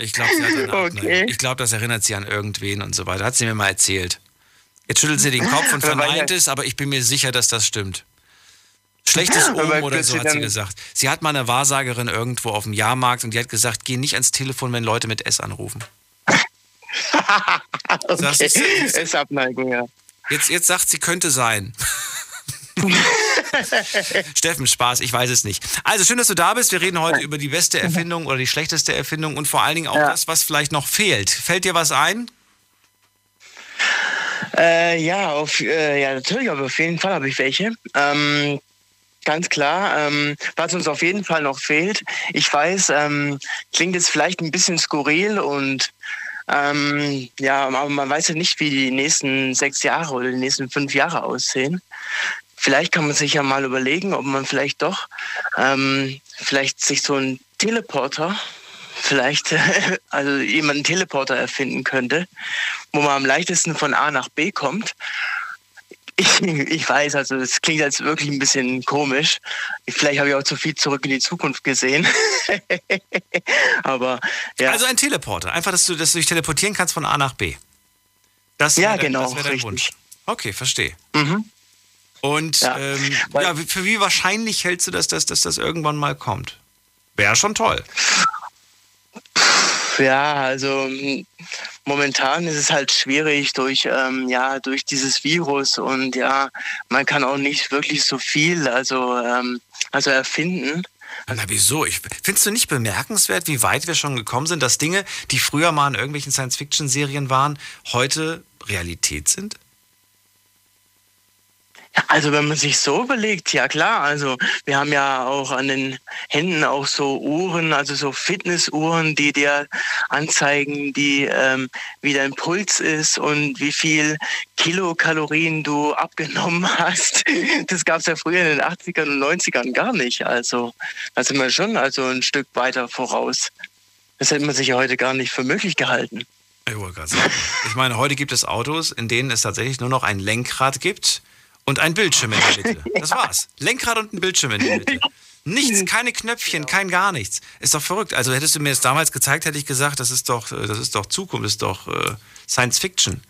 ich glaube, sie hat eine okay. Ich glaube, das erinnert sie an irgendwen und so weiter. Hat sie mir mal erzählt. Jetzt schüttelt sie den Kopf und verneint es, aber ich bin mir sicher, dass das stimmt. Schlechtes Omen oder so hat sie gesagt. Sie hat mal eine Wahrsagerin irgendwo auf dem Jahrmarkt und die hat gesagt, geh nicht ans Telefon, wenn Leute mit S anrufen. okay. S-Abneigung, ja. Jetzt, jetzt sagt sie, könnte sein. Steffen, Spaß, ich weiß es nicht. Also schön, dass du da bist. Wir reden heute über die beste Erfindung oder die schlechteste Erfindung und vor allen Dingen auch ja. das, was vielleicht noch fehlt. Fällt dir was ein? Äh, ja, auf, äh, ja, natürlich, aber auf jeden Fall habe ich welche. Ähm, Ganz klar, ähm, was uns auf jeden Fall noch fehlt. Ich weiß, ähm, klingt jetzt vielleicht ein bisschen skurril und ähm, ja, aber man weiß ja nicht, wie die nächsten sechs Jahre oder die nächsten fünf Jahre aussehen. Vielleicht kann man sich ja mal überlegen, ob man vielleicht doch ähm, vielleicht sich so ein Teleporter vielleicht also jemanden Teleporter erfinden könnte, wo man am leichtesten von A nach B kommt ich, ich weiß, also es klingt jetzt wirklich ein bisschen komisch. Vielleicht habe ich auch zu viel zurück in die Zukunft gesehen. Aber ja. Also ein Teleporter. Einfach, dass du, dass du dich teleportieren kannst von A nach B. Das ja, genau. Das wäre dein Wunsch. Okay, verstehe. Mhm. Und ja. Ähm, ja, für wie wahrscheinlich hältst du das, dass, dass das irgendwann mal kommt? Wäre schon toll. Ja, also momentan ist es halt schwierig durch, ähm, ja, durch dieses Virus und ja, man kann auch nicht wirklich so viel also, ähm, also erfinden. Na wieso? Ich, findest du nicht bemerkenswert, wie weit wir schon gekommen sind, dass Dinge, die früher mal in irgendwelchen Science-Fiction-Serien waren, heute Realität sind? Also wenn man sich so überlegt, ja klar, also wir haben ja auch an den Händen auch so Uhren, also so Fitnessuhren, die dir anzeigen, die, ähm, wie dein Puls ist und wie viel Kilokalorien du abgenommen hast. Das gab es ja früher in den 80ern und 90ern gar nicht. Also da sind wir schon also ein Stück weiter voraus. Das hätte man sich ja heute gar nicht für möglich gehalten. Ich meine, heute gibt es Autos, in denen es tatsächlich nur noch ein Lenkrad gibt und ein Bildschirm in der Mitte. Das war's. Lenkrad und ein Bildschirm in der Mitte. Nichts, keine Knöpfchen, kein gar nichts. Ist doch verrückt. Also hättest du mir das damals gezeigt, hätte ich gesagt, das ist doch, äh, das ist doch Zukunft, das ist doch äh, Science Fiction.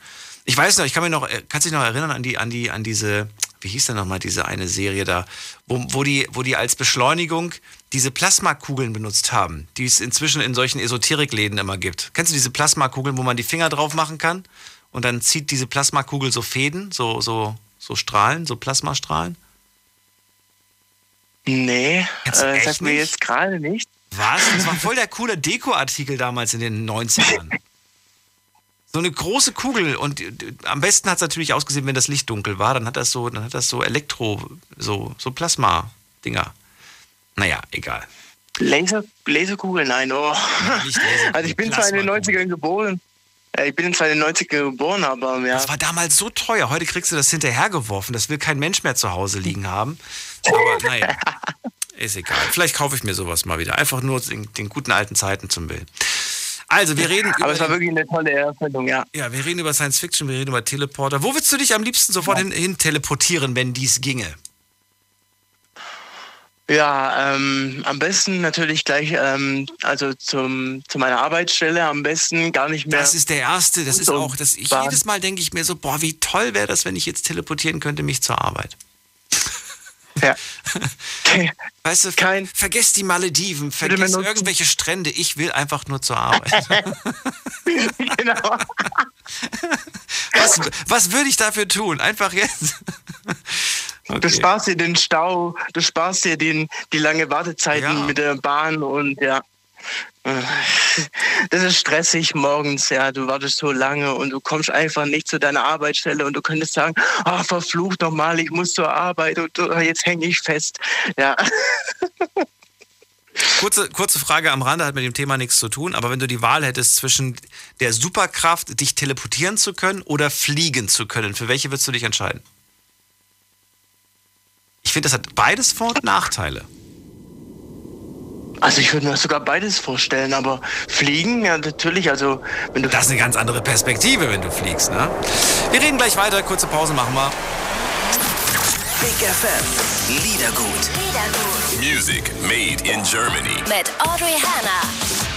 Ich weiß noch, ich kann mir noch, äh, kannst dich noch erinnern an die, an die, an diese, wie hieß denn nochmal diese eine Serie da, wo, wo die, wo die als Beschleunigung diese Plasmakugeln benutzt haben, die es inzwischen in solchen Esoterikläden immer gibt. Kennst du diese Plasmakugeln, wo man die Finger drauf machen kann? Und dann zieht diese Plasmakugel so Fäden, so, so, so Strahlen, so Plasmastrahlen? Nee, Kennst du äh, sagt mir jetzt gerade nicht. Was? Das war voll der coole Dekoartikel damals in den 90ern. So eine große Kugel und äh, am besten hat es natürlich ausgesehen, wenn das Licht dunkel war, dann hat das so, dann hat das so Elektro, so, so Plasma-Dinger. Naja, egal. Laser, Laserkugel, nein, oh. also ich bin zwar in den 90ern geboren. Ja, ich bin zwar in den 90ern geboren, aber ja. Das war damals so teuer. Heute kriegst du das hinterhergeworfen. Das will kein Mensch mehr zu Hause liegen haben. Aber naja, ist egal. Vielleicht kaufe ich mir sowas mal wieder. Einfach nur den, den guten alten Zeiten zum Willen. Also, wir reden über. Aber es war wirklich eine tolle Erfindung, ja. Ja, wir reden über Science Fiction, wir reden über Teleporter. Wo würdest du dich am liebsten sofort hin, hin teleportieren, wenn dies ginge? Ja, ähm, am besten natürlich gleich, ähm, also zum, zu meiner Arbeitsstelle, am besten gar nicht mehr. Das ist der erste, das ist auch, das, ich, jedes Mal denke ich mir so, boah, wie toll wäre das, wenn ich jetzt teleportieren könnte, mich zur Arbeit. Ja. Weißt du, ver vergiss die Malediven, vergiss irgendwelche Strände, ich will einfach nur zur Arbeit. genau. Was, was würde ich dafür tun? Einfach jetzt. Du sparst dir den Stau, du sparst dir den, die lange Wartezeiten Ja. mit der Bahn und ja. Das ist stressig morgens, ja. Du wartest so lange und du kommst einfach nicht zu deiner Arbeitsstelle und du könntest sagen, ah, verflucht nochmal, ich muss zur Arbeit und jetzt hänge ich fest. Ja. Kurze, kurze Frage am Rande, hat mit dem Thema nichts zu tun, aber wenn du die Wahl hättest zwischen der Superkraft, dich teleportieren zu können oder fliegen zu können, für welche würdest du dich entscheiden? Ich finde, das hat beides Vor- und Nachteile. Also ich würde mir sogar beides vorstellen, aber fliegen, ja natürlich, also wenn du... Das ist eine ganz andere Perspektive, wenn du fliegst, ne? Wir reden gleich weiter, kurze Pause machen wir. Big FM. Liedergut. Music made in Germany. Mit Audrey Hanna.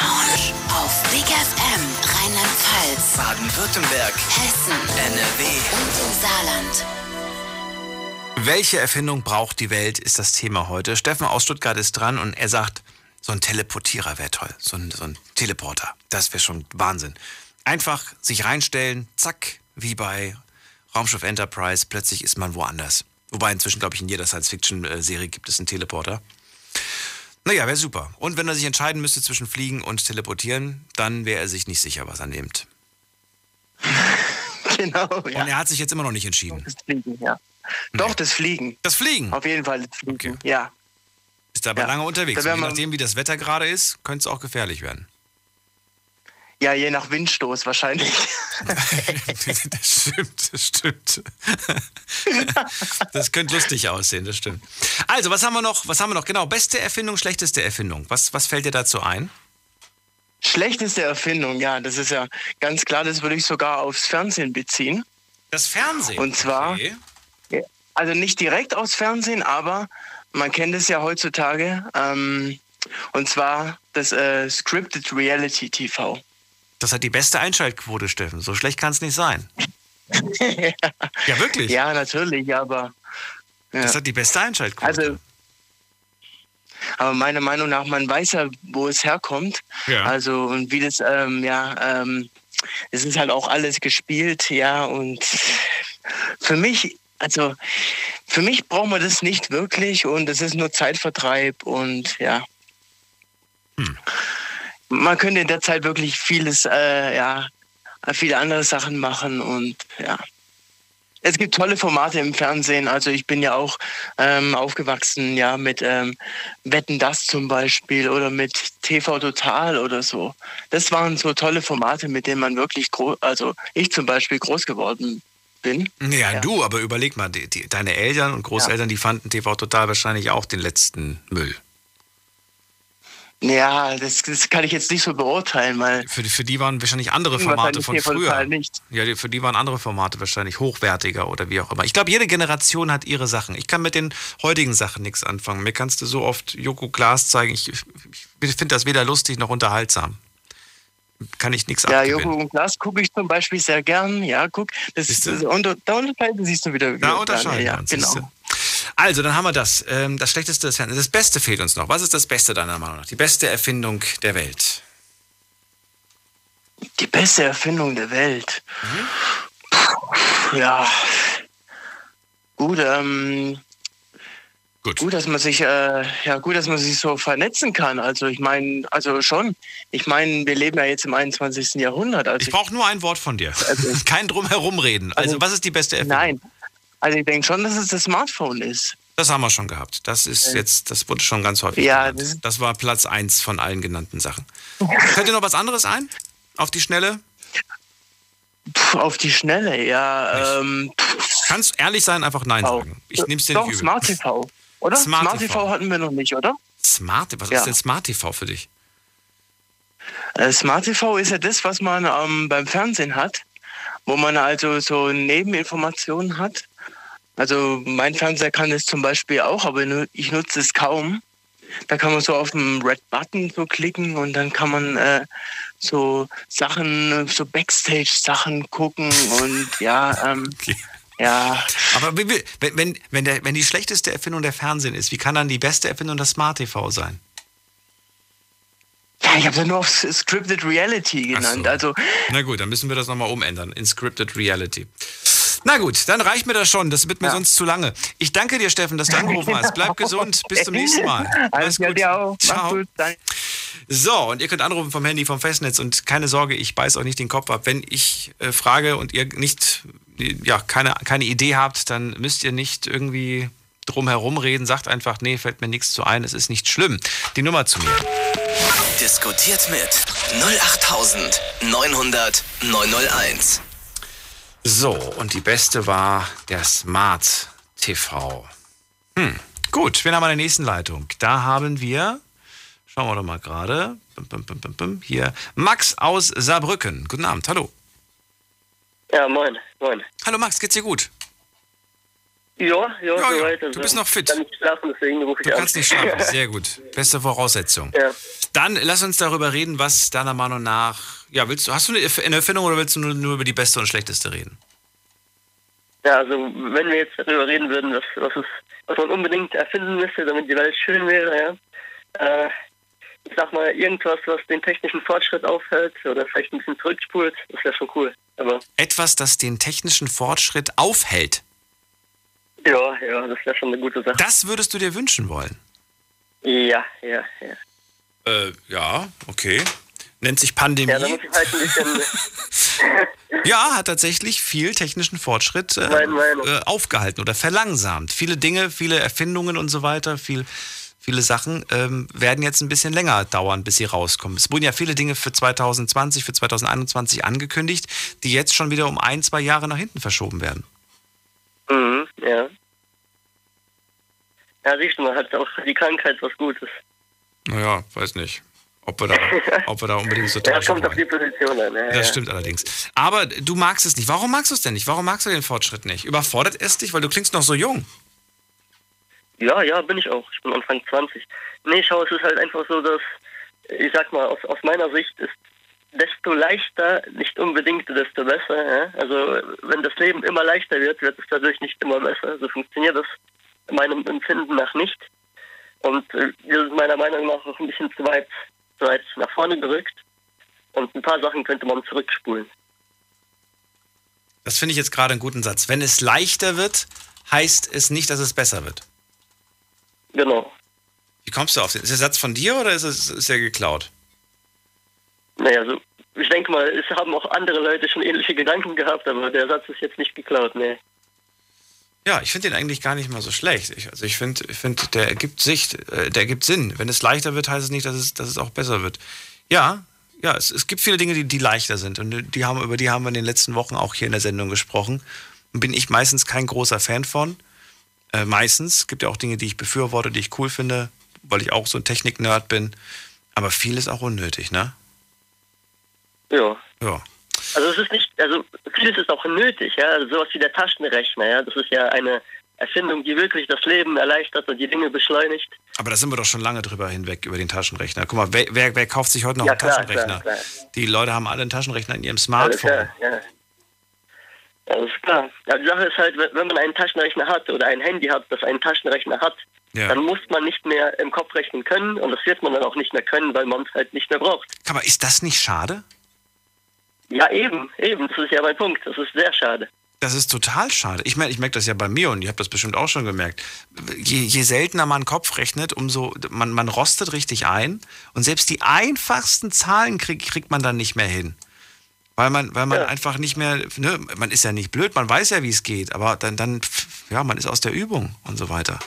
Lounge. Auf Big FM Rheinland-Pfalz, Baden-Württemberg. Hessen, NRW. und im Saarland. Welche Erfindung braucht die Welt, ist das Thema heute. Steffen aus Stuttgart ist dran und er sagt, so ein Teleportierer wäre toll. So ein, so ein Teleporter. Das wäre schon Wahnsinn. Einfach sich reinstellen, zack, wie bei Raumschiff Enterprise, plötzlich ist man woanders. Wobei inzwischen, glaube ich, in jeder Science-Fiction-Serie gibt es einen Teleporter. Naja, wäre super. Und wenn er sich entscheiden müsste zwischen Fliegen und Teleportieren, dann wäre er sich nicht sicher, was er nimmt. Genau, Und er hat sich jetzt immer noch nicht entschieden. Das Fliegen, ja. Doch, das Fliegen. Das Fliegen? Auf jeden Fall das Fliegen, ja. Ist aber Ja. lange unterwegs. Da Je nachdem, wie das Wetter gerade ist, könnte es auch gefährlich werden. Ja, je nach Windstoß wahrscheinlich. das stimmt, das stimmt. Das könnte lustig aussehen, das stimmt. Also, was haben wir noch? Was haben wir noch? Genau, beste Erfindung, schlechteste Erfindung. Was, was fällt dir dazu ein? Schlechteste Erfindung, ja, das ist ja ganz klar, das würde ich sogar aufs Fernsehen beziehen. Das Fernsehen? Und zwar, Okay. also nicht direkt aufs Fernsehen, aber man kennt es ja heutzutage. Ähm, und zwar das äh, Scripted Reality TV. Das hat die beste Einschaltquote, Steffen. So schlecht kann es nicht sein. ja, wirklich. Ja, natürlich, aber. Ja. Das hat die beste Einschaltquote. Also, aber meiner Meinung nach, man weiß ja, wo es herkommt. Ja. Also, und wie das, ähm, ja, ähm, es ist halt auch alles gespielt, ja, und für mich, also, für mich braucht man das nicht wirklich und es ist nur Zeitvertreib und ja. Man könnte in der Zeit wirklich vieles, äh, ja, viele andere Sachen machen und ja. Es gibt tolle Formate im Fernsehen. Also ich bin ja auch ähm, aufgewachsen, ja, mit ähm, Wetten das zum Beispiel oder mit TV Total oder so. Das waren so tolle Formate, mit denen man wirklich groß, also ich zum Beispiel groß geworden bin. Ja, du, aber überleg mal, die, die, deine Eltern und Großeltern, die fanden TV Total wahrscheinlich auch den letzten Müll. Ja, das, das kann ich jetzt nicht so beurteilen, weil. Für, die- für die waren wahrscheinlich andere Formate von früher. Nicht. Ja, für die waren andere Formate wahrscheinlich hochwertiger oder wie auch immer. Ich glaube, jede Generation hat ihre Sachen. Ich kann mit den heutigen Sachen nichts anfangen. Mir kannst du so oft Joko Glas zeigen. Ich, ich finde das weder lustig noch unterhaltsam. Kann ich nichts Ja, abgewinnen. Joko und Glas gucke ich zum Beispiel sehr gern. Ja, guck. Das, das, und, da unterscheiden siehst du wieder. Da unterscheiden ja, wir uns. genau. siehste. Also, dann haben wir das. Ähm, das Schlechteste Fernsehens. Das Beste fehlt uns noch. Was ist das Beste deiner Meinung nach? Die beste Erfindung der Welt. Die beste Erfindung der Welt. Mhm. Puh, ja. Gut, ähm. Gut. Gut, dass man sich, äh, ja, gut, dass man sich so vernetzen kann. Also ich meine, also schon. Ich meine, wir leben ja jetzt im 21. Jahrhundert. Also Ich brauche nur ein Wort von dir. Kein Drumherum reden. Also, was ist die beste Erfindung? Nein. Also ich denke schon, dass es das Smartphone ist. Das haben wir schon gehabt. Das ist jetzt, das wurde schon ganz häufig Ja, genannt. Das war Platz 1 von allen genannten Sachen. Fällt dir noch was anderes ein? Auf die Schnelle? Puh, auf die Schnelle, ja. Ähm, Kannst ehrlich sein, einfach Nein sagen. Ich nehme es dir Doch, nicht übel. Smart TV. Oder? Smart Smart, TV. TV hatten wir noch nicht, oder? Smart, was Ja. ist denn Smart TV für dich? Äh, Smart TV ist ja das, was man ähm, beim Fernsehen hat, wo man also so Nebeninformationen hat. Also mein Fernseher kann es zum Beispiel auch, aber ich nutze es kaum. Da kann man so auf den Red Button so klicken und dann kann man äh, so Sachen, so Backstage-Sachen gucken und ja, ähm, ja. Aber wenn, wenn, wenn, der, wenn die schlechteste Erfindung der Fernsehen ist, wie kann dann die beste Erfindung das Smart TV sein? Ja, ich habe ja nur auf Scripted Reality genannt. Also Na gut, dann müssen wir das nochmal umändern in Scripted Reality. Na gut, dann reicht mir das schon. Das wird mir sonst zu lange. Ich danke dir, Steffen, dass du angerufen hast. Bleib gesund. Bis zum nächsten Mal. Alles Mach's Gute auch. Mach's Ciao. gut. Danke. So, und ihr könnt anrufen vom Handy, vom Festnetz und keine Sorge, ich beiß euch nicht den Kopf ab. Wenn ich äh, frage und ihr nicht, ja, keine, keine Idee habt, dann müsst ihr nicht irgendwie drum herum reden. Sagt einfach, nee, fällt mir nichts zu ein, es ist nicht schlimm. Die Nummer zu mir. Diskutiert mit 08900 901. So, und die beste war der Smart TV. Hm, gut, haben wir in der nächsten Leitung? Da haben wir, schauen wir doch mal gerade, hier, Max aus Saarbrücken. Guten Abend, hallo. Ja, moin, moin. Hallo Max, geht's dir gut? Ja, ja, Ja, ja, soweit. du bist noch fit. Ich kann nicht schlafen, deswegen rufe ich Du an. kannst nicht schlafen, sehr gut. Beste Voraussetzung. Ja. Dann lass uns darüber reden, was deiner Meinung nach, ja, willst du, hast du eine Erfindung oder willst du nur, nur über die beste und schlechteste reden? Ja, also wenn wir jetzt darüber reden würden, was, was, ist, was man unbedingt erfinden müsste, damit die Welt schön wäre, ja. Äh, ich sag mal, irgendwas, was den technischen Fortschritt aufhält oder vielleicht ein bisschen zurückspult, das wäre schon cool. Aber Etwas, das den technischen Fortschritt aufhält. Ja, ja, das wäre schon eine gute Sache. Das würdest du dir wünschen wollen? Ja, ja, ja. Äh, ja, okay. Nennt sich Pandemie. Ja, da muss ich halt ein bisschen. Ja, hat tatsächlich viel technischen Fortschritt äh, äh, aufgehalten oder verlangsamt. Viele Dinge, viele Erfindungen und so weiter, viel, viele Sachen ähm, werden jetzt ein bisschen länger dauern, bis sie rauskommen. Es wurden ja viele Dinge für 2020, für 2021 angekündigt, die jetzt schon wieder um ein, zwei Jahre nach hinten verschoben werden. Mhm, ja. Ja, du, man hat auch für die Krankheit was Gutes. Naja, weiß nicht. ob wir da, ob wir da unbedingt so Ja, kommt auf die Position an. Ja, Das ja. stimmt allerdings. Aber du magst es nicht. Warum magst du es denn nicht? Warum magst du den Fortschritt nicht? Überfordert es dich? Weil du klingst noch so jung. Ja, ja, bin ich auch. Ich bin Anfang 20. Nee, schau, es ist halt einfach so, dass, ich sag mal, aus, aus meiner Sicht ist desto leichter, nicht unbedingt desto besser. Ja? Also wenn das Leben immer leichter wird, wird es dadurch nicht immer besser. So funktioniert das in meinem Empfinden nach nicht. Und äh, wir sind meiner Meinung nach auch ein bisschen zu weit, zu weit nach vorne gerückt. Und ein paar Sachen könnte man zurückspulen. Das finde ich jetzt gerade einen guten Satz. Wenn es leichter wird, heißt es nicht, dass es besser wird. Genau. Wie kommst du auf den? Ist der Satz von dir oder ist, es, ist er geklaut? Naja, so, ich denke mal, es haben auch andere Leute schon ähnliche Gedanken gehabt, aber der Satz ist jetzt nicht geklaut, nee. Ja, ich finde den eigentlich gar nicht mal so schlecht. Ich, also ich finde, ich find, der ergibt Sicht, äh, der ergibt Sinn. Wenn es leichter wird, heißt es nicht, dass es, dass es auch besser wird. Ja, ja, es, es gibt viele Dinge, die, die leichter sind. Und die haben, über die haben wir in den letzten Wochen auch hier in der Sendung gesprochen. Und bin ich meistens kein großer Fan von. Äh, meistens. Es gibt ja auch Dinge, die ich befürworte, die ich cool finde, weil ich auch so ein Technik-Nerd bin. Aber viel ist auch unnötig, ne? Ja. Ja. Also es ist nicht, also vieles ist auch nötig, ja. Also sowas wie der Taschenrechner, ja. Das ist ja eine Erfindung, die wirklich das Leben erleichtert und die Dinge beschleunigt. Aber da sind wir doch schon lange drüber hinweg, über den Taschenrechner. Guck mal, wer, wer, wer kauft sich heute noch Ja, einen klar, Taschenrechner? klar, Die Leute haben alle einen Taschenrechner in ihrem Alles Smartphone. klar, ja. Ist klar. Ja, die Sache ist halt, wenn wenn man einen Taschenrechner hat oder ein Handy hat, das einen Taschenrechner hat, Ja. dann muss man nicht mehr im Kopf rechnen können und das wird man dann auch nicht mehr können, weil man es halt nicht mehr braucht. Aber ist das nicht schade? Ja, eben, eben, das ist ja mein Punkt. Das ist sehr schade. Das ist total schade. Ich meine, ich merke das ja bei mir und ihr habt das bestimmt auch schon gemerkt. Je, je seltener man Kopf rechnet, umso man, man rostet richtig ein und selbst die einfachsten Zahlen krieg, kriegt man dann nicht mehr hin. Weil man, weil man einfach nicht mehr, ne, man ist ja nicht blöd, man weiß ja, wie es geht, aber dann, dann, ja, man ist aus der Übung und so weiter.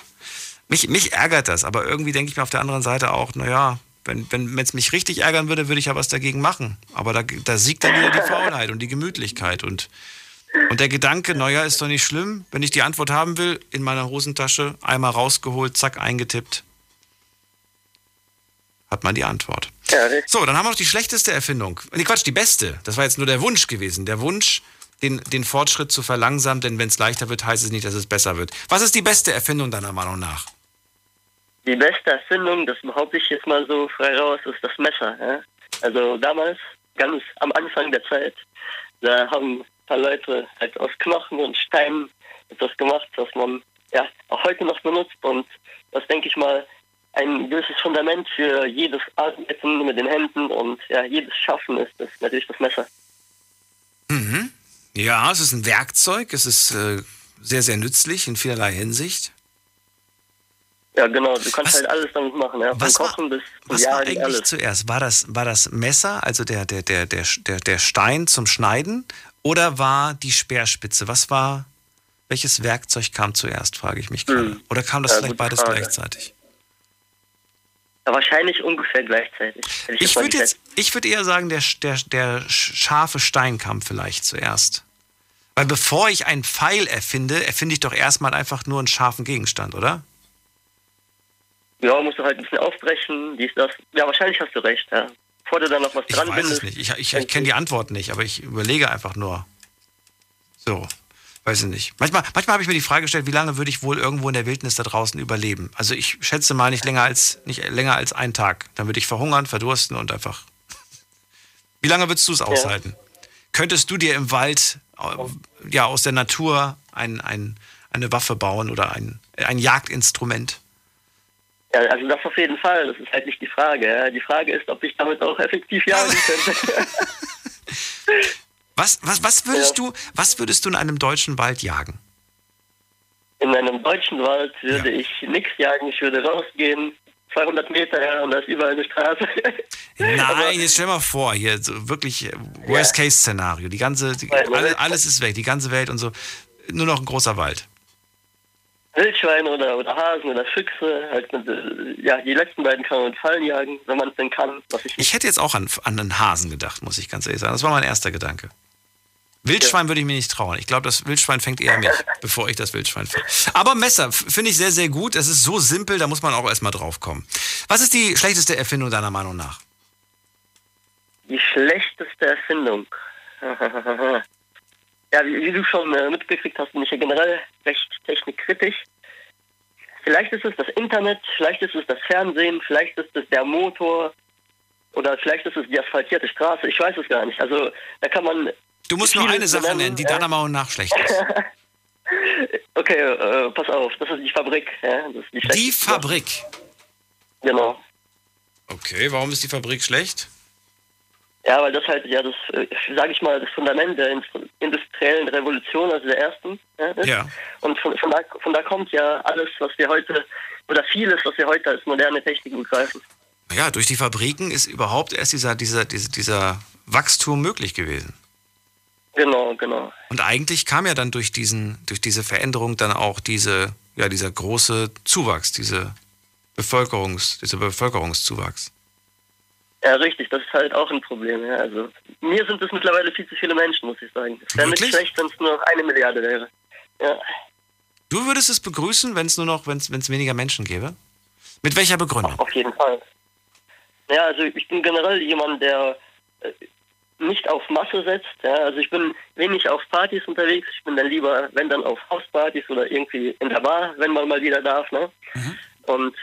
Mich, mich ärgert das, aber irgendwie denke ich mir auf der anderen Seite auch, naja, wenn es wenn, wenn's mich richtig ärgern würde, würde ich ja was dagegen machen. Aber da, da siegt dann wieder die Faulheit und die Gemütlichkeit und, und der Gedanke, naja, ist doch nicht schlimm, wenn ich die Antwort haben will, in meiner Hosentasche, einmal rausgeholt, zack, eingetippt, hat man die Antwort. So, dann haben wir noch die schlechteste Erfindung. Nee, Quatsch, die beste. Das war jetzt nur der Wunsch gewesen. Der Wunsch, den, den Fortschritt zu verlangsamen, denn wenn es leichter wird, heißt es nicht, dass es besser wird. Was ist die beste Erfindung deiner Meinung nach? Die beste Erfindung, das behaupte ich jetzt mal so frei raus, ist das Messer. Ja? Also damals, ganz am Anfang der Zeit, da haben ein paar Leute halt aus Knochen und Steinen etwas gemacht, was man ja auch heute noch benutzt und das denke ich mal ein gewisses Fundament für jedes Arbeiten mit den Händen und ja, jedes Schaffen ist das natürlich das Messer. Mhm. Ja, es ist ein Werkzeug, es ist äh, sehr, sehr nützlich in vielerlei Hinsicht. Ja, genau, du kannst halt alles damit machen, ja, von was war- Kochen bis zum Was war Jagen, eigentlich alles. zuerst? War das, war das Messer, also der, der, der, der, der, der Stein zum Schneiden, oder war die Speerspitze? Was war, welches Werkzeug kam zuerst, frage ich mich gerade. Oder kam das Ja, vielleicht beides Frage. gleichzeitig? Ja, wahrscheinlich ungefähr gleichzeitig. Ich mal würde jetzt, ich würde eher sagen, der, der, der scharfe Stein kam vielleicht zuerst. Weil bevor ich einen Pfeil erfinde, erfinde ich doch erstmal einfach nur einen scharfen Gegenstand, oder? Ja, musst du halt ein bisschen aufbrechen, dies, das. Ja, wahrscheinlich hast du recht, ja. Bevor du da noch was Ich dran weiß es nicht. Ich, ich, ich kenne die Antwort nicht, aber ich überlege einfach nur. So, weiß ich nicht. Manchmal, manchmal habe ich mir die Frage gestellt, wie lange würde ich wohl irgendwo in der Wildnis da draußen überleben? Also ich schätze mal nicht länger als nicht länger als einen Tag. Dann würde ich verhungern, verdursten und einfach. Wie lange würdest du es aushalten? Könntest du dir im Wald äh, ja aus der Natur ein, ein, eine Waffe bauen oder ein, ein Jagdinstrument? Ja, also das auf jeden Fall, das ist halt nicht die Frage. Ja. Die Frage ist, ob ich damit auch effektiv jagen könnte. Was, was, was würdest du, was würdest du in einem deutschen Wald jagen? In einem deutschen Wald würde ich nichts jagen, ich würde rausgehen, 200 Meter her und da ist überall eine Straße. Nein, jetzt stell mal vor, hier so wirklich äh, Worst-Case-Szenario. Die ganze, die, alle, alles ist weg, die ganze Welt und so. Nur noch ein großer Wald. Wildschweine oder, oder Hasen oder Füchse, halt mit, äh, ja, die letzten beiden kann man mit Fallen jagen, wenn man es denn kann. Was ich Ich hätte jetzt auch an, an einen Hasen gedacht, muss ich ganz ehrlich sagen. Das war mein erster Gedanke. Wildschwein würde ich mir nicht trauen. Ich glaube, das Wildschwein fängt eher mich, bevor ich das Wildschwein fange. Aber Messer finde ich sehr, sehr gut. Das ist so simpel, da muss man auch erstmal drauf kommen. Was ist die schlechteste Erfindung deiner Meinung nach? Die schlechteste Erfindung. ja, wie, wie, du schon äh, mitgekriegt hast, bin ich ja generell recht technikkritisch. Vielleicht ist es das Internet, vielleicht ist es das Fernsehen, vielleicht ist es der Motor oder vielleicht ist es die asphaltierte Straße. Ich weiß es gar nicht. Also da kann man. Du musst nur eine Sache nennen, die deiner Meinung nach schlecht ist. okay, äh, pass auf, das ist die Fabrik. Ja? Die, die Fabrik? Genau. Okay, warum ist die Fabrik schlecht? Ja, weil das halt ja das, äh, sage ich mal, das Fundament der industriellen Revolution, also der ersten, ja, ist. Ja. Und von, von, da, von da kommt ja alles, was wir heute, oder vieles, was wir heute als moderne Technik begreifen. Ja, durch die Fabriken ist überhaupt erst dieser, dieser, dieser, dieser Wachstum möglich gewesen. Genau, genau. Und eigentlich kam ja dann durch diesen, durch diese Veränderung dann auch diese, ja, dieser große Zuwachs, diese Bevölkerungs, dieser Bevölkerungszuwachs. Ja, richtig, das ist halt auch ein Problem. Ja. Also mir sind es mittlerweile viel zu viele Menschen, muss ich sagen. Es wäre nicht schlecht, wenn es nur noch eine Milliarde wäre. Ja. Du würdest es begrüßen, wenn es nur noch, wenn es weniger Menschen gäbe? Mit welcher Begründung? Auf jeden Fall. Ja, also ich bin generell jemand, der äh, nicht auf Masse setzt. Ja. Also ich bin wenig auf Partys unterwegs. Ich bin dann lieber, wenn dann auf Hauspartys oder irgendwie in der Bar, wenn man mal wieder darf. Ne? Mhm. Und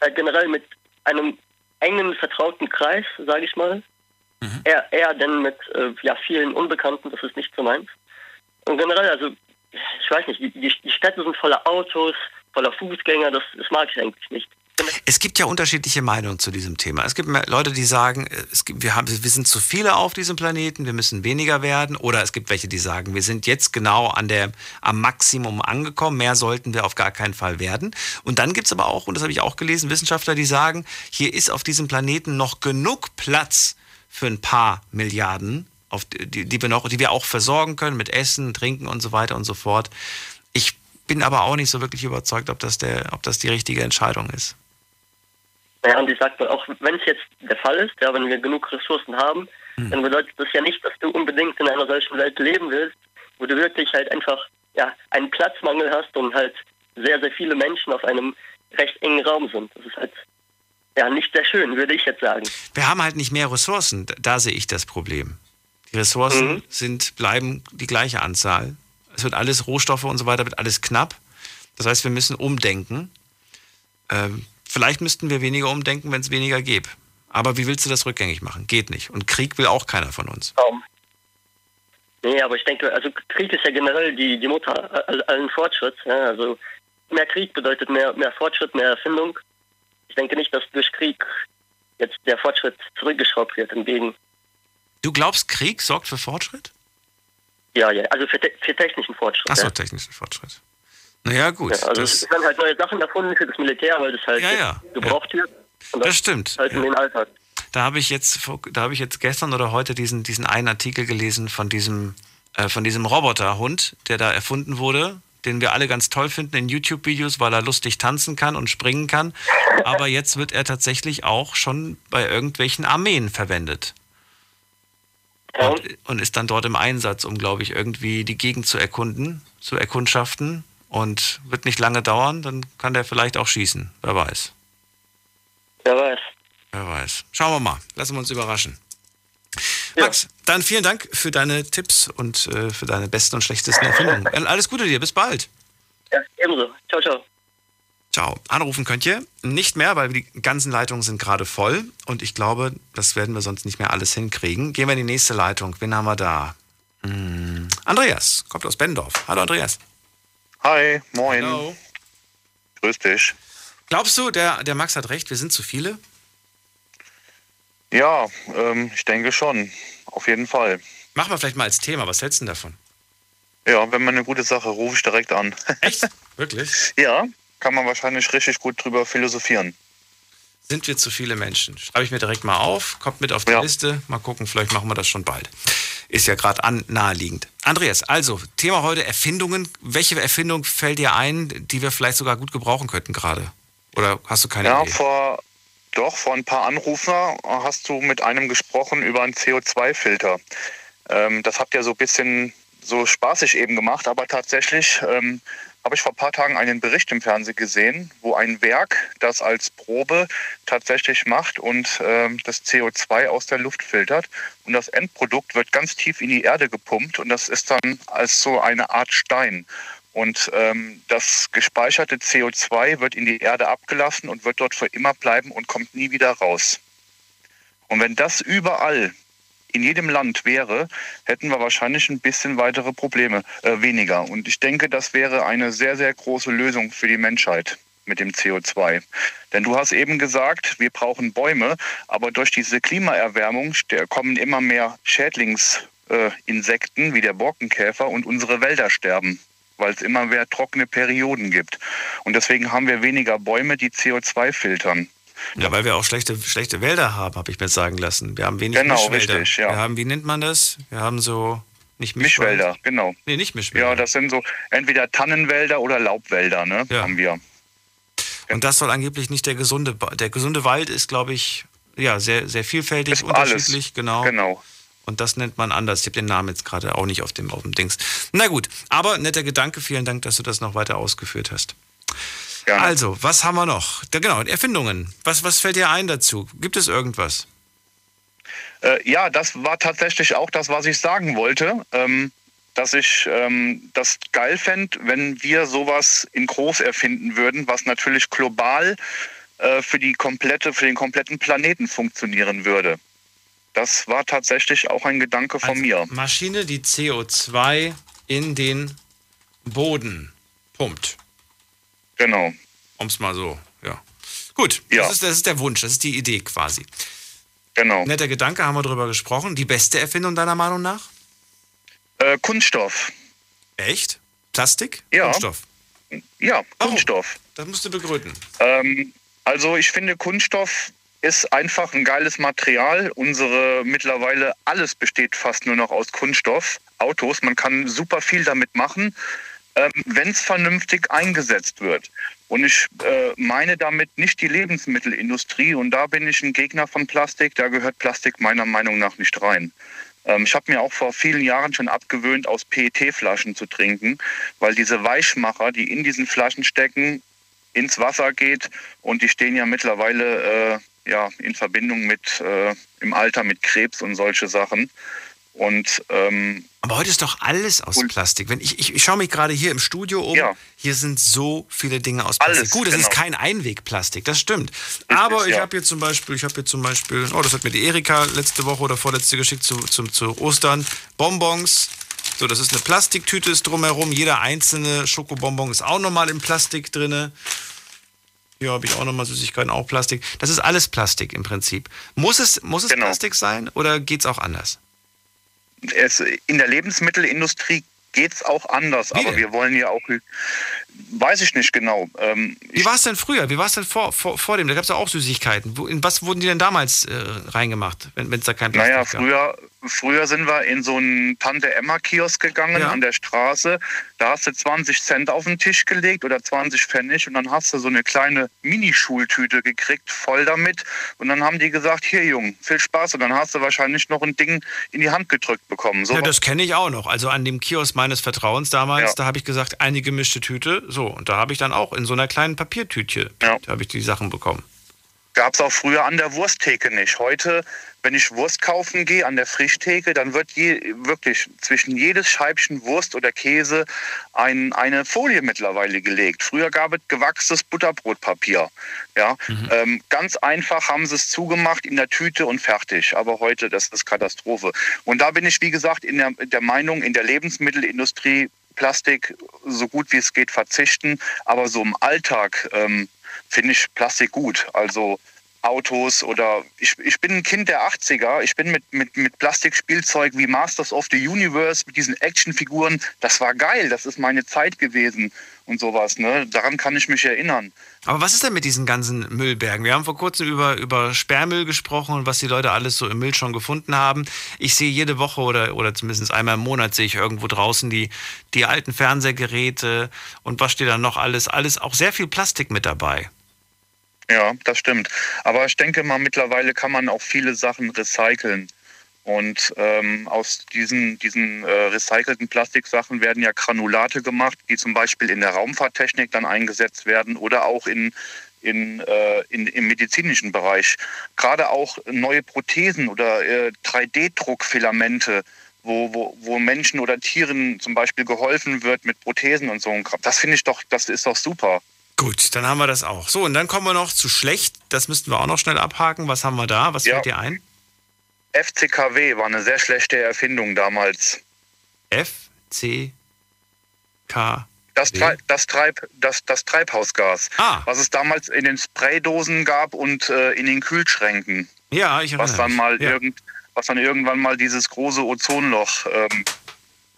halt generell mit einem engen, vertrauten Kreis, sage ich mal. Mhm. Eher, eher denn mit äh, ja, vielen Unbekannten, das ist nicht so meins. Und generell, also, ich weiß nicht, die, die Städte sind voller Autos, voller Fußgänger, das, das mag ich eigentlich nicht. Es gibt ja unterschiedliche Meinungen zu diesem Thema. Es gibt Leute, die sagen, gibt, wir, haben, wir sind zu viele auf diesem Planeten, wir müssen weniger werden. Oder es gibt welche, die sagen, wir sind jetzt genau an der, am Maximum angekommen, mehr sollten wir auf gar keinen Fall werden. Und dann gibt es aber auch, und das habe ich auch gelesen, Wissenschaftler, die sagen, hier ist auf diesem Planeten noch genug Platz für ein paar Milliarden, auf die, die, wir noch, die wir auch versorgen können mit Essen, Trinken und so weiter und so fort. Ich bin aber auch nicht so wirklich überzeugt, ob das, der, ob das die richtige Entscheidung ist. Ja, und ich sag mal, auch wenn es jetzt der Fall ist, ja, wenn wir genug Ressourcen haben, mhm. dann bedeutet das ja nicht, dass du unbedingt in einer solchen Welt leben willst, wo du wirklich halt einfach ja, einen Platzmangel hast und halt sehr, sehr viele Menschen auf einem recht engen Raum sind. Das ist halt ja nicht sehr schön, würde ich jetzt sagen. Wir haben halt nicht mehr Ressourcen, da sehe ich das Problem. Die Ressourcen mhm. sind, bleiben die gleiche Anzahl. Es wird alles, Rohstoffe und so weiter, wird alles knapp. Das heißt, wir müssen umdenken. Ähm, Vielleicht müssten wir weniger umdenken, wenn es weniger gäbe. Aber wie willst du das rückgängig machen? Geht nicht. Und Krieg will auch keiner von uns. Kaum. Nee, aber ich denke, also Krieg ist ja generell die, die Mutter allen Fortschritts. Ja? Also mehr Krieg bedeutet mehr, mehr Fortschritt, mehr Erfindung. Ich denke nicht, dass durch Krieg jetzt der Fortschritt zurückgeschraubt wird, hingegen. Du glaubst, Krieg sorgt für Fortschritt? Ja, ja, also für, te für technischen Fortschritt. Achso, ja. technischen Fortschritt. Naja, gut. Ja, also es werden halt neue Sachen erfunden für das Militär, weil das halt ja, ja, gebraucht wird. Und das stimmt. Halt in den Alltag. Da habe ich jetzt, da habe ich jetzt gestern oder heute diesen, diesen einen Artikel gelesen von diesem, äh, von diesem Roboterhund, der da erfunden wurde, den wir alle ganz toll finden in YouTube-Videos, weil er lustig tanzen kann und springen kann. Aber jetzt wird er tatsächlich auch schon bei irgendwelchen Armeen verwendet. Und, und ist dann dort im Einsatz, um, glaube ich, irgendwie die Gegend zu erkunden, zu erkundschaften und wird nicht lange dauern, dann kann der vielleicht auch schießen. Wer weiß. Wer weiß. Wer weiß. Schauen wir mal. Lassen wir uns überraschen. Ja. Max, dann vielen Dank für deine Tipps und äh, für deine besten und schlechtesten Erfindungen. Alles Gute dir, bis bald. Ja, ebenso. Ciao, ciao. Ciao. Anrufen könnt ihr nicht mehr, weil die ganzen Leitungen sind gerade voll und ich glaube, das werden wir sonst nicht mehr alles hinkriegen. Gehen wir in die nächste Leitung. Wen haben wir da? Hm. Andreas, kommt aus Bendorf. Hallo Andreas. Hi, moin. Hallo. Grüß dich. Glaubst du, der, der Max hat recht, wir sind zu viele? Ja, ähm, ich denke schon. Auf jeden Fall. Machen wir vielleicht mal als Thema. Was hältst du denn davon? Ja, wenn man eine gute Sache, rufe ich direkt an. Echt? Wirklich? ja, kann man wahrscheinlich richtig gut drüber philosophieren. Sind wir zu viele Menschen? Schreibe ich mir direkt mal auf, kommt mit auf die ja. Liste. Mal gucken, vielleicht machen wir das schon bald. Ist ja gerade naheliegend. Andreas, also Thema heute Erfindungen. Welche Erfindung fällt dir ein, die wir vielleicht sogar gut gebrauchen könnten gerade? Oder hast du keine ja, Idee? Vor, doch, vor ein paar Anrufer hast du mit einem gesprochen über einen CO2-Filter. Ähm, das habt ihr so ein bisschen so spaßig eben gemacht, aber tatsächlich ähm, habe ich vor ein paar Tagen einen Bericht im Fernsehen gesehen, wo ein Werk das als Probe tatsächlich macht und ähm, das CO2 aus der Luft filtert. Und das Endprodukt wird ganz tief in die Erde gepumpt und das ist dann als so eine Art Stein. Und ähm, das gespeicherte CO2 wird in die Erde abgelassen und wird dort für immer bleiben und kommt nie wieder raus. Und wenn das überall in jedem Land wäre, hätten wir wahrscheinlich ein bisschen weitere Probleme, äh, weniger. Und ich denke, das wäre eine sehr, sehr große Lösung für die Menschheit mit dem CO2. Denn du hast eben gesagt, wir brauchen Bäume, aber durch diese Klimaerwärmung kommen immer mehr Schädlingsinsekten äh, wie der Borkenkäfer und unsere Wälder sterben, weil es immer mehr trockene Perioden gibt. Und deswegen haben wir weniger Bäume, die CO2 filtern. Ja, weil wir auch schlechte, schlechte Wälder haben, habe ich mir sagen lassen. Wir haben wenig genau, Mischwälder. Richtig, ja. Wir haben, wie nennt man das? Wir haben so, nicht Mischwälder, Mischwald. genau. Nee, nicht Mischwälder. Ja, das sind so entweder Tannenwälder oder Laubwälder, ne? Ja. Haben wir. Und das soll angeblich nicht der gesunde, der gesunde Wald ist, glaube ich, ja, sehr, sehr vielfältig, Ist alles. unterschiedlich, genau. Genau. Und das nennt man anders. Ich habe den Namen jetzt gerade auch nicht auf dem, auf dem Dings. Na gut, aber netter Gedanke. Vielen Dank, dass du das noch weiter ausgeführt hast. Also, was haben wir noch? Da, genau, Erfindungen. Was, was fällt dir ein dazu? Gibt es irgendwas? Äh, ja, das war tatsächlich auch das, was ich sagen wollte. Ähm, dass ich ähm, das geil fände, wenn wir sowas in groß erfinden würden, was natürlich global äh, für, die komplette, für den kompletten Planeten funktionieren würde. Das war tatsächlich auch ein Gedanke von mir. Maschine, die CO2 in den Boden pumpt. Genau. Um es mal so, ja. Gut, Ja. Das, ist, das ist der Wunsch, das ist die Idee quasi. Genau. Netter Gedanke, haben wir drüber gesprochen. Die beste Erfindung deiner Meinung nach? Äh, Kunststoff. Echt? Plastik? Ja. Kunststoff? Ja, Kunststoff. Das musst du begründen. Ähm, also ich finde, Kunststoff ist einfach ein geiles Material. Unsere mittlerweile alles besteht fast nur noch aus Kunststoff. Autos, man kann super viel damit machen, wenn es vernünftig eingesetzt wird. Und ich äh, meine damit nicht die Lebensmittelindustrie. Und da bin ich ein Gegner von Plastik. Da gehört Plastik meiner Meinung nach nicht rein. Ähm, ich habe mir auch vor vielen Jahren schon abgewöhnt, aus PET-Flaschen zu trinken, weil diese Weichmacher, die in diesen Flaschen stecken, ins Wasser geht und die stehen ja mittlerweile äh, ja, in Verbindung mit äh, im Alter mit Krebs und solche Sachen. Und ähm, Aber heute ist doch alles aus Plastik. Wenn ich, ich, ich schaue mich gerade hier im Studio um. Hier sind so viele Dinge aus Plastik. Alles, Gut, es ist genau. kein Einwegplastik, das stimmt. Aber ich ja. habe hier zum Beispiel, ich habe hier zum Beispiel, oh, das hat mir die Erika letzte Woche oder vorletzte geschickt zu, zu, zu Ostern. Bonbons. So, das ist eine Plastiktüte, ist drumherum. Jeder einzelne Schokobonbon ist auch nochmal in Plastik drinne. Hier habe ich auch nochmal Süßigkeiten, auch Plastik. Das ist alles Plastik im Prinzip. Muss es, muss es Genau. Plastik sein oder geht es auch anders? Es, in der Lebensmittelindustrie geht es auch anders, aber wir wollen ja auch, weiß ich nicht genau. Ähm, Wie war es denn früher? Wie war es denn vor, vor, vor dem? Da gab es ja auch Süßigkeiten. Wo, in was wurden die denn damals äh, reingemacht, wenn es da kein Plastik Naja, gab? früher, früher sind wir in so einen Tante-Emma-Kiosk gegangen Ja. an der Straße. Da hast du 20 Cent auf den Tisch gelegt oder 20 Pfennig und dann hast du so eine kleine Minischultüte gekriegt, voll damit. Und dann haben die gesagt, hier Jung, viel Spaß. Und dann hast du wahrscheinlich noch ein Ding in die Hand gedrückt bekommen. So ja, das kenne ich auch noch. Also an dem Kiosk meines Vertrauens damals, Ja. da habe ich gesagt, eine gemischte Tüte. So, und da habe ich dann auch in so einer kleinen Papiertütche, da habe ich die Sachen bekommen. Gab es auch früher an der Wursttheke nicht. Heute, wenn ich Wurst kaufen gehe an der Frischtheke, dann wird je, wirklich zwischen jedes Scheibchen Wurst oder Käse ein, eine Folie mittlerweile gelegt. Früher gab es gewachstes Butterbrotpapier. Ja, ähm, ganz einfach haben sie es zugemacht in der Tüte und fertig. Aber heute, das ist Katastrophe. Und da bin ich, wie gesagt, in der, der Meinung, in der Lebensmittelindustrie Plastik so gut wie es geht verzichten. Aber so im Alltag ähm, finde ich Plastik gut. Also Autos oder ich, ich bin ein Kind der 80er. Ich bin mit, mit, mit Plastikspielzeug wie Masters of the Universe, mit diesen Actionfiguren, das war geil, das ist meine Zeit gewesen und sowas. Ne? Daran kann ich mich erinnern. Aber was ist denn mit diesen ganzen Müllbergen? Wir haben vor kurzem über, über Sperrmüll gesprochen und was die Leute alles so im Müll schon gefunden haben. Ich sehe jede Woche oder, oder zumindest einmal im Monat sehe ich irgendwo draußen die, die alten Fernsehgeräte und was steht da noch alles? Alles auch sehr viel Plastik mit dabei. Ja, das stimmt. Aber ich denke mal, mittlerweile kann man auch viele Sachen recyceln. Und ähm, aus diesen, diesen äh, recycelten Plastiksachen werden ja Granulate gemacht, die zum Beispiel in der Raumfahrttechnik dann eingesetzt werden oder auch in, in, äh, in, im medizinischen Bereich. Gerade auch neue Prothesen oder äh, 3D-Druckfilamente, wo, wo, wo Menschen oder Tieren zum Beispiel geholfen wird mit Prothesen und so. Das finde ich doch, das ist doch super. Gut, dann haben wir das auch. So, und dann kommen wir noch zu schlecht. Das müssten wir auch noch schnell abhaken. Was haben wir da? Was Ja. fällt dir ein? FCKW war eine sehr schlechte Erfindung damals. FCK. Das, Treib, das, Treib, das, das Treibhausgas, Ah. was es damals in den Spraydosen gab und äh, in den Kühlschränken. Ja, ich was erinnere dann mich. mal Ja. irgend, was dann irgendwann mal dieses große Ozonloch, ähm,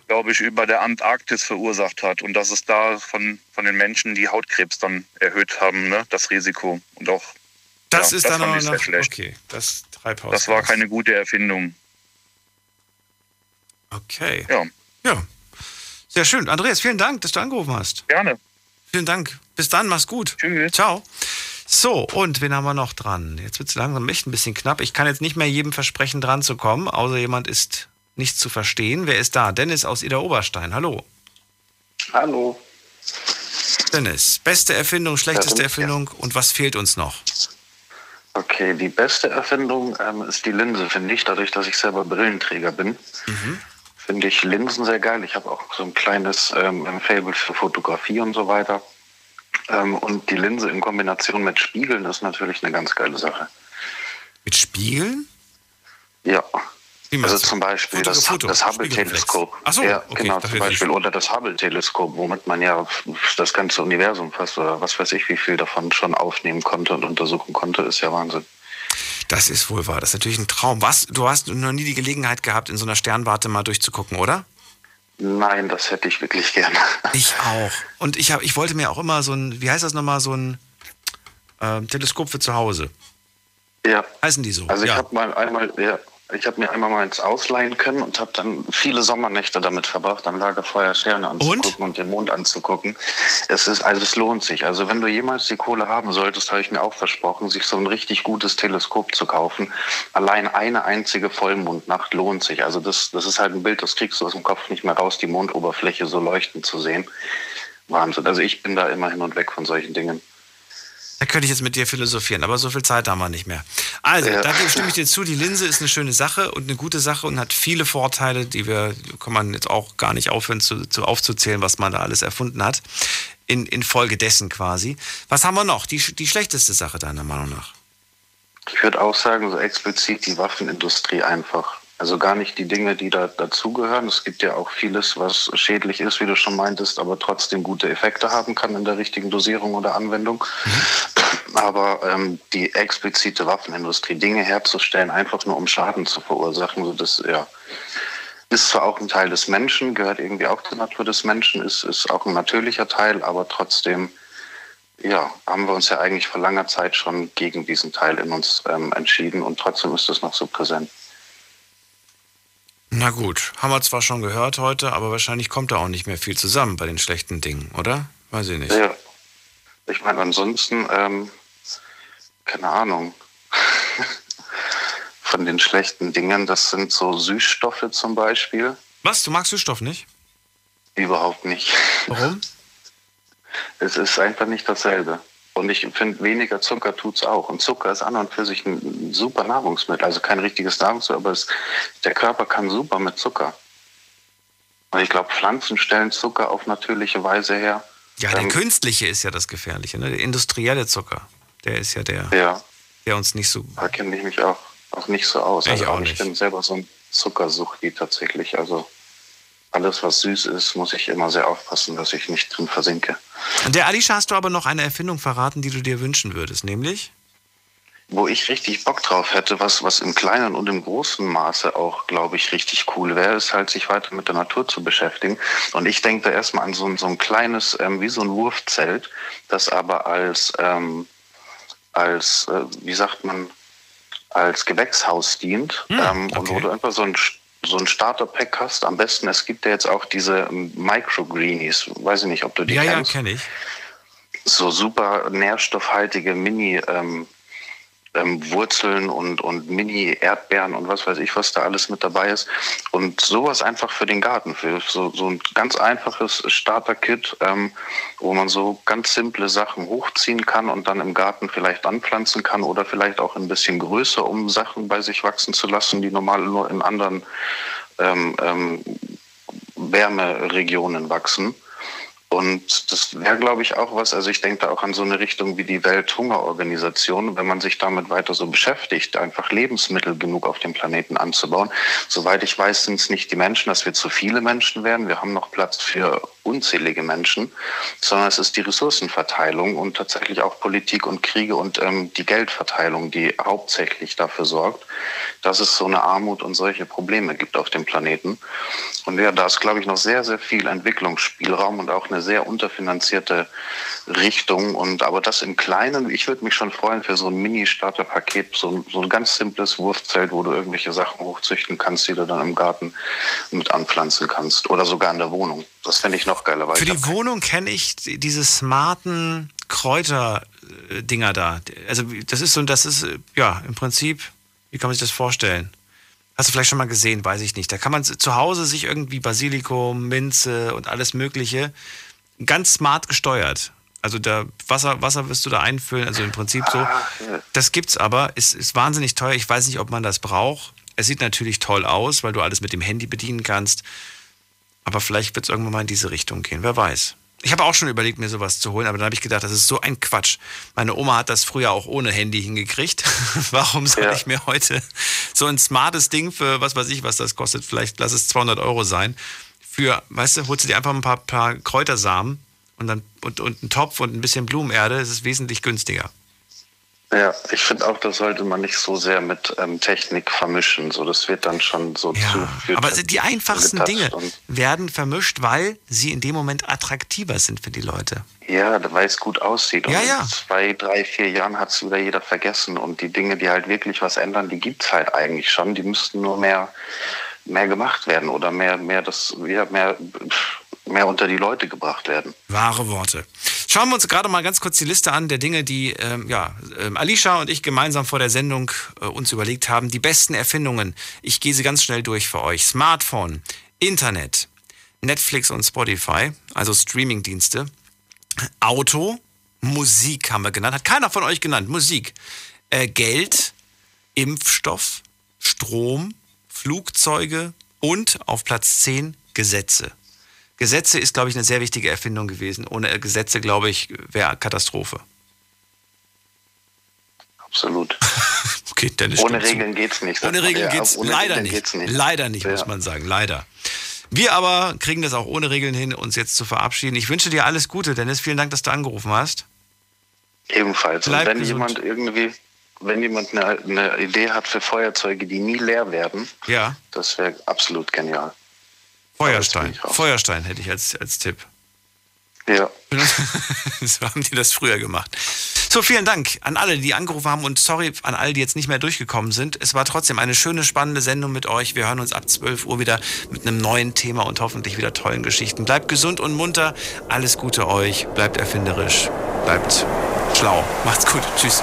glaube ich, über der Antarktis verursacht hat und dass es da von, von den Menschen die Hautkrebs dann erhöht haben, ne, das Risiko und auch. Das ja, ist das dann sehr noch. schlecht. Okay, das Treibhaus. Das war keine gute Erfindung. Okay. Ja. Ja. Sehr schön. Andreas, vielen Dank, dass du angerufen hast. Gerne. Vielen Dank. Bis dann, mach's gut. Tschüss. Ciao. So, und wen haben wir noch dran? Jetzt wird es langsam echt ein bisschen knapp. Ich kann jetzt nicht mehr jedem versprechen, dran zu kommen, außer jemand ist nicht zu verstehen. Wer ist da? Dennis aus Ida Oberstein. Hallo. Hallo. Dennis, beste Erfindung, schlechteste Erfindung und was fehlt uns noch? Okay, die beste Erfindung ähm, ist die Linse, finde ich. Dadurch, dass ich selber Brillenträger bin, finde ich Linsen sehr geil. Ich habe auch so ein kleines ähm, Fable für Fotografie und so weiter. Ähm, und die Linse in Kombination mit Spiegeln ist natürlich eine ganz geile Sache. Mit Spiegeln? Ja. Wie Also zum Beispiel Foto- das, Foto- das Hubble-Teleskop. Ach so, ja, okay, genau, zum Beispiel. Oder das Hubble-Teleskop, womit man ja das ganze Universum fast oder was weiß ich, wie viel davon schon aufnehmen konnte und untersuchen konnte, ist ja Wahnsinn. Das ist wohl wahr. Das ist natürlich ein Traum. Was? Du hast noch nie die Gelegenheit gehabt, in so einer Sternwarte mal durchzugucken, oder? Nein, das hätte ich wirklich gerne. Ich auch. Und ich, hab, ich wollte mir auch immer so ein, wie heißt das nochmal, so ein ähm, Teleskop für zu Hause. Ja. Heißen die so? Also ich ja. habe mal einmal, ja, ich habe mir einmal mal eins ausleihen können und habe dann viele Sommernächte damit verbracht, am Lagerfeuer Sterne anzugucken und? den Mond anzugucken. Es ist, also es lohnt sich. Also wenn du jemals die Kohle haben solltest, habe ich mir auch versprochen, sich so ein richtig gutes Teleskop zu kaufen. Allein eine einzige Vollmondnacht lohnt sich. Also das, das ist halt ein Bild, das kriegst du aus dem Kopf nicht mehr raus, die Mondoberfläche so leuchten zu sehen. Wahnsinn. Also ich bin da immer hin und weg von solchen Dingen. Da könnte ich jetzt mit dir philosophieren, aber so viel Zeit haben wir nicht mehr. Also, Ja. da stimme ich dir zu, die Linse ist eine schöne Sache und eine gute Sache und hat viele Vorteile, die wir, kann man jetzt auch gar nicht aufhören zu, zu aufzuzählen, was man da alles erfunden hat. In, in Folge dessen quasi. Was haben wir noch? Die, die schlechteste Sache deiner Meinung nach? Ich würde auch sagen, so explizit die Waffenindustrie einfach. Also gar nicht die Dinge, die da dazugehören. Es gibt ja auch vieles, was schädlich ist, wie du schon meintest, aber trotzdem gute Effekte haben kann in der richtigen Dosierung oder Anwendung. Aber ähm, die explizite Waffenindustrie, Dinge herzustellen, einfach nur um Schaden zu verursachen, so das ja, ist zwar auch ein Teil des Menschen, gehört irgendwie auch zur Natur des Menschen, ist, ist auch ein natürlicher Teil, aber trotzdem ja, haben wir uns ja eigentlich vor langer Zeit schon gegen diesen Teil in uns ähm, entschieden und trotzdem ist es noch so präsent. Na gut, haben wir zwar schon gehört heute, aber wahrscheinlich kommt da auch nicht mehr viel zusammen bei den schlechten Dingen, oder? Weiß ich nicht. Ja. Ich meine, ansonsten, ähm, keine Ahnung, von den schlechten Dingen, das sind so Süßstoffe zum Beispiel. Was? Du magst Süßstoff nicht? Überhaupt nicht. Warum? Es ist einfach nicht dasselbe. Und ich finde, weniger Zucker tut's auch. Und Zucker ist an und für sich ein super Nahrungsmittel. Also kein richtiges Nahrungsmittel, aber es, der Körper kann super mit Zucker. Und ich glaube, Pflanzen stellen Zucker auf natürliche Weise her. Ja, der Ähm, künstliche ist ja das Gefährliche, ne? Der industrielle Zucker. Der ist ja der, Ja. der uns nicht so. Da kenne ich mich auch, auch nicht so aus. Ich also auch ich nicht. bin selber so ein Zuckersuchti tatsächlich. Also alles, was süß ist, muss ich immer sehr aufpassen, dass ich nicht drin versinke. Der Alicia hast du aber noch eine Erfindung verraten, die du dir wünschen würdest, nämlich? Wo ich richtig Bock drauf hätte, was, was im kleinen und im großen Maße auch, glaube ich, richtig cool wäre, ist halt, sich weiter mit der Natur zu beschäftigen. Und ich denke da erstmal an so, ein- so ein kleines, ähm, wie so ein Wurfzelt, das aber als, ähm, als äh, wie sagt man, als Gewächshaus dient. ähm, Und wo du einfach so ein, so ein Starterpack hast. Am besten, es gibt ja jetzt auch diese Microgreenies. Weiß ich nicht, ob du die ja, ja, kennst kenne ich. so super nährstoffhaltige Mini ähm, ähm, Wurzeln und, und Mini-Erdbeeren und was weiß ich, was da alles mit dabei ist. Und sowas einfach für den Garten, für so, so ein ganz einfaches Starter-Kit, ähm, wo man so ganz simple Sachen hochziehen kann und dann im Garten vielleicht anpflanzen kann oder vielleicht auch ein bisschen größer, um Sachen bei sich wachsen zu lassen, die normal nur in anderen ähm, ähm, Wärmeregionen wachsen. Und das wäre, glaube ich, auch was, also ich denke da auch an so eine Richtung wie die Welthungerorganisation, wenn man sich damit weiter so beschäftigt, einfach Lebensmittel genug auf dem Planeten anzubauen. Soweit ich weiß, sind es nicht die Menschen, dass wir zu viele Menschen werden. Wir haben noch Platz für unzählige Menschen, sondern es ist die Ressourcenverteilung und tatsächlich auch Politik und Kriege und ähm, die Geldverteilung, die hauptsächlich dafür sorgt, dass es so eine Armut und solche Probleme gibt auf dem Planeten. Und ja, da ist, glaube ich, noch sehr, sehr viel Entwicklungsspielraum und auch eine sehr unterfinanzierte Richtung. Und aber das im Kleinen, ich würde mich schon freuen für so ein Mini-Starter-Paket, so, so ein ganz simples Wurfzelt, wo du irgendwelche Sachen hochzüchten kannst, die du dann im Garten mit anpflanzen kannst. Oder sogar in der Wohnung. Das fände ich noch geiler. Für die Wohnung kenne ich diese smarten Kräuter-Dinger da. Also das ist so, das ist ja im Prinzip, wie kann man sich das vorstellen? Hast du vielleicht schon mal gesehen, weiß ich nicht. Da kann man zu Hause sich irgendwie Basilikum, Minze und alles Mögliche ganz smart gesteuert. Also da Wasser, Wasser wirst du da einfüllen, also im Prinzip so. Das gibt's aber, ist, ist wahnsinnig teuer. Ich weiß nicht, ob man das braucht. Es sieht natürlich toll aus, weil du alles mit dem Handy bedienen kannst. Aber vielleicht wird es irgendwann mal in diese Richtung gehen. Wer weiß. Ich habe auch schon überlegt, mir sowas zu holen, aber dann habe ich gedacht, das ist so ein Quatsch. Meine Oma hat das früher auch ohne Handy hingekriegt. Warum soll ja. ich mir heute so ein smartes Ding für, was weiß ich, was das kostet, vielleicht lass es 200 Euro sein, für, weißt du, holst du dir einfach ein paar, paar Kräutersamen und dann und, und einen Topf und ein bisschen Blumenerde, das ist wesentlich günstiger. Ja, ich finde auch, das sollte man nicht so sehr mit ähm, Technik vermischen. So, das wird dann schon so ja, zu. Aber die einfachsten Dinge werden vermischt, weil sie in dem Moment attraktiver sind für die Leute. Ja, weil es gut aussieht. Und ja, ja. in zwei, drei, vier Jahren hat es wieder jeder vergessen. Und die Dinge, die halt wirklich was ändern, die gibt es halt eigentlich schon. Die müssten nur mehr, mehr gemacht werden oder mehr, mehr das, ja, mehr mehr unter die Leute gebracht werden. Wahre Worte. Schauen wir uns gerade mal ganz kurz die Liste an der Dinge, die ähm, ja, ähm, Alicia und ich gemeinsam vor der Sendung äh, uns überlegt haben. Die besten Erfindungen. Ich gehe sie ganz schnell durch für euch. Smartphone, Internet, Netflix und Spotify, also Streamingdienste, Auto, Musik haben wir genannt. Hat keiner von euch genannt. Musik. Äh, Geld, Impfstoff, Strom, Flugzeuge und auf Platz 10 Gesetze. Gesetze ist, glaube ich, eine sehr wichtige Erfindung gewesen. Ohne Gesetze, glaube ich, wäre Katastrophe. Absolut. okay, Dennis ohne Regeln geht es nicht. Ohne Regeln geht es leider Regeln nicht. nicht. Leider nicht, ja. muss man sagen. Leider. Wir aber kriegen das auch ohne Regeln hin, uns jetzt zu verabschieden. Ich wünsche dir alles Gute, Dennis. Vielen Dank, dass du angerufen hast. Ebenfalls. Bleib Und wenn gesund. jemand irgendwie, wenn jemand eine, eine, Idee hat für Feuerzeuge, die nie leer werden, ja. das wäre absolut genial. Feuerstein. Feuerstein hätte ich als, als Tipp. Ja. so haben die das früher gemacht. So, vielen Dank an alle, die angerufen haben und sorry an alle, die jetzt nicht mehr durchgekommen sind. Es war trotzdem eine schöne, spannende Sendung mit euch. Wir hören uns ab 12 Uhr wieder mit einem neuen Thema und hoffentlich wieder tollen Geschichten. Bleibt gesund und munter. Alles Gute euch. Bleibt erfinderisch. Bleibt schlau. Macht's gut. Tschüss.